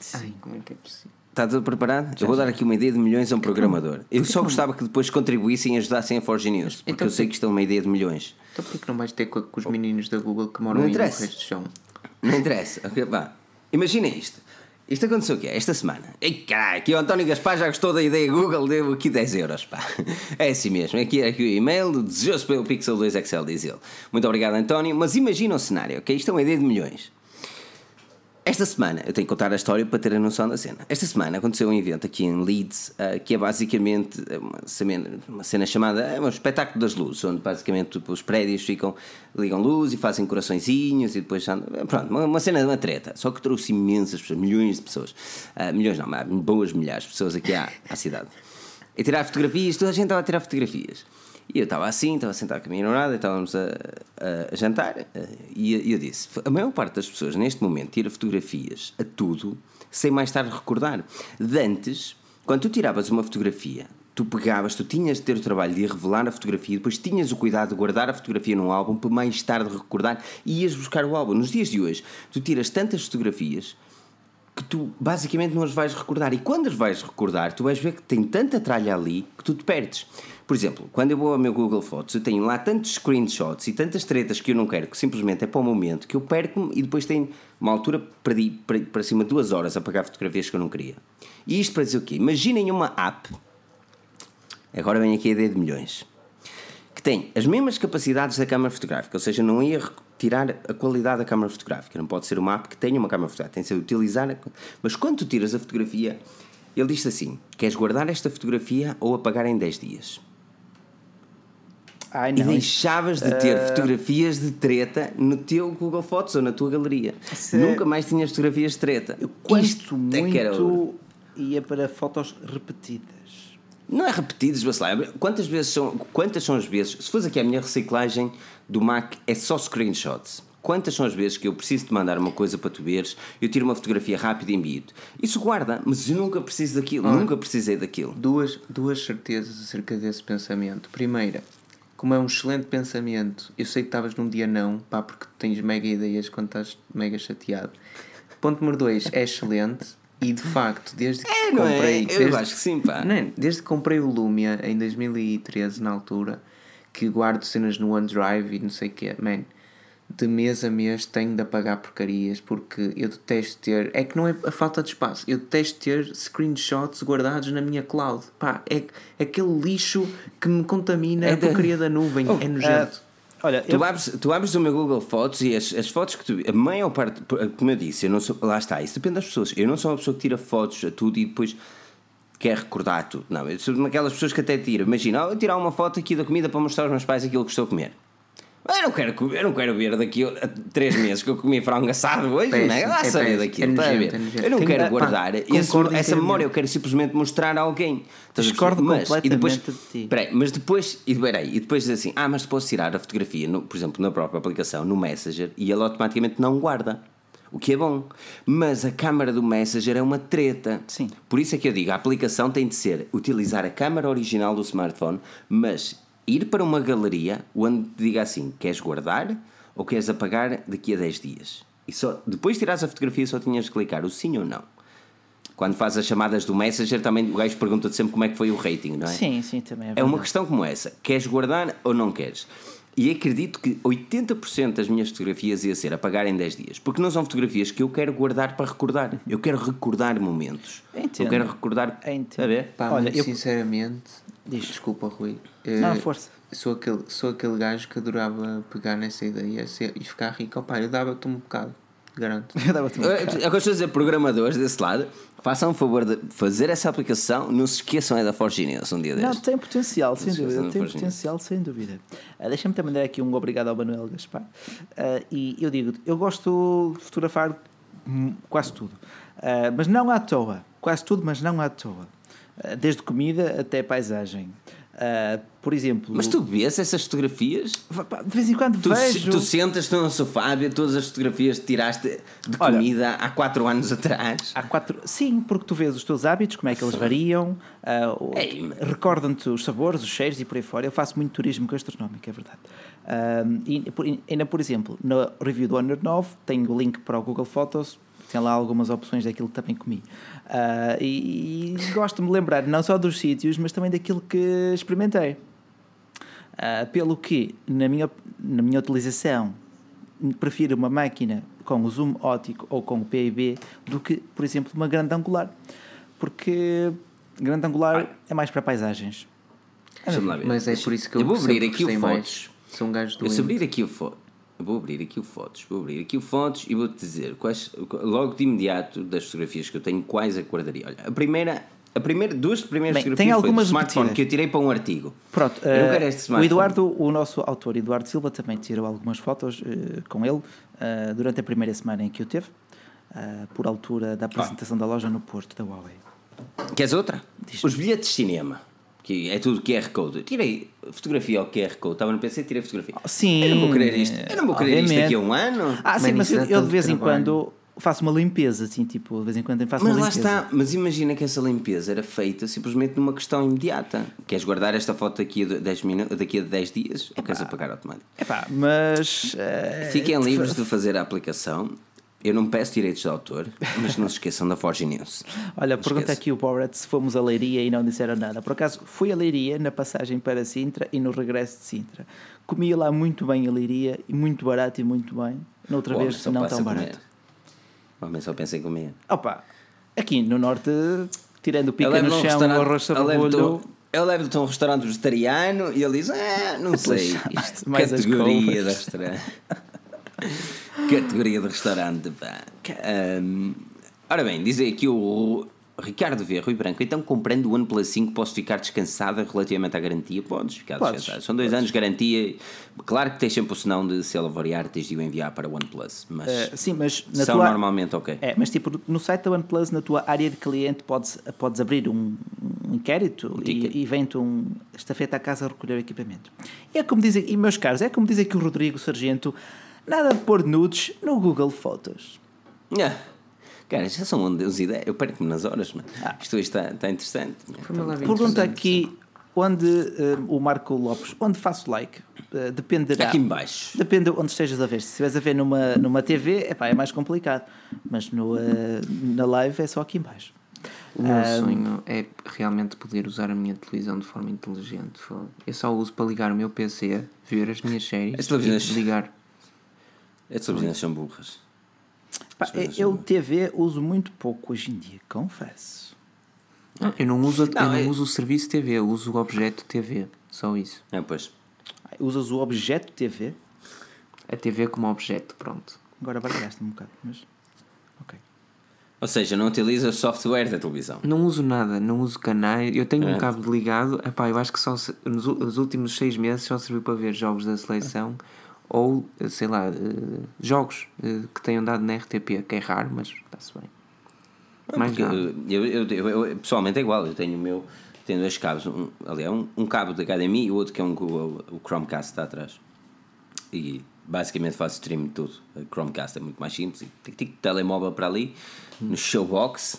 Sim, como é que é possível? Está tudo preparado? Já eu vou dar aqui uma ideia de milhões a um programador. Eu só gostava que depois contribuíssem e ajudassem a Forge News, porque então, eu sei que isto é uma ideia de milhões. Então porquê que não vais ter com, com os meninos da Google que moram não aí no resto do chão? Não interessa. Okay, vá. Imaginem isto. Isto aconteceu o quê? Esta semana. Ei, caralho, aqui o António Gaspar já gostou da ideia Google, deu aqui 10 euros, pá. É assim mesmo. Aqui, aqui o e-mail, desejoso pelo Pixel 2 Excel, diz ele. Muito obrigado, António. Mas imagina o cenário, ok? Isto é uma ideia de milhões. Esta semana, eu tenho que contar a história para ter a noção da cena. Esta semana aconteceu um evento aqui em Leeds, uh, que é basicamente uma cena, uma cena chamada é um espetáculo das luzes, onde basicamente tipo, os prédios ficam, ligam luz e fazem coraçõezinhos e depois pronto, uma, uma cena de uma treta. Só que trouxe imensas pessoas, milhões de pessoas, uh, milhões não, mas boas milhares de pessoas aqui à, à cidade. E tirar fotografias, toda a gente estava a tirar fotografias. E eu estava assim, estava sentado com a minha namorada, estávamos a, a, a jantar, eh, e eu disse: a maior parte das pessoas neste momento tira fotografias a tudo sem mais tarde recordar. De antes, quando tu tiravas uma fotografia, tu pegavas, tu tinhas de ter o trabalho de revelar a fotografia, depois tinhas o cuidado de guardar a fotografia num álbum para mais tarde recordar e ias buscar o álbum. Nos dias de hoje, tu tiras tantas fotografias que tu basicamente não as vais recordar. E quando as vais recordar, tu vais ver que tem tanta tralha ali que tu te perdes. Por exemplo, quando eu vou ao meu Google Fotos, eu tenho lá tantos screenshots e tantas tretas que eu não quero, que simplesmente é para o momento, que eu perco-me e depois tenho uma altura, perdi para, cima de duas horas a pagar fotografias que eu não queria. E isto para dizer o quê? Imaginem uma app Agora vem aqui a ideia de milhões. Que tem as mesmas capacidades da câmara fotográfica, ou seja, não ia tirar a qualidade da câmara fotográfica. Não pode ser uma app que tenha uma câmara fotográfica, tem de ser utilizar. Mas quando tu tiras a fotografia, ele diz assim: queres guardar esta fotografia ou apagar em 10 dias? Ai, e deixavas de ter uh... fotografias de treta no teu Google Fotos ou na tua galeria. Se... Nunca mais tinhas fotografias de treta. Eu quanto Isto muito é que era ia para fotos repetidas. Não é repetidos, Bacelar. Quantas vezes são, quantas são as vezes, se fosse aqui a minha reciclagem do Mac, é só screenshots. Quantas são as vezes que eu preciso de mandar uma coisa para tu veres, eu tiro uma fotografia rápida e envio Isso guarda, mas eu nunca preciso daquilo, nunca precisei daquilo. Duas, duas certezas acerca desse pensamento. Primeira, como é um excelente pensamento, eu sei que estavas num dia não, pá, porque tens mega ideias quando estás mega chateado. Ponto número dois, é excelente e de facto, desde que é, comprei. É? Desde, eu acho que sim, pá. Não, desde que comprei o Lumia em 2013, na altura, que guardo cenas no OneDrive e não sei o quê, man, de mês a mês tenho de apagar porcarias porque eu detesto ter. É que não é a falta de espaço, eu detesto ter screenshots guardados na minha cloud. Pá, é aquele lixo que me contamina é a porcaria da nuvem, oh, é nojento. Uh, Olha, tu, eu... abres, tu abres o meu Google Fotos e as, as fotos que tu. A maior parte, como eu disse, eu não sou, lá está, isso depende das pessoas. Eu não sou uma pessoa que tira fotos a tudo e depois quer recordar tudo. Não, eu sou daquelas pessoas que até tiro. Imagina, eu tirar uma foto aqui da comida para mostrar aos meus pais aquilo que estou a comer. Eu não quero, eu não quero ver daqui a três meses que eu comi frango assado hoje, péssimo, não é? Lá é saber daquilo, é nojento, é eu não quero guardar esse, essa memória, eu quero simplesmente mostrar a alguém. Discordo mas, completamente e depois, de ti. Peraí, mas depois, e, peraí, e depois diz assim, ah, mas posso tirar a fotografia, no, por exemplo, na própria aplicação, no Messenger, e ele automaticamente não guarda. O que é bom. Mas a câmara do Messenger é uma treta. Sim. Por isso é que eu digo, a aplicação tem de ser utilizar a câmara original do smartphone, mas ir para uma galeria onde diga assim: queres guardar ou queres apagar daqui a 10 dias? E só, depois de tirares a fotografia, só tinhas de clicar o sim ou não. Quando faz as chamadas do Messenger, também o gajo pergunta-te sempre como é que foi o rating, não é? Sim, sim, também é É uma questão como essa: queres guardar ou não queres? E acredito que 80% das minhas fotografias ia ser apagar em 10 dias. Porque não são fotografias que eu quero guardar para recordar. Eu quero recordar momentos. Entendo. Eu quero recordar. Entendo. Pá, Olha, eu... sinceramente, Diz. Desculpa, Rui. Não, uh, força. Sou aquele, sou aquele gajo que adorava pegar nessa ideia e ficar rico. Opa, eu dava-te um bocado, garanto. eu dava-te um bocado. É o que eu estou a dizer, programadores desse lado, façam o favor de fazer essa aplicação, não se esqueçam é da Forgineus um dia destes. Não, tem potencial, sem dúvida. Tem potencial, sem dúvida. Uh, Deixa-me também dar aqui um obrigado ao Manuel Gaspar. Uh, e eu digo, eu gosto de fotografar quase tudo. Uh, mas não à toa. Quase tudo, mas não à toa. Eh, desde comida até paisagem. Uh, por exemplo. Mas tu vês essas fotografias? De vez em quando tu, vejo. Tu sentas-te no sofá ver todas as fotografias que tiraste de Olha, comida há 4 anos atrás? Há quatro, sim, porque tu vês os teus hábitos, como é que eles variam, uh, recordam-te os sabores, os cheiros e por aí fora. Eu faço muito turismo gastronómico, é verdade. Uh, e, ainda, por exemplo, na review do Honor 9, tenho o link para o Google Fotos tem lá algumas opções daquilo que também comi. Uh, e, e gosto de me lembrar não só dos sítios, mas também daquilo que experimentei. Uh, pelo que, na minha, na minha utilização, prefiro uma máquina com o zoom óptico ou com o PIB do que, por exemplo, uma grande angular. Porque grande angular é mais para paisagens. Mas é por isso que eu, eu vou abrir aqui o fotos. São gajos do. Eu se abrir aqui o foto vou abrir aqui o fotos, vou abrir aqui o fotos e vou-te dizer quais, logo de imediato das fotografias que eu tenho, quais guardaria. Olha, a primeira, a primeira, duas primeiras Bem, fotografias tem algumas smartphone que eu tirei para um artigo. Pronto, uh, o Eduardo, o nosso autor Eduardo Silva também tirou algumas fotos uh, com ele uh, durante a primeira semana em que o teve, por altura da apresentação ah. da loja no Porto da Huawei. Queres outra? Os bilhetes de cinema. Que é tudo QR Code. Eu tirei fotografia ao QR Code, estava no PC e tirei fotografia. Sim. Eu não vou querer isto. Eu não vou querer isto daqui a um ano. Ah, sim, mas isso eu, eu de vez em quando faço uma limpeza, assim, tipo, de vez em quando faço Mas uma lá limpeza. está, mas imagina que essa limpeza era feita simplesmente numa questão imediata. Queres guardar esta foto daqui a 10, minutos, daqui a 10 dias ou queres apagar automático? Epá, mas. eh, Fiquem livres de fazer a aplicação. Eu não peço direitos de autor, mas não se esqueçam da Forge News. Olha, Não pergunta aqui o Borat se fomos a Leiria e não disseram nada. Por acaso, fui a Leiria na passagem para Sintra e no regresso de Sintra. Comia lá muito bem a Leiria, e muito barato e muito bem. Noutra O homem vez, não tão barato. Homem só pensa em comer. Opa, aqui no Norte, tirando o pica no chão, o arroz sabolho. a- Eu levo-te a um restaurante vegetariano e ele diz: Ah, não sei. mais- Isto, mais as categoria de couves." restaurante. categoria de restaurante, pá. Ahm, ora bem, diz aqui o Ricardo V. Rui Branco. Então, comprando o OnePlus 5, posso ficar descansada relativamente à garantia? Podes ficar Podes, descansada. São dois anos de garantia. Claro que tens sempre o senão de se ela variar, tens de o enviar para o OnePlus. Mas Eh, sim, mas são tua. normalmente ok. É, mas tipo, no site da OnePlus, na tua área de cliente, podes, podes abrir um, um inquérito ticket. e, e vem-te um estafeta à casa a recolher o equipamento. E é como dizem, e meus caros, é como diz aqui o Rodrigo Sargento, nada de pôr nudes no Google Fotos. Ah, Cara, já são onde ideias. Eu perco-me nas horas, mano. Isto hoje está, está interessante. Live Pergunta aqui onde eh, o Marco Lopes, onde faço like? Eh, dependerá. Aqui em baixo. Depende de onde estejas a ver. Se estiveres a ver numa, numa TV, epá, é mais complicado. Mas no, eh, na live é só aqui em baixo. O meu sonho é realmente poder usar a minha televisão de forma inteligente. Eu só uso para ligar o meu PC, ver as minhas séries As televisões- e desligar. As televisões são burras. Pá, eu TV uso muito pouco hoje em dia, confesso. Eu não uso, Não, eu não é- uso o serviço TV, eu uso o objeto TV. Só isso. É, pois. Usas o objeto TV? A TV como objeto, pronto. Agora baralhaste-me um bocado, mas. Ok. Ou seja, não utiliza o software da televisão. Não uso nada, não uso canais. Eu tenho É. um cabo ligado. Epá, eu acho que só se- nos últimos seis meses só serviu para ver jogos da seleção ou, eh, sei lá, eh, jogos eh, que tenham dado na RTP, que é raro, mas está-se bem. Mais nada. eu, eu, eu- eu- pessoalmente é igual. Eu tenho o meu. Tenho dois cabos. Um, aliás, um, um cabo de HDMI e o outro que é um que o, o Chromecast está atrás. E basicamente faço stream de tudo. O Chromecast é muito mais simples. E tic, tic, telemóvel para ali. No Showbox.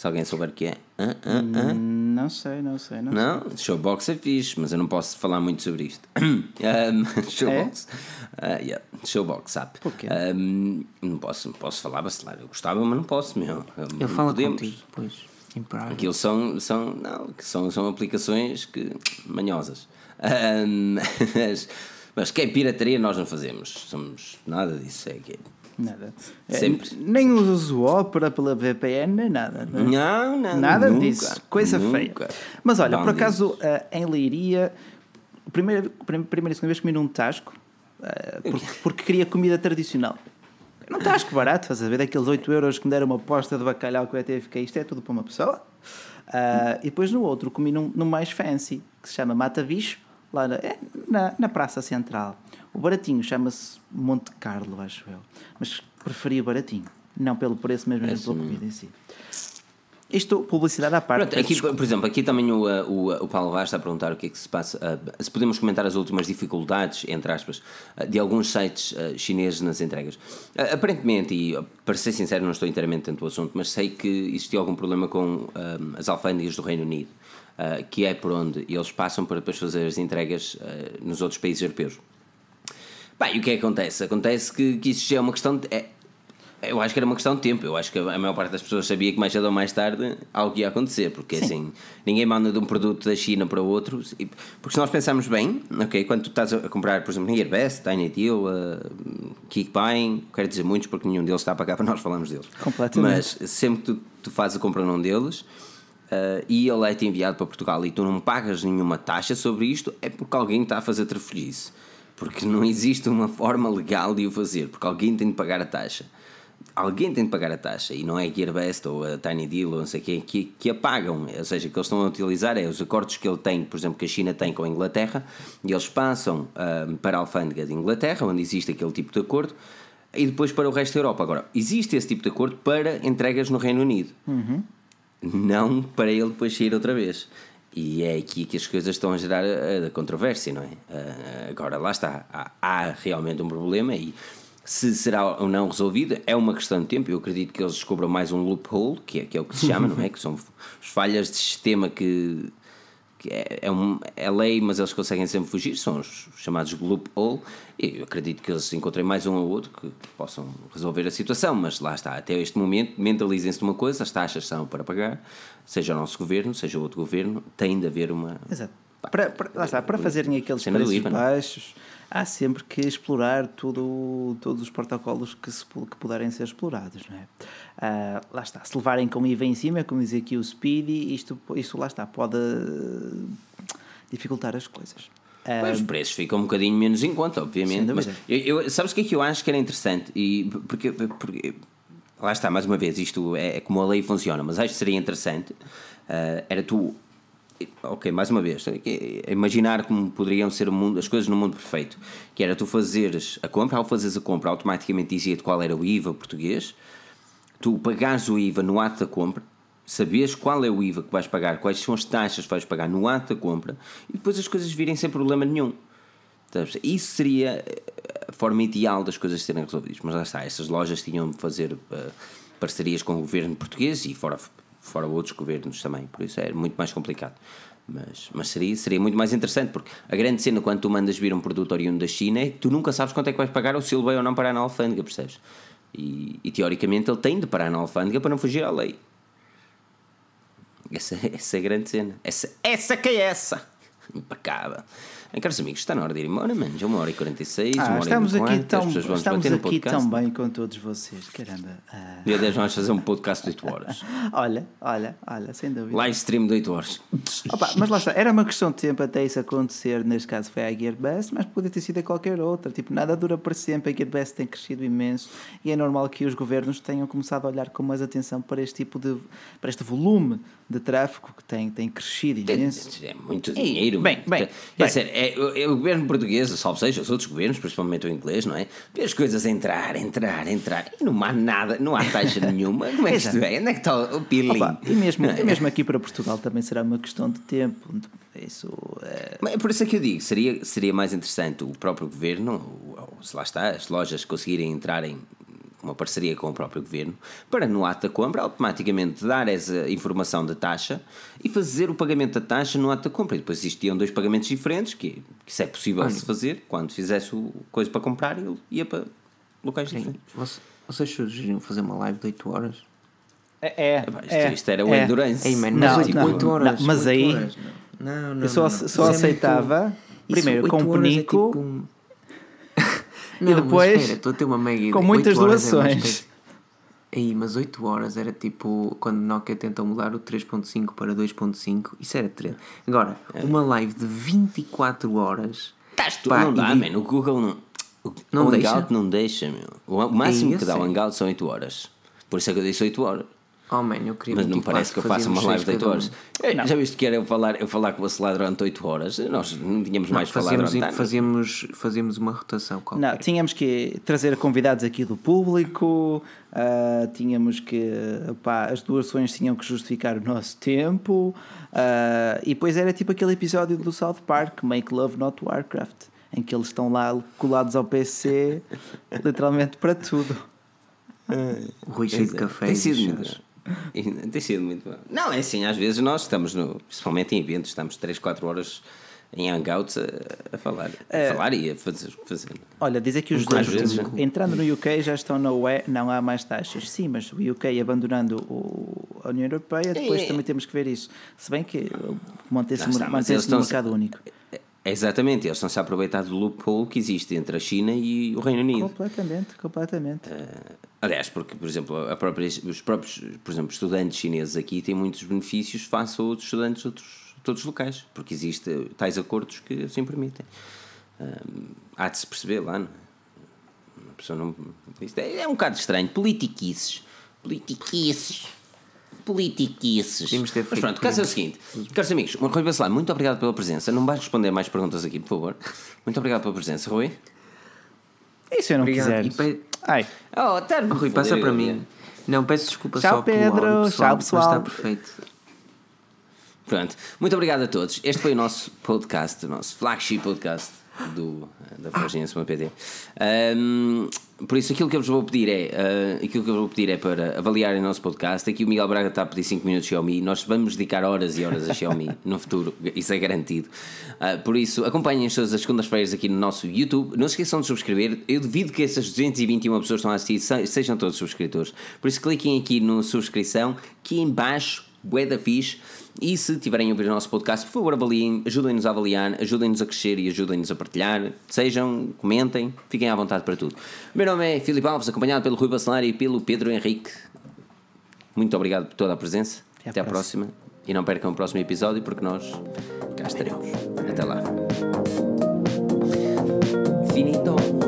Se alguém souber o que é. Hã, hã, hã? Não sei, não sei, não, Não, Showbox é fixe, mas eu não posso falar muito sobre isto. Um, showbox. Ah, yeah, Showbox, sabe? Porquê? Um, não posso, posso falar bacelar. Eu gostava, mas não posso, meu. Ele Não fala podemos. contigo, pois. Aquilo são, são, não, são, são aplicações que, manhosas. Um, mas, mas que é pirataria nós não fazemos. Somos nada disso. É que Nada. É, Sempre. nem usas o Opera pela VPN, nem nada. não é? Não, não. Nada nunca, disso. Coisa nunca. feia. Mas olha, por acaso, eh, em Leiria, primeira, prim- primeira e segunda vez comi num tasco, eh, porque, porque queria comida tradicional. Num tasco barato, estás a ver? Daqueles 8 euros que me deram uma posta de bacalhau que eu até fiquei, isto é tudo para uma pessoa. Ah, e depois no outro comi num, num mais fancy, que se chama Mata Bicho, lá na, é, na, na Praça Central. O baratinho chama-se Monte Carlo, acho eu. Mas preferi o baratinho. Não pelo preço, mas mesmo pela comida em si. Isto, publicidade à parte. Pronto, aqui, por exemplo, aqui também o, o, o Paulo Vaz está a perguntar o que é que se passa. uh, se podemos comentar as últimas dificuldades, entre aspas, uh, de alguns sites uh, chineses nas entregas. Aparentemente, e para ser sincero, não estou inteiramente dentro do assunto, mas sei que existiu algum problema com as alfândegas do Reino Unido, que é por onde eles passam para depois fazer as entregas nos outros países europeus. Bem, e o que é que acontece? Acontece que, que isso já é uma questão de. É, eu acho que era uma questão de tempo. Eu acho que a maior parte das pessoas sabia que mais cedo ou mais tarde algo ia acontecer. Porque assim, ninguém manda de um produto da China para outro. Porque se nós pensarmos bem, ok, quando tu estás a comprar, por exemplo, Gearbest, Tiny Deal, uh, Kickbuying, quero dizer muitos porque nenhum deles está para cá para nós falarmos deles. Completamente. Mas sempre que tu, tu fazes a compra num deles. uh, e ele é-te enviado para Portugal e tu não pagas nenhuma taxa sobre isto, é porque alguém está a fazer trafolhice. Porque não existe uma forma legal de o fazer, porque alguém tem de pagar a taxa. Alguém tem de pagar a taxa e não é a Gearbest ou a Tiny Deal ou não sei quem que, que a pagam. Ou seja, o que eles estão a utilizar é os acordos que ele tem, por exemplo, que a China tem com a Inglaterra, e eles passam ah, para a alfândega de Inglaterra, onde existe aquele tipo de acordo, e depois para o resto da Europa. Agora, existe esse tipo de acordo para entregas no Reino Unido não para ele depois sair outra vez. E é aqui que as coisas estão a gerar a, a controvérsia, não é? Uh, agora, lá está, há, há, realmente um problema e se será ou não resolvido é uma questão de tempo. Eu acredito que eles descubram mais um loophole, que é, que é o que se chama, não é? Que são falhas de sistema que é, é, um, é lei, mas eles conseguem sempre fugir, são os chamados loophole, e eu acredito que eles encontrem mais um ou outro que possam resolver a situação, mas lá está, até este momento, mentalizem-se de uma coisa, as taxas são para pagar, seja o nosso governo, seja outro governo, tem de haver uma... Exato. Para, para, lá está, para fazerem aqueles preços baixos há sempre que explorar tudo, todos os protocolos que, se, que puderem ser explorados. Não é? Uh, lá está, se levarem com IVA em cima, como diz aqui o Speedy, isto, isto lá está, pode dificultar as coisas. Uh, os preços ficam um bocadinho menos em conta, obviamente. Mas eu, eu, sabes o que é que eu acho que era interessante? E porque, porque lá está, mais uma vez, isto é, é como a lei funciona, mas acho que seria interessante. Uh, era tu ok, mais uma vez, imaginar como poderiam ser mundo, as coisas no mundo perfeito, que era tu fazeres a compra, ao fazeres a compra automaticamente dizia-te qual era o IVA português, tu pagares o IVA no ato da compra, sabias qual é o IVA que vais pagar, quais são as taxas que vais pagar no ato da compra, e depois as coisas virem sem problema nenhum. Isso seria a forma ideal das coisas serem resolvidas, mas lá está, essas lojas tinham de fazer uh, parcerias com o governo português e fora fora outros governos também, por isso é muito mais complicado. Mas, mas seria, seria muito mais interessante, porque a grande cena quando tu mandas vir um produto oriundo da China é que tu nunca sabes quanto é que vais pagar ou se ele vai ou não parar na alfândega, percebes? E, e teoricamente ele tem de parar na alfândega para não fugir à lei. Essa, essa é a grande cena. Essa, essa que é essa! Impecável. Bem, caros amigos, está na hora de ir embora, mano. Já uma hora e 46, ah, uma hora estamos e aqui tão, Estamos aqui tão bem com todos vocês, caramba. Ah. Dia 10 vamos fazer um podcast de 8 horas. olha, olha, olha, sem dúvida. Live stream de 8 horas. Opa, mas lá está, era uma questão de tempo até isso acontecer. Neste caso foi a Gearbest, mas podia ter sido a qualquer outra. Tipo, nada dura para sempre. A Gearbest tem crescido imenso e é normal que os governos tenham começado a olhar com mais atenção para este tipo de. para este volume de tráfego que tem, tem crescido imenso. É, é muito dinheiro. Bem, bem, bem. Sério, é, é, o governo português, salvo seja, os outros governos, principalmente o inglês, não é? Vê as coisas entrar, entrar, entrar e não há nada, não há taxa nenhuma. Como é que isto é? Onde é que está o pilim? e, mesmo, e mesmo aqui para Portugal também será uma questão de tempo. Isso é... Mas é por isso é que eu digo, seria, seria mais interessante o próprio governo, se lá está, as lojas conseguirem entrar em uma parceria com o próprio governo, para no ato da compra automaticamente dar essa informação da taxa e fazer o pagamento da taxa no ato da compra. E depois existiam dois pagamentos diferentes, que, que isso é possível de se fazer quando fizesse o coisa para comprar, ele ia para locais diferentes. Vocês sugeriram fazer uma live de 8 horas? É, é, isto, é, isto era o é. endurance. Ei, man, não, 8, não, 8 horas. Não, mas 8 aí horas, não. Não, eu só, só é aceitava primeiro com o penico. Não, e depois espera, estou a ter uma mega com muitas doações. Aí, mas 8 horas era tipo quando Nokia tentou mudar o 3.5 para 2.5, isso era treta. Agora, é. uma live de 24 horas. Estás tu, pá, não dá, mano. O Google não. O, não o deixa? Hangout não deixa, meu. O máximo é que dá o Hangout são 8 horas. Por isso é que eu disse 8 horas. Oh man, eu queria Mas não parece que eu faça uma live de 8 horas. Um. Já viste que era eu falar, eu falar com o celular durante 8 horas? Nós não tínhamos não, mais fazíamos, falar durante fazíamos, fazíamos uma rotação qualquer. Não, tínhamos que trazer convidados aqui do público, uh, tínhamos que. Pá, as doações tinham que justificar o nosso tempo. Uh, e depois era tipo aquele episódio do South Park, Make Love Not Warcraft, em que eles estão lá colados ao PC, literalmente para tudo. O Rui cheio de café. Tem sido tem sido muito bom. Não, é assim, às vezes nós estamos, no, principalmente em eventos, estamos 3, 4 horas em hangouts a, a falar, a é, falar e a fazer, fazer. Olha, dizer que os dois, vezes, entrando no UK já estão na UE, não há mais taxas. Sim, mas o UK abandonando o, a União Europeia, depois também temos que ver isso. Se bem que mantém-se mantém um mercado único. Exatamente, eles estão-se a aproveitar do loophole que existe entre a China e o Reino Unido. Completamente, completamente. Uh, aliás, porque, por exemplo, própria, os próprios por exemplo, estudantes chineses aqui têm muitos benefícios face a outros estudantes de outros, de outros locais, porque existem tais acordos que assim permitem. Uh, há de se perceber lá, não é? Uma pessoa não. É, é um bocado estranho. Politiquices. Politiquices politiquices. Mas pronto, o caso é o seguinte, caros amigos, Rui Bacelar, muito obrigado pela presença. Não vais responder mais perguntas aqui, por favor. Muito obrigado pela presença, Rui. E se eu não obrigado. quiser? Pe... Ai. Oh, tá Rui, passa para mim. Não, peço desculpa Tchau, só Pedro. pelo pessoal, Tchau, pessoal. Está perfeito. Pronto, muito obrigado a todos. Este foi o nosso podcast, o nosso flagship podcast do, da Virgin ah. PT. Um, por isso, aquilo que eu vos vou pedir é uh, aquilo que eu vou pedir é para avaliarem o nosso podcast. Aqui o Miguel Braga está a pedir 5 minutos de Xiaomi. Nós vamos dedicar horas e horas a Xiaomi no futuro, isso é garantido. Uh, por isso, acompanhem-nos todas as segundas-feiras aqui no nosso YouTube. Não se esqueçam de subscrever. Eu duvido que essas 221 pessoas que estão a assistir sejam todos subscritores. Por isso, cliquem aqui no subscrição, aqui em baixo, bué fixe. E se tiverem a ouvir o nosso podcast, por favor avaliem, ajudem-nos a avaliar, ajudem-nos a crescer e ajudem-nos a partilhar. Sejam, comentem, fiquem à vontade para tudo. O meu nome é Filipe Alves, acompanhado pelo Rui Bacelar e pelo Pedro Henrique. Muito obrigado por toda a presença. Até, Até à próxima. próxima. E não percam o próximo episódio porque nós cá estaremos. Até lá. Finito.